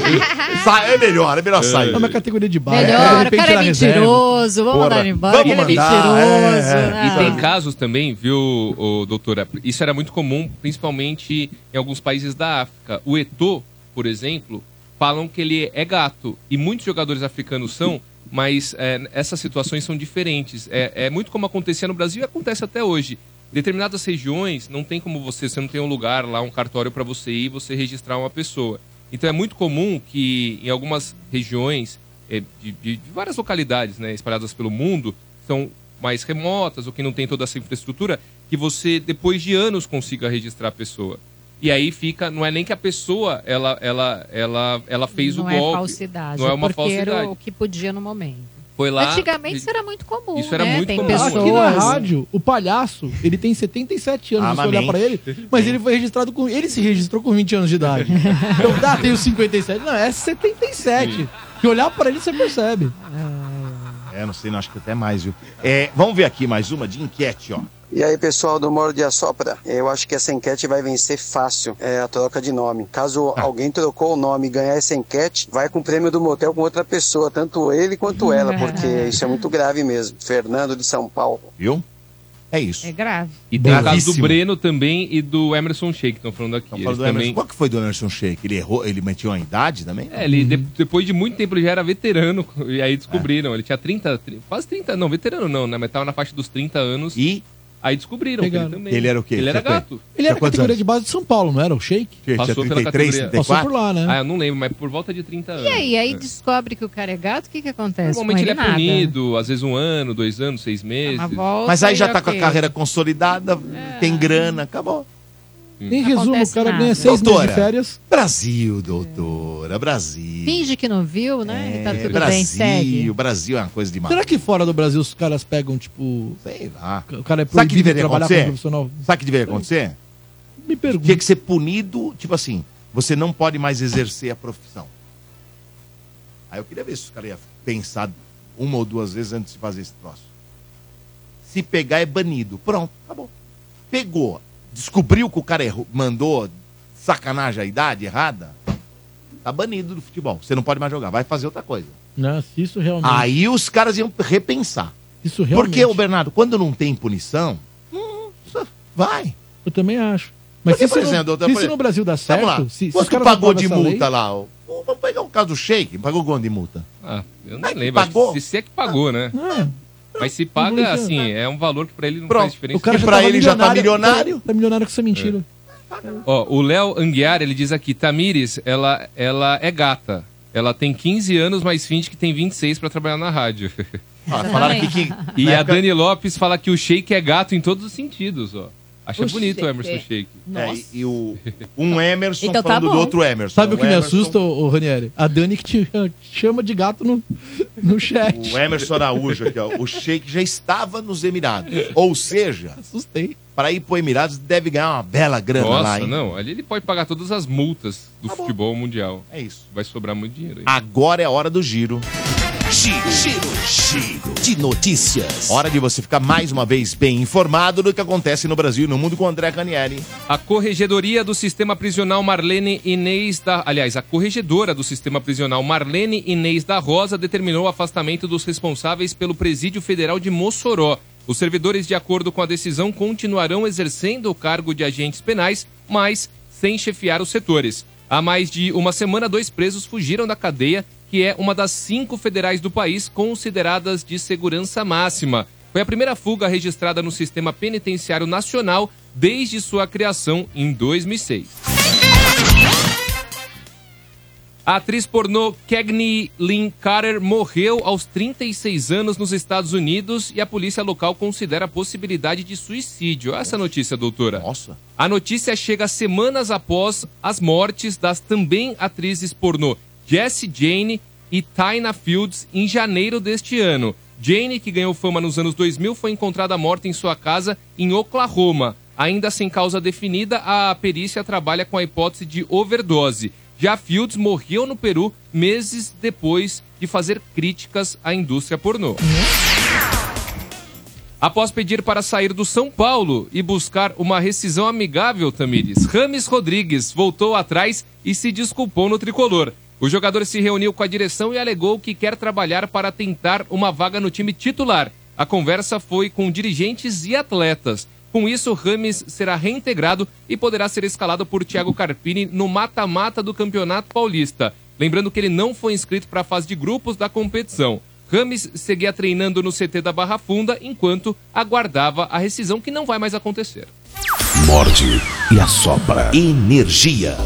Sai, é melhor, é melhor sair. É uma categoria de base. de Melhor, o repente cara é mentiroso, vamos mandar ele embora, vamos ele é mandar, mentiroso. é, né? E tem casos também, viu, doutora? Isso era muito comum, principalmente em alguns países da África. O Eto'o, por exemplo, falam que ele é gato. E muitos jogadores africanos são, mas é, essas situações são diferentes. É, é muito como acontecia no Brasil e acontece até hoje. Determinadas regiões não tem como você, você não tem um lugar lá, um cartório para você ir e você registrar uma pessoa. Então é muito comum que em algumas regiões é, de, de- de várias localidades né, espalhadas pelo mundo, são mais remotas ou que não tem toda essa infraestrutura, que você, depois de anos, consiga registrar a pessoa. E aí fica, não é nem que a pessoa ela, ela, ela, ela fez não o é golpe. falsidade, não é uma porque era falsidade. o que podia no momento. Foi lá. Antigamente isso era muito comum, Isso era né? muito Tem comum. pessoas... Aqui na rádio, o palhaço, ele tem 77 anos, Ah, se você olhar mas pra ele, mas ele foi registrado com. Ele se registrou com 20 anos de idade. Então dá, tem os 57. Não, é 77. Se olhar pra ele, você percebe. É, não sei, não, acho que até mais, viu? É, vamos ver aqui mais uma de enquete, ó. E aí, pessoal do Moro de Assopra, eu acho que essa enquete vai vencer fácil, é a troca de nome. Caso alguém trocou o nome e ganhar essa enquete, vai com o prêmio do motel com outra pessoa, tanto ele quanto ela, porque isso é muito grave mesmo. Fernando de São Paulo. Viu? É isso. É grave. E tem o caso do. Breno também e do Emerson Sheik, que estão falando aqui. Então, fala Eles do Emerson. também... Qual que foi do Emerson Sheik? Ele errou, ele meteu a idade também? É, ele de- depois de muito tempo ele já era veterano, e aí descobriram. Ele tinha 30, tri- quase 30, não, veterano não, né? Mas tava na faixa dos 30 anos. E aí descobriram que ele Pegaram. também. Ele era o quê? Ele era gato. Ele era categoria anos? de base de São Paulo, não era? O Shake? Que, Passou pela 33, categoria. Passou 34? por lá, né? Ah, eu não lembro, mas por volta de 30 anos. E aí, aí É. descobre que o cara é gato, o que que acontece Normalmente ele ele? é Nada. punido, às vezes um ano, dois anos, seis meses. Mas volta Mas aí já tá com a carreira consolidada, tem grana, acabou. Em resumo, o cara nada. ganha seis meses Doutora. de férias. Brasil, doutora, Brasil. Finge que não viu, né? e tá É, tudo Brasil, bem, segue. o Brasil é uma coisa demais. Será que fora do Brasil os caras pegam, tipo. Sei lá. O cara é Sabe o que proibido de deveria trabalhar como acontecer? profissional? Sabe o que deveria acontecer? Me pergunto. Tinha que ser punido, tipo assim, você não pode mais exercer a profissão. Aí eu queria ver se os caras iam pensar uma ou duas vezes antes de fazer esse troço. Se pegar é banido. Pronto, acabou. Pegou, descobriu que o cara errou, mandou sacanagem a idade errada, tá banido do futebol. Você não pode mais jogar, vai fazer outra coisa. Não, se isso realmente. Aí os caras iam repensar. isso realmente. Porque, o Bernardo, quando não tem punição, hum, vai. Eu também acho. Mas Porque, se, por isso, exemplo, no, doutor, se por no Brasil dá certo, Vamos lá. se, se caras pagou de multa lei- lá? ó? Vamos pegar o caso do Sheik. Pagou quanto de multa? Ah, eu não que lembro. que pagou? Se, se é que pagou, né? É, Mas se paga, assim, é um valor que pra ele não Pronto. faz diferença. o cara E já pra tava ele já tá milionário? Tá milionário com essa mentira. Ó, o Léo Anguiar, ele diz aqui, Tamires, ela, ela é gata. Ela tem 15 anos, mas finge que tem 26 pra trabalhar na rádio. Ah, falaram aqui que. E a Dani Lopes fala que o Sheik é gato em todos os sentidos, ó. Acha O bonito o. Emerson Sheik. É, e, e o, um Emerson Então tá falando do bom. outro Emerson. Sabe o que me Emerson- assusta, ô, ô, Ranieri? A Dani que te chama de gato no, no chat. O Emerson Araújo aqui, ó. O Sheik já estava nos Emirados. Ou seja, assustei. Para ir pro Emirados deve ganhar uma bela grana Nossa, lá, hein? não. Ali ele pode pagar todas as multas do futebol mundial. É isso. Vai sobrar muito dinheiro aí. Agora é a hora do giro. Giro, giro, giro de notícias. Hora de você ficar mais uma vez bem informado do que acontece no Brasil e no mundo com o André Canieri. A Corregedoria do Sistema Prisional Marlene Inês da. Aliás, a Corregedora do Sistema Prisional Marlene Inês da Rosa determinou o afastamento dos responsáveis pelo Presídio Federal de Mossoró. Os servidores, de acordo com a decisão, continuarão exercendo o cargo de agentes penais, mas sem chefiar os setores. Há mais de uma semana, dois presos fugiram da cadeia, que é uma das cinco federais do país consideradas de segurança máxima. Foi a primeira fuga registrada no sistema penitenciário nacional desde sua criação em 2006. A atriz pornô Cagney Lynn Carter morreu aos 36 anos nos Estados Unidos e a polícia local considera a possibilidade de suicídio. Essa notícia, doutora. Nossa. A notícia chega semanas após as mortes das também atrizes pornô Jessie Jane e Tyna Fields em janeiro deste ano. Jane, que ganhou fama nos anos 2000, foi encontrada morta em sua casa em Oklahoma. Ainda sem causa definida, a perícia trabalha com a hipótese de overdose. Já Fields morreu no Peru meses depois de fazer críticas à indústria pornô. Após pedir para sair do São Paulo e buscar uma rescisão amigável, Tamires, Rames Rodrigues voltou atrás e se desculpou no tricolor. O jogador se reuniu com a direção e alegou que quer trabalhar para tentar uma vaga no time titular. A conversa foi com dirigentes e atletas. Com isso, Rames será reintegrado e poderá ser escalado por Thiago Carpini no mata-mata do Campeonato Paulista. Lembrando que ele não foi inscrito para a fase de grupos da competição. Rames seguia treinando no CT da Barra Funda enquanto aguardava a rescisão que não vai mais acontecer. Morde e assopra. Energia.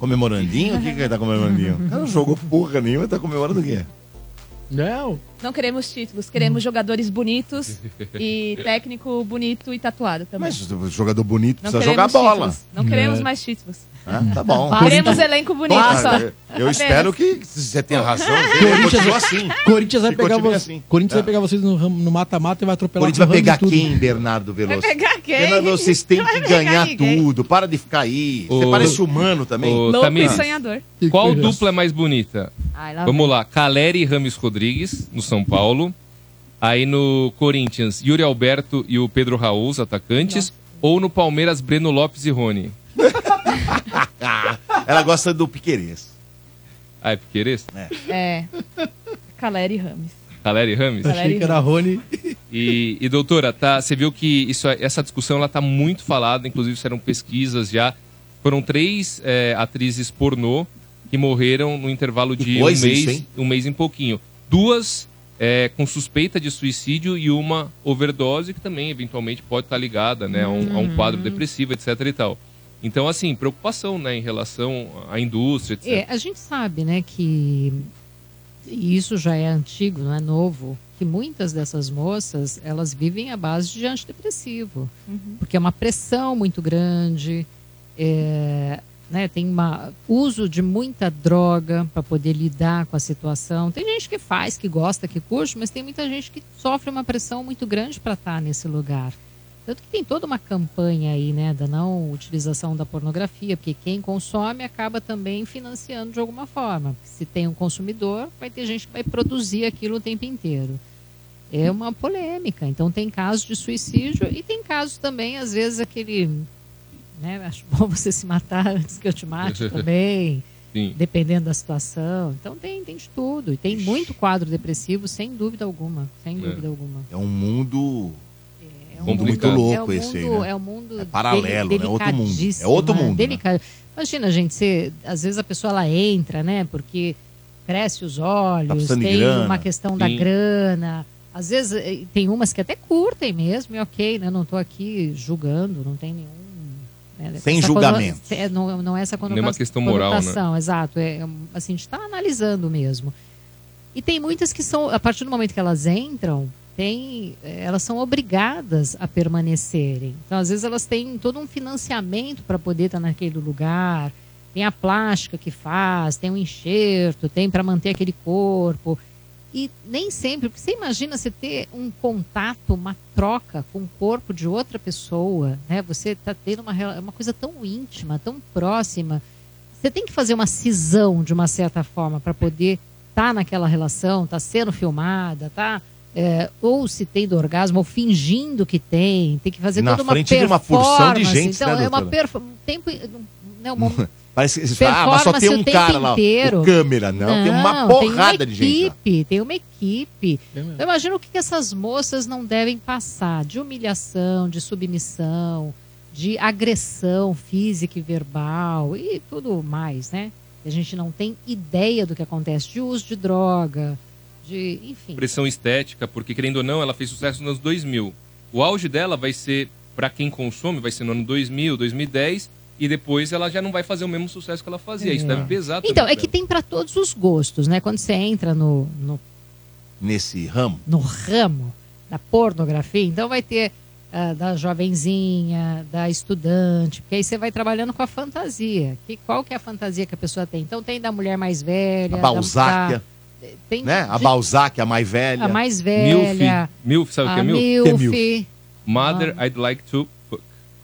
Comemorandinho? O que, que ele tá comemorandinho? O cara não jogou porra nenhuma, tá comemorando o quê? Não. Não queremos títulos, queremos jogadores bonitos e técnico bonito e tatuado também. Mas o jogador bonito não precisa jogar queremos bola. títulos, Não queremos É. mais títulos. Ah, tá bom. Queremos elenco bonito Claro, só. eu- Apenas. espero que você tenha razão. Corinthians, assim. Corinthians vai Que pegar assim. Corinthians É. vai pegar vocês no mata-mata e vai atropelar Corinthians vai pegar e quem, Bernardo Veloso? Vai pegar quem? Bernardo, vocês têm Vai que pegar ganhar ninguém. tudo. Para de ficar aí. Você Ô, parece humano também. Ô, Louco e sonhador. Qual dupla é mais bonita? Ai, lá Vamos lá, Caleri e Rames Rodrigues, no São Paulo. Aí no Corinthians, Yuri Alberto e o Pedro Raul, os atacantes. Ou no Palmeiras, Breno Lopes e Rony. Ela gosta do Piquerez. Ah, é Piqueires? É. Caleri Rames. Caleri e Rames? Achei que era Rony. E, e, doutora, tá, você viu que isso, essa discussão ela tá muito falada, inclusive fizeram pesquisas já. Foram três é, atrizes pornô que morreram no intervalo de um mês, isso, um mês e pouquinho. Duas é, com suspeita de suicídio e uma overdose que também eventualmente pode estar ligada né, a, um, a um quadro depressivo, etc e tal. Então, assim, preocupação né, em relação à indústria, etc. É, a gente sabe, né, que e isso já é antigo, não é novo, que muitas dessas moças, elas vivem à base de antidepressivo, porque é uma pressão muito grande, é, né, tem uma uso de muita droga para poder lidar com a situação. Tem gente que faz, que gosta, que curte, mas tem muita gente que sofre uma pressão muito grande para estar nesse lugar. Tanto que tem toda uma campanha aí, né, da não utilização da pornografia, porque quem consome acaba também financiando de alguma forma. Se tem um consumidor, vai ter gente que vai produzir aquilo o tempo inteiro. É uma polêmica. Então tem casos de suicídio e tem casos também, às vezes, aquele. Né, acho bom você se matar antes que eu te mate também. Sim. Dependendo da situação. Então tem, tem de tudo. E tem muito quadro depressivo, sem dúvida alguma. Sem dúvida alguma. É um mundo. É um mundo muito louco é um esse aí, mundo- né? É um mundo É paralelo, né? Outro mundo. É delicadíssimo, outro né? mundo, né? Imagina, gente, você, às vezes a pessoa ela entra, né? Porque cresce os olhos, Tá precisando de tem uma questão da Sim. grana. Às vezes eh, tem umas que até curtem mesmo, e ok, né? Não tô aqui julgando, não tem nenhum. Né, Sem essa julgamento. cono- é, não, não é essa conotação. Nenhuma questão moral, né? Exato. É, um, assim, a gente está analisando mesmo. E tem muitas que são, a partir do momento que elas entram, tem, elas são obrigadas a permanecerem. Então, às vezes, elas têm todo um financiamento para poder estar naquele lugar. Tem a plástica que faz, tem o enxerto, tem para manter aquele corpo. E nem sempre, porque você imagina você ter um contato, uma troca com o corpo de outra pessoa, né? Você está tendo uma, uma coisa tão íntima, tão próxima. Você tem que fazer uma cisão de uma certa forma para poder estar naquela relação, tá sendo filmada, tá é, ou se tendo orgasmo, ou fingindo que tem, tem que fazer Na toda uma frente de uma porção de performance. gente, Então, né, é uma performance. Um tempo. Né, uma, Parece que vocês falam, ah, mas só tem performance um o tempo cara lá. inteiro. O câmera, não. Tem uma porrada de gente. lá. equipe, Tem uma equipe. Então, imagina o que, que essas moças não devem passar de humilhação, de submissão, de agressão física e verbal e tudo mais, né? A gente não tem ideia do que acontece, de uso de droga, de. enfim. Pressão estética, porque querendo ou não, ela fez sucesso nos anos 2000. O auge dela vai ser, para quem consome, vai ser no ano 2000, 2010, e depois ela já não vai fazer o mesmo sucesso que ela fazia. Isso É. deve pesar Então, é que tem para todos os gostos, né? Quando você entra no, no Nesse ramo. no ramo da pornografia, então vai ter ah, da jovenzinha, da estudante, porque aí você vai trabalhando com a fantasia. Que, qual que é a fantasia que a pessoa tem? Então tem da mulher mais velha, A da- Balzáquia. da- tem Né? A de- Balzac, a mais velha. a mais velha, Milf, Milf sabe o que é Milf? Milf. Mother, I'd like to.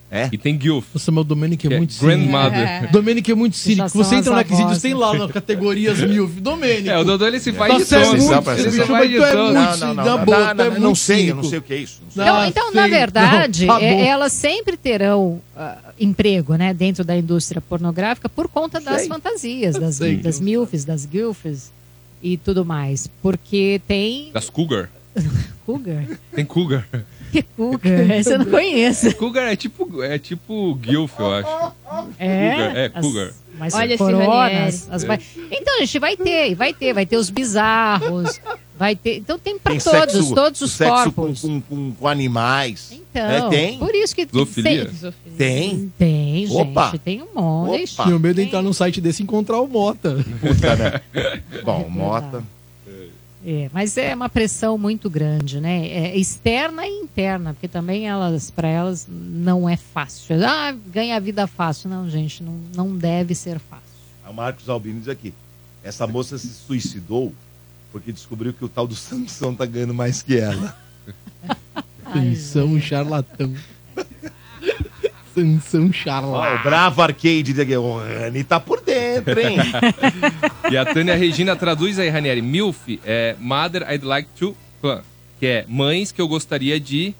É? E tem Gilf. Nossa, mas o Domênico é, Que é muito cínico. grandmother. É. Domênico é muito cínico. Você entra na Quisitos, avós, tem lá na categorias mil. Domênico. É, o Dodô ele se faz Tá de sendo todos. muito- Ele esse se bicho é muito- Não, não, não, boa, não, é não, não muito sei, eu não sei o que é isso. Não sei. Então, então na verdade, Não, tá é- elas sempre terão ah, emprego, né, dentro da indústria pornográfica por conta das Sei. fantasias, das, Sei. das milfs, das gilfs e tudo mais. Porque tem Das Cougar. cougar. Tem Cougar. Que cougar? Esse eu não conheço. Cougar é tipo, é tipo Gilf, eu acho. É? Cougar, é, As- Cougar. Mas Olha esse coronas, as É. vai- Então, a gente vai ter, vai ter, vai ter os bizarros, vai ter. Então tem para Tem todos, sexo, todos os sexo com, corpos. com, com, com animais. Então, É, tem? por isso que Zoofilia? tem, Tem. tem, gente, Opa. tem um monte. Opa. Tinha medo de entrar num site desse e encontrar o Mota. Puta, né? Bom, Mota. É, mas é uma pressão muito grande, né? É externa e interna, porque também elas, para elas, não é fácil. Ah, ganha a vida fácil. Não, gente, não, não deve ser fácil. O Marcos Albino diz aqui. Essa moça se suicidou porque descobriu que o tal do Sansão tá ganhando mais que ela. Sansão charlatão. Sansão Ó, charlatão. o bravo arcade de o Rani tá por dentro, hein? E a Tânia Regina traduz aí, Ranieri. MILF é Mother I'd like to fuck, que é mães que eu gostaria de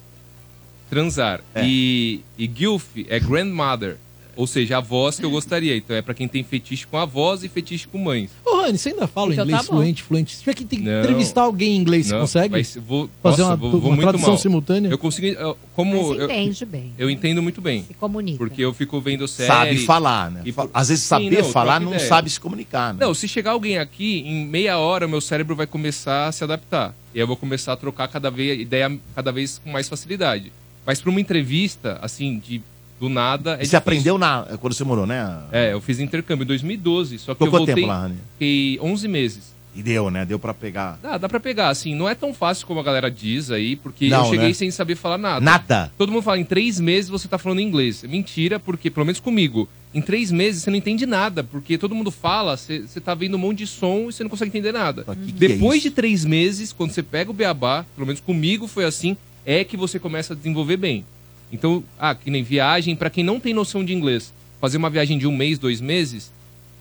transar. É. E, e GILF é Grandmother, ou seja, avós que eu gostaria. Então é pra quem tem fetiche com avós e fetiche com mães. Ô, Rani, você ainda fala Então inglês tá fluente, fluente? Se tiver que tem que Não. entrevistar alguém em inglês, você Não, consegue? vai ser- vou, Fazer nossa, uma, vou, vou uma muito tradução mal. simultânea? Eu consegui. eu- Como Mas eu, entende bem, eu entendo muito bem. se comunica. Porque eu fico vendo série. Sabe falar, né? e Às vezes Sim, saber não, falar não ideia. sabe se comunicar, né? Não, se chegar alguém aqui, em meia hora, meu cérebro vai começar a se adaptar. E aí eu vou começar a trocar cada vez ideia cada vez com mais facilidade. Mas para uma entrevista, assim, de do nada. É E você difícil. aprendeu na, quando você morou, né? É, eu fiz intercâmbio em 2012, só que Ficou eu voltei. tempo lá, Rani? Fiquei 11 meses. E deu, né? Deu pra pegar. Dá, dá pra pegar, assim, não é tão fácil como a galera diz aí, porque Não, eu cheguei né? sem saber falar nada. Nada. Todo mundo fala, em três meses você tá falando inglês. É Mentira, porque, pelo menos comigo, em três meses você não entende nada, porque todo mundo fala, você, você tá vendo um monte de som e você não consegue entender nada. que Depois é de três meses, quando você pega o beabá, pelo menos comigo foi assim, é que você começa a desenvolver bem. Então, ah, que nem viagem, pra quem não tem noção de inglês, fazer uma viagem de um mês, dois meses,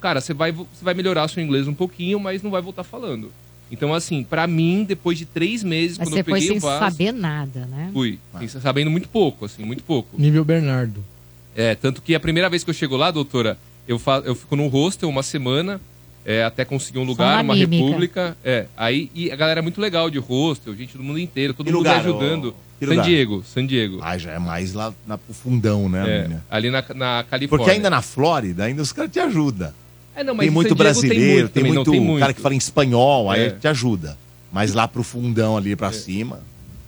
cara, você vai, você vai melhorar seu inglês um pouquinho, mas não vai voltar falando. Então, assim, pra mim, depois de três meses, Mas quando você eu foi peguei sem o vaso, saber nada, né? fui, sem- sabendo muito pouco, assim, muito pouco. Nível Bernardo. É, tanto que a primeira vez que eu chego lá, doutora, eu, fa eu fico no hostel uma semana, é, até conseguir um lugar, na uma mímica. república. É, aí e a galera é muito legal de hostel, gente do mundo inteiro, todo Que mundo lugar, me ajudando. ô? San? Diego, San Diego. Ah, já é mais lá na, pro fundão, né, É, menina? ali na, na Califórnia. Porque ainda na Flórida, ainda os caras te ajudam. É, não, mas tem em muito brasileiro, tem também, muito, não, tem muito. cara que fala em espanhol, aí É. te ajuda. Mas lá pro fundão ali pra cima.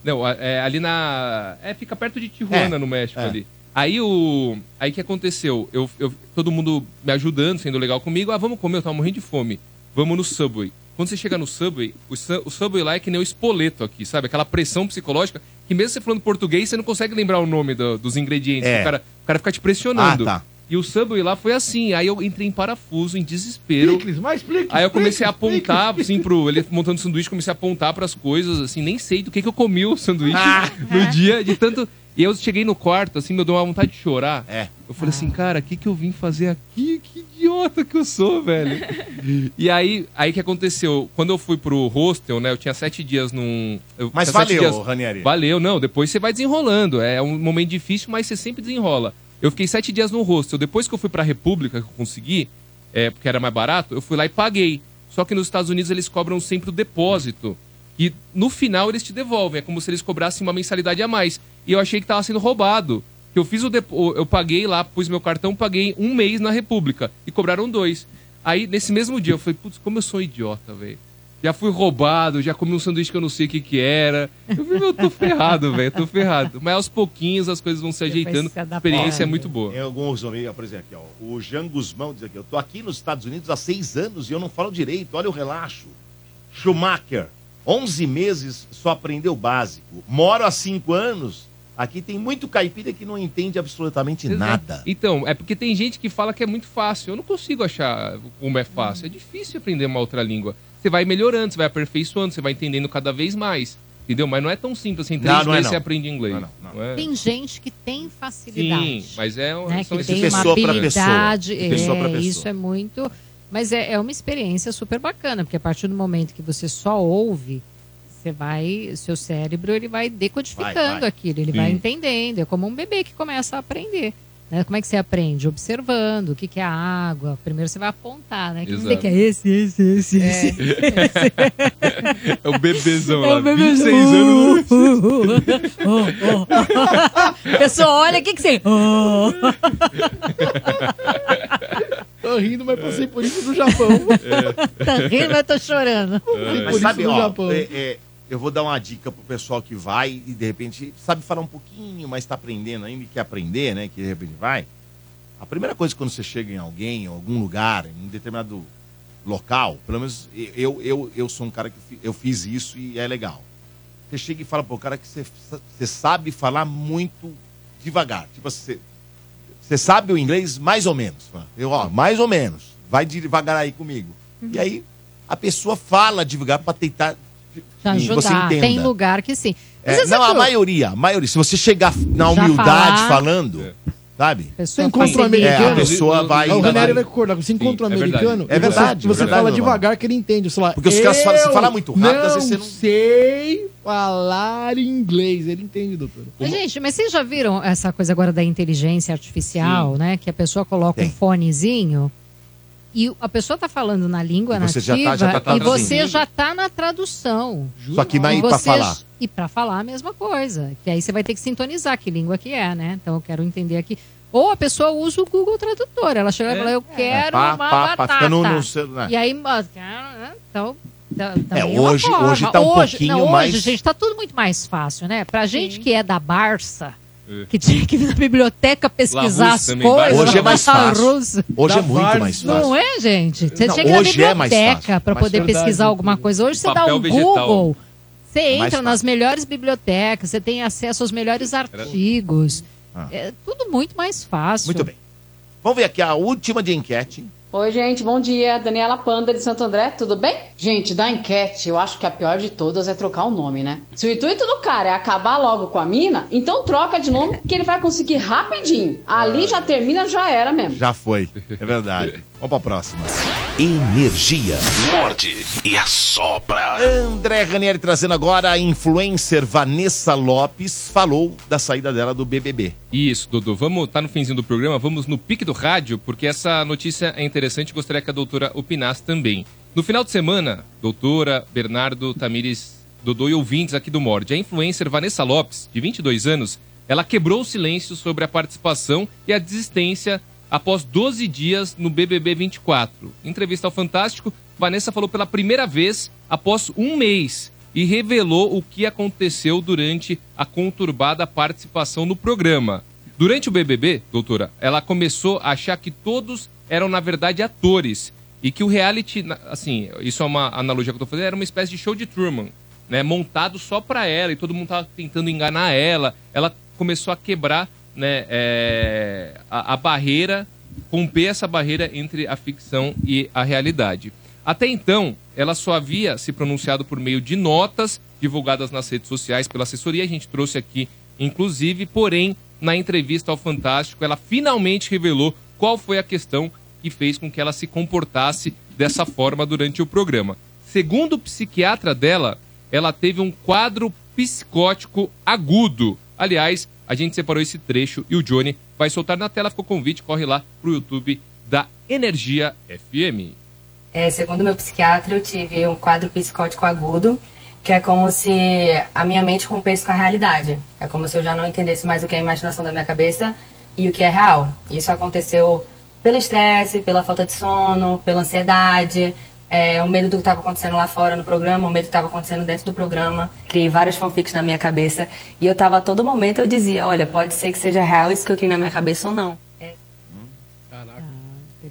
Não, é, ali na. É, fica perto de Tijuana, É, no México é. ali. Aí o. Aí que aconteceu? Eu, eu, todo mundo me ajudando, sendo legal comigo. Ah, vamos comer, eu tava morrendo de fome. Vamos no Subway. Quando você chega no Subway, o, su- o Subway lá é que nem o espoleto aqui, sabe? Aquela pressão psicológica que mesmo você falando português, você não consegue lembrar o nome do- dos ingredientes. É. O, cara, o cara fica te pressionando. Ah, tá. E o Subway lá foi assim. Aí eu entrei em parafuso, em desespero. mas explique, Aí eu comecei a apontar, assim, pro. Ele montando sanduíche, comecei a apontar pras coisas, assim, nem sei do que, que eu comi o sanduíche Ah. no dia, de tanto. E eu cheguei no quarto, assim, me deu uma vontade de chorar. É. Eu falei assim, cara, o que, que eu vim fazer aqui? Que idiota que eu sou, velho. e aí, aí que aconteceu? Quando eu fui pro hostel, né? Eu tinha sete dias num. eu Mas valeu, Ranieri. Valeu, não. Depois você vai desenrolando. É um momento difícil, mas você sempre desenrola. Eu fiquei sete dias no hostel. Depois que eu fui pra República, que eu consegui, é, porque era mais barato, eu fui lá e paguei. Só que nos Estados Unidos eles cobram sempre o depósito. E no final eles te devolvem. É como se eles cobrassem uma mensalidade a mais. E eu achei que tava sendo roubado. Que eu fiz o depo... eu paguei lá, pus meu cartão, paguei um mês na República. E cobraram dois. Aí, nesse mesmo dia, eu falei, putz, como eu sou idiota, velho. Já fui roubado, já comi um sanduíche que eu não sei o que que era. Eu falei, meu, eu tô ferrado, velho, tô ferrado. Mas aos pouquinhos as coisas vão se ajeitando. A experiência é muito boa. Tem alguns amigos, por exemplo, aqui, ó, o Jean Guzmão diz aqui, eu tô aqui nos Estados Unidos há seis anos e eu não falo direito, olha o relaxo. Schumacher, 11 meses, só aprendeu o básico. Moro há cinco anos, aqui tem muito caipira que não entende absolutamente nada. Então, é porque tem gente que fala que é muito fácil. Eu não consigo achar como é fácil. É difícil aprender uma outra língua. Você vai melhorando, você vai aperfeiçoando, você vai entendendo cada vez mais. Entendeu? Mas não é tão simples assim. Em três Não, não é meses não. você aprende inglês. Não, é? Tem gente que tem facilidade. Sim, mas é um, né, são que tem uma pessoa habilidade. pessoa. É, pra pessoa. Isso é muito. Mas é, é uma experiência super bacana, porque a partir do momento que você só ouve, você vai. Seu cérebro ele vai decodificando Vai, vai. aquilo, ele Sim. vai entendendo. É como um bebê que começa a aprender. Né? Como é que você aprende? Observando o que, que é a água. Primeiro você vai apontar, né? Que Exato. que é esse, esse, esse, esse. É o bebezão É lá, o bebezão. 26 anos. Oh, oh. Pessoal, olha o que, que você. Oh. Tô rindo, mas passei por isso no Japão. Tá rindo, mas tô chorando. Mas sabe, ó, Japão. é- é, eu vou dar uma dica pro pessoal que vai e de repente sabe falar um pouquinho, mas tá aprendendo ainda e quer aprender, né? Que de repente vai. A primeira coisa quando você chega em alguém, em algum lugar, em um determinado local, pelo menos eu, eu, eu sou um cara que eu fiz isso e é legal. Você chega e fala pro cara que você, você sabe falar muito devagar. Tipo assim, você, você sabe o inglês mais ou menos. Eu, ó, mais ou menos. Vai devagar aí comigo. E aí a pessoa fala devagar para tentar Te que você ajudar. entenda. Tem lugar que sim. É, não, a maioria, a maioria. Se você chegar na humildade falar- falando, sabe? Você encontra um americano. É, a pessoa vai. o Ranieri vai concordar. Você encontra um é americano. É você- verdade, Você, é verdade, fala devagar que ele entende. Sei lá, Porque os caras falam- você "Eu fala muito rápido, às vezes você não- sei falar inglês. Ele entende, doutor. Mas, gente, mas vocês já viram essa coisa agora da inteligência artificial, né? Que a pessoa coloca um fonezinho e a pessoa tá falando na língua E você já nativa tá- já tá e você já tá na tradução. Só que vai E você- falar. E pra falar a mesma coisa. Que aí você vai ter que sintonizar que língua que é, né? Então eu quero entender aqui. Ou a pessoa usa o Google Tradutor. Ela chega e fala, eu quero É, pá, uma pá, pá, batata. fica no- no celular. E aí, né? então... tá- É, uma hoje- hoje tá um Hoje- pouquinho não, mais- Hoje, gente, tá tudo muito mais fácil, né? Pra gente que é da Barça, que tinha que ir na biblioteca pesquisar as coisas. Hoje é mais fácil. Hoje é muito mais fácil. Não é, gente? Você Não, chega na hoje é mais biblioteca fácil. pra Mas poder verdade. pesquisar alguma coisa. Hoje você dá um vegetal. Google, você É entra nas melhores bibliotecas, você tem acesso aos melhores artigos. Ah. É tudo muito mais fácil. Muito bem. Vamos ver aqui a última de enquete. Oi, gente, bom dia. Daniela Panda de Santo André, tudo bem? Gente, da enquete, eu acho que a pior de todas é trocar o nome, né? Se o intuito do cara é acabar logo com a mina, então troca de nome que ele vai conseguir rapidinho. Ali já termina, já era mesmo. Já foi. É verdade. Vamos pra próxima. Energia. Morde e assopra. André Ranieri trazendo agora a influencer Vanessa Lopes falou da saída dela do BBB. Isso, Dudu. Vamos, tá no finzinho do programa, vamos no pique do rádio, porque essa notícia é interessante e gostaria que a doutora opinasse também. No final de semana, doutora Bernardo Tamires, Dodô e ouvintes aqui do Morde, a influencer Vanessa Lopes, de 22 anos, ela quebrou o silêncio sobre a participação e a desistência após 12 dias no BBB 24. Em entrevista ao Fantástico, Vanessa falou pela primeira vez após um mês e revelou o que aconteceu durante a conturbada participação no programa. Durante o BBB, doutora, ela começou a achar que todos eram, na verdade, atores E que o reality, assim, isso é uma analogia que eu tô fazendo, era uma espécie de show de Truman, né? Montado só pra ela e todo mundo tava tentando enganar ela. Ela começou a quebrar, né, é, a, a barreira, romper essa barreira entre a ficção e a realidade. Até então, ela só havia se pronunciado por meio de notas divulgadas nas redes sociais pela assessoria. A gente trouxe aqui, inclusive, porém, na entrevista ao Fantástico, ela finalmente revelou qual foi a questão que fez com que ela se comportasse dessa forma durante o programa. Segundo o psiquiatra dela, ela teve um quadro psicótico agudo. Aliás, a gente separou esse trecho e o Johnny vai soltar na tela. Ficou o convite, corre lá pro YouTube da Energia FM. É, segundo meu psiquiatra, eu tive um quadro psicótico agudo, que é como se a minha mente rompesse com a realidade. É como se eu já não entendesse mais o que é a imaginação da minha cabeça e o que é real. Isso aconteceu pelo estresse, pela falta de sono, pela ansiedade, é, o medo do que estava acontecendo lá fora no programa, o medo do que estava acontecendo dentro do programa. Criei vários fanfics na minha cabeça e eu tava a todo momento eu dizia, olha, pode ser que seja real isso que eu criei na minha cabeça ou não.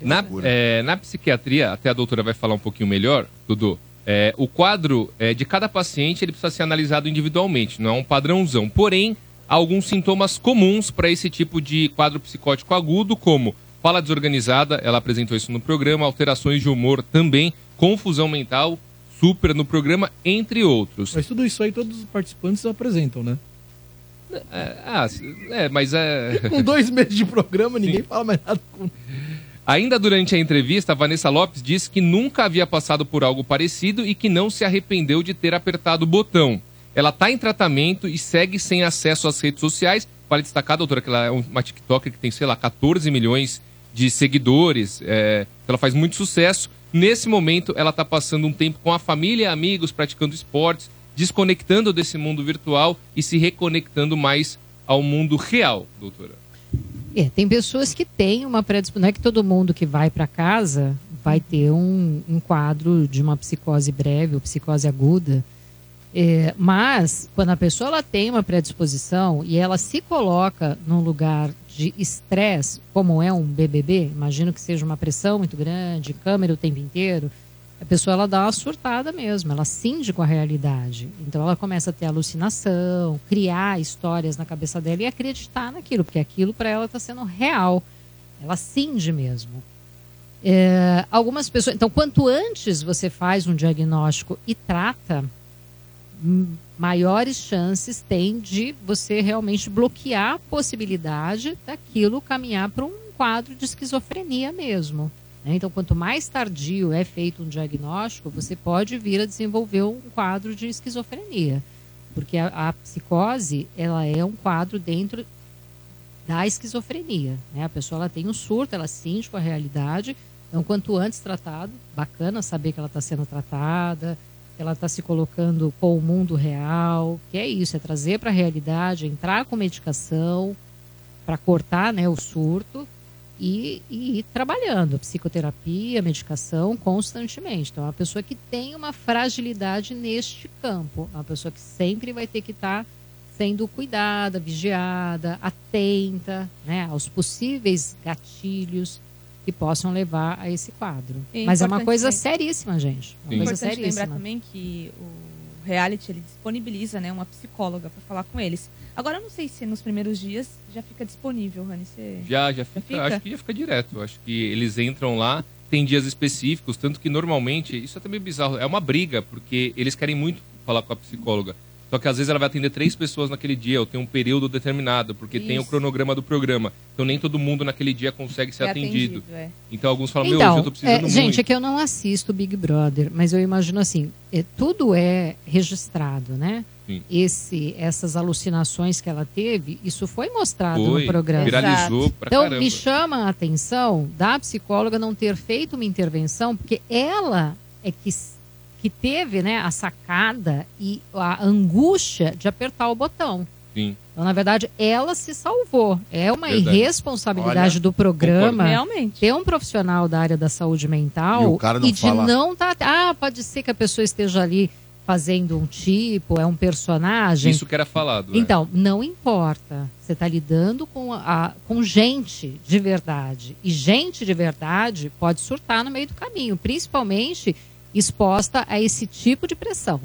Na, é, na psiquiatria, até a doutora vai falar um pouquinho melhor, Dudu. é, o quadro é, de cada paciente ele precisa ser analisado individualmente, não é um padrãozão. Porém, há alguns sintomas comuns para esse tipo de quadro psicótico agudo, como fala desorganizada, ela apresentou isso no programa, alterações de humor também, confusão mental, super no programa, entre outros. Mas tudo isso aí todos os participantes apresentam, né? É, ah, é, mas é. Com dois meses de programa, ninguém fala mais nada. Com... Ainda durante a entrevista, Vanessa Lopes disse que nunca havia passado por algo parecido e que não se arrependeu de ter apertado o botão. Ela está em tratamento e segue sem acesso às redes sociais. Vale destacar, doutora, que ela é uma TikToker que tem, sei lá, 14 milhões de seguidores. É, ela faz muito sucesso. Nesse momento, ela está passando um tempo com a família, amigos, praticando esportes, desconectando desse mundo virtual e se reconectando mais ao mundo real, doutora. É, tem pessoas que têm uma predisposição. Não é que todo mundo que vai para casa vai ter um, um quadro de uma psicose breve ou psicose aguda. É, mas, quando a pessoa ela tem uma predisposição e ela se coloca num lugar de estresse, como é um BBB, imagino que seja uma pressão muito grande, câmera o tempo inteiro, a pessoa ela dá uma surtada mesmo, ela cinge com a realidade. Então ela começa a ter alucinação, criar histórias na cabeça dela e acreditar naquilo, porque aquilo para ela está sendo real. Ela cinge mesmo. É, algumas pessoas. Então, quanto antes você faz um diagnóstico e trata, m- maiores chances tem de você realmente bloquear a possibilidade daquilo caminhar para um quadro de esquizofrenia mesmo. né? Então, quanto mais tardio é feito um diagnóstico, você pode vir a desenvolver um quadro de esquizofrenia. Porque a, a psicose, ela é um quadro dentro da esquizofrenia. Né? A pessoa ela tem um surto, ela sente com a realidade. Então, quanto antes tratado, bacana saber que ela está sendo tratada, ela está se colocando com o mundo real, que é isso, é trazer para a realidade, entrar com medicação para cortar né, o surto e, e ir trabalhando, psicoterapia, medicação constantemente. Então, é uma pessoa que tem uma fragilidade neste campo, é uma pessoa que sempre vai ter que estar sendo cuidada, vigiada, atenta né, aos possíveis gatilhos que possam levar a esse quadro. É Mas é uma coisa seríssima, gente. Uma É coisa importante lembrar seríssima. também que o reality ele disponibiliza né, uma psicóloga para falar com eles. Agora, eu não sei se nos primeiros dias já fica disponível, Rani. Você... Já, já fica, acho que já fica direto. Eu Acho que eles entram lá, tem dias específicos, tanto que normalmente, isso é também bizarro, é uma briga, porque eles querem muito falar com a psicóloga. Só que às vezes ela vai atender três pessoas naquele dia, ou tem um período determinado, porque tem o Isso. cronograma do programa. Então nem todo mundo naquele dia consegue ser É atendido. atendido, é. Então alguns falam, meu, hoje Então, eu tô precisando é, muito. gente, é que eu não assisto Big Brother, mas eu imagino assim, é, tudo é registrado, né? Sim. Esse, essas alucinações que ela teve, isso foi mostrado Foi, no programa. viralizou pra então, caramba. me chama a atenção da psicóloga não ter feito uma intervenção, porque ela é que, que teve né, a sacada e a angústia de apertar o botão. Sim. Então, na verdade, ela se salvou. É uma Verdade. irresponsabilidade Olha, do programa. Realmente. ter um profissional da área da saúde mental E o cara não de fala- não tá. Ah, pode ser que a pessoa esteja ali fazendo um tipo, é um personagem. Isso que era falado. né? Então, não importa. Você está lidando com, a, com gente de verdade. E gente de verdade pode surtar no meio do caminho, principalmente exposta a esse tipo de pressão.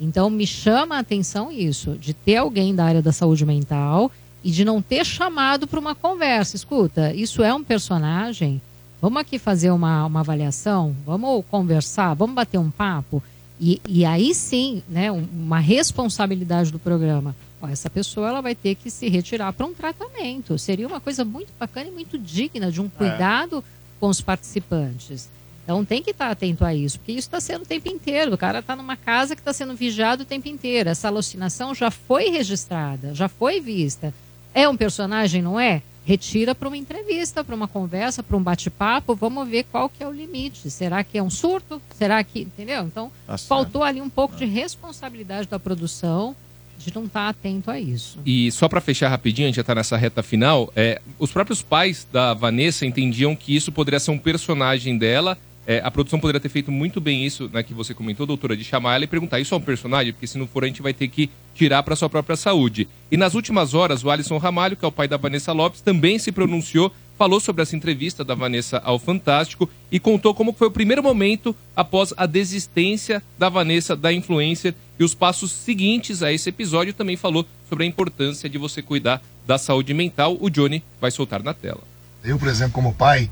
Então, me chama a atenção isso, de ter alguém da área da saúde mental e de não ter chamado para uma conversa. Escuta, isso é um personagem? Vamos aqui fazer uma, uma avaliação? Vamos conversar? Vamos bater um papo? E, e aí sim, né, um- uma responsabilidade do programa. Ó, essa pessoa ela vai ter que se retirar para um tratamento. Seria uma coisa muito bacana e muito digna de um cuidado com os participantes. Então tem que estar atento a isso, porque isso está sendo o tempo inteiro. O cara está numa casa que está sendo vigiado o tempo inteiro. Essa alucinação já foi registrada, já foi vista. É um personagem, não é? Retira para uma entrevista, para uma conversa, para um bate-papo. Vamos ver qual que é o limite. Será que é um surto? Será que. Entendeu? Então, Tá faltou ali um pouco de responsabilidade da produção de não estar atento a isso. E só pra fechar rapidinho, a gente já tá nessa reta final, é, os próprios pais da Vanessa entendiam que isso poderia ser um personagem dela. É, a produção poderia ter feito muito bem isso, né, que você comentou, doutora, de chamar ela e perguntar, isso é um personagem? Porque se não for, a gente vai ter que tirar para sua própria saúde. E nas últimas horas, o Alisson Ramalho, que é o pai da Vanessa Lopes, também se pronunciou, falou sobre essa entrevista da Vanessa ao Fantástico e contou como foi o primeiro momento após a desistência da Vanessa da influencer e os passos seguintes a esse episódio também falou sobre a importância de você cuidar da saúde mental. O Johnny vai soltar na tela. Eu, por exemplo, como pai,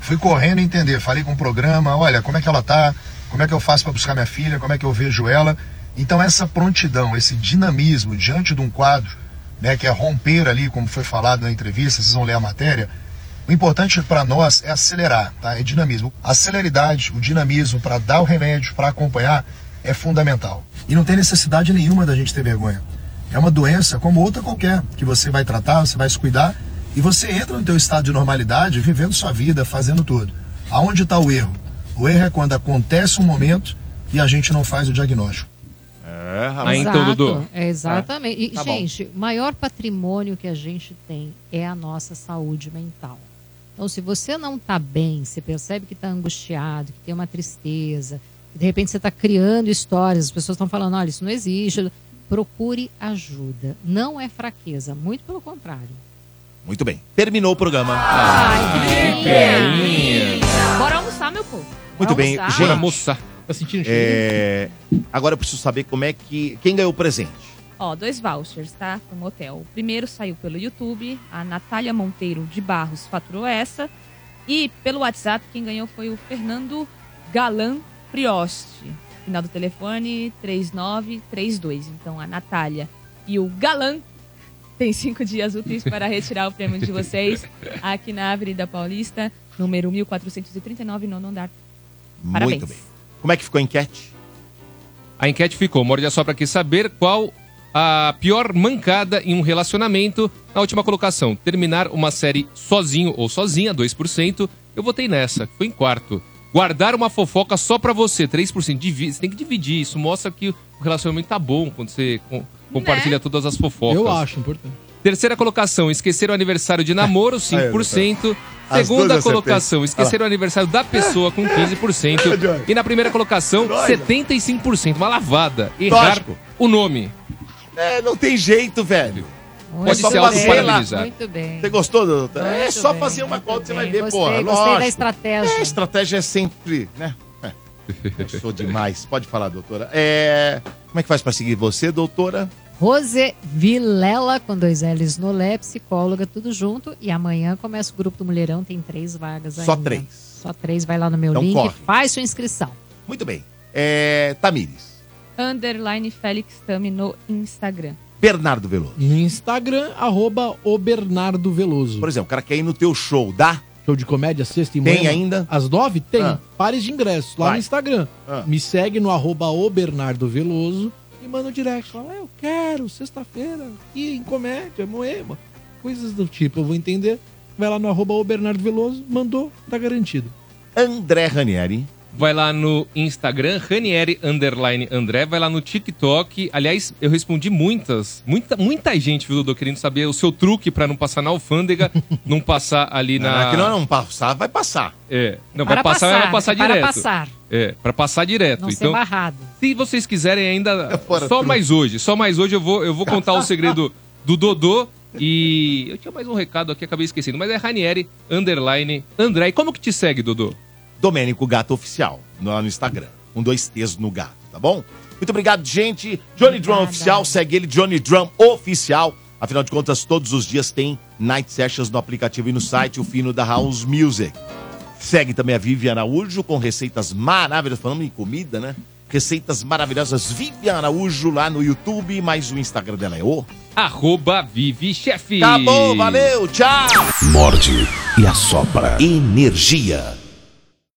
fui correndo entender. Falei com o programa, olha, como é que ela tá, como é que eu faço para buscar minha filha, como é que eu vejo ela. Então, essa prontidão, esse dinamismo diante de um quadro, né, que é romper ali, como foi falado na entrevista, vocês vão ler a matéria. O importante para nós é acelerar, tá? É dinamismo. A celeridade, o dinamismo para dar o remédio, para acompanhar, é fundamental. E não tem necessidade nenhuma da gente ter vergonha. É uma doença como outra qualquer, que você vai tratar, você vai se cuidar e você entra no teu estado de normalidade, vivendo sua vida, fazendo tudo. Aonde está o erro? O erro é quando acontece um momento e a gente não faz o diagnóstico. É, Aí então, Dudu. É, exatamente. E, Tá bom. gente, o maior patrimônio que a gente tem é a nossa saúde mental. Então, se você não está bem, você percebe que está angustiado, que tem uma tristeza, que de repente você está criando histórias, as pessoas estão falando, olha, isso não existe. Procure ajuda. Não é fraqueza, muito pelo contrário. Muito bem. Terminou o programa. Bora almoçar, meu povo. Muito Bora bem, almoçar. gente. Bora almoçar. Tá sentindo É, Agora eu preciso saber como é que. Quem ganhou o presente? Ó, dois vouchers, tá? Para um hotel. O primeiro saiu pelo YouTube, a Natália Monteiro de Barros faturou essa. E pelo WhatsApp, quem ganhou foi o Fernando Galan Prioste. Final do telefone 3932. Então a Natália e o Galan têm cinco dias úteis para retirar o prêmio de vocês aqui na Avenida Paulista, número 1439, nono andar. Parabéns. Muito bem. Como é que ficou a enquete? A enquete ficou, morde a só para quer saber qual a pior mancada em um relacionamento. Na última colocação, terminar uma série sozinho ou sozinha, 2%. Eu votei nessa, foi em quarto. Guardar uma fofoca só pra você, 3%. Divi- Você tem que dividir, isso mostra que o relacionamento tá bom quando você com- compartilha todas as fofocas. Eu acho importante. Terceira colocação, esquecer o aniversário de namoro, 5%. As duas Segunda colocação, esquecer o aniversário da pessoa, com 15%. E na primeira colocação, 75%. Uma lavada. Errar Lógico. o nome. É, não tem jeito, velho. Pode É só se fazer autoparabenizar. Muito bem. Você gostou, doutora? É Muito só bem, fazer uma conta, você vai ver, Gostei, porra. gostei da lógico. estratégia. É, a estratégia é sempre, né? Eu sou demais. Pode falar, doutora. É... Como é que faz pra seguir você, doutora? Rose Vilela, com dois L's no Lé, psicóloga, tudo junto. E amanhã começa o grupo do Mulherão, tem três vagas Só ainda. três. Só três, vai lá no meu Então link, corre. faz sua inscrição. Muito bem. É... Tamires. Underline Félix Tami no Instagram. Bernardo Veloso. No Instagram, arroba o Bernardo Veloso. Por exemplo, o cara quer ir no teu show, dá? Show de comédia, sexta e Tem manhã. ainda? Às nove? Tem. Ah. Pares de ingressos lá Vai. no Instagram. Ah. Me segue no arroba o Bernardo Veloso e manda um direct. Fala, eu quero, sexta-feira, ir em comédia, moema. Coisas do tipo, eu vou entender. Vai lá no arroba o Bernardo Veloso, mandou, tá garantido. André Ranieri. Vai lá no Instagram, Ranieri Underline André, vai lá no TikTok. Aliás, eu respondi muitas, muita, muita gente, viu, Dudu, querendo saber o seu truque pra não passar na alfândega, não passar ali na. Não, é que não, não passar, vai passar. É, não, Para vai passar, mas vai passar, passar para direto. passar. É, pra passar direto. Não ser então, barrado. se vocês quiserem ainda, Fora só truque. mais hoje, só mais hoje eu vou, eu vou contar o segredo do Dodô. E eu tinha mais um recado aqui, acabei esquecendo, mas é Ranieri Underline André. E como que te segue, Dodô? Domênico Gato Oficial, lá no Instagram. Um, dois T's no gato, tá bom? Muito obrigado, gente. Johnny Drum Oficial, segue ele, Johnny Drum Oficial. Afinal de contas, todos os dias tem Night Sessions no aplicativo e no site, o fino da House Music. Segue também a Vivian Araújo com receitas maravilhosas. Falando em comida, né? Receitas maravilhosas. Vivian Araújo lá no YouTube, mas o Instagram dela é o. Arroba Vive Chefe. Tá bom, valeu, tchau! Morde e assopra. Energia.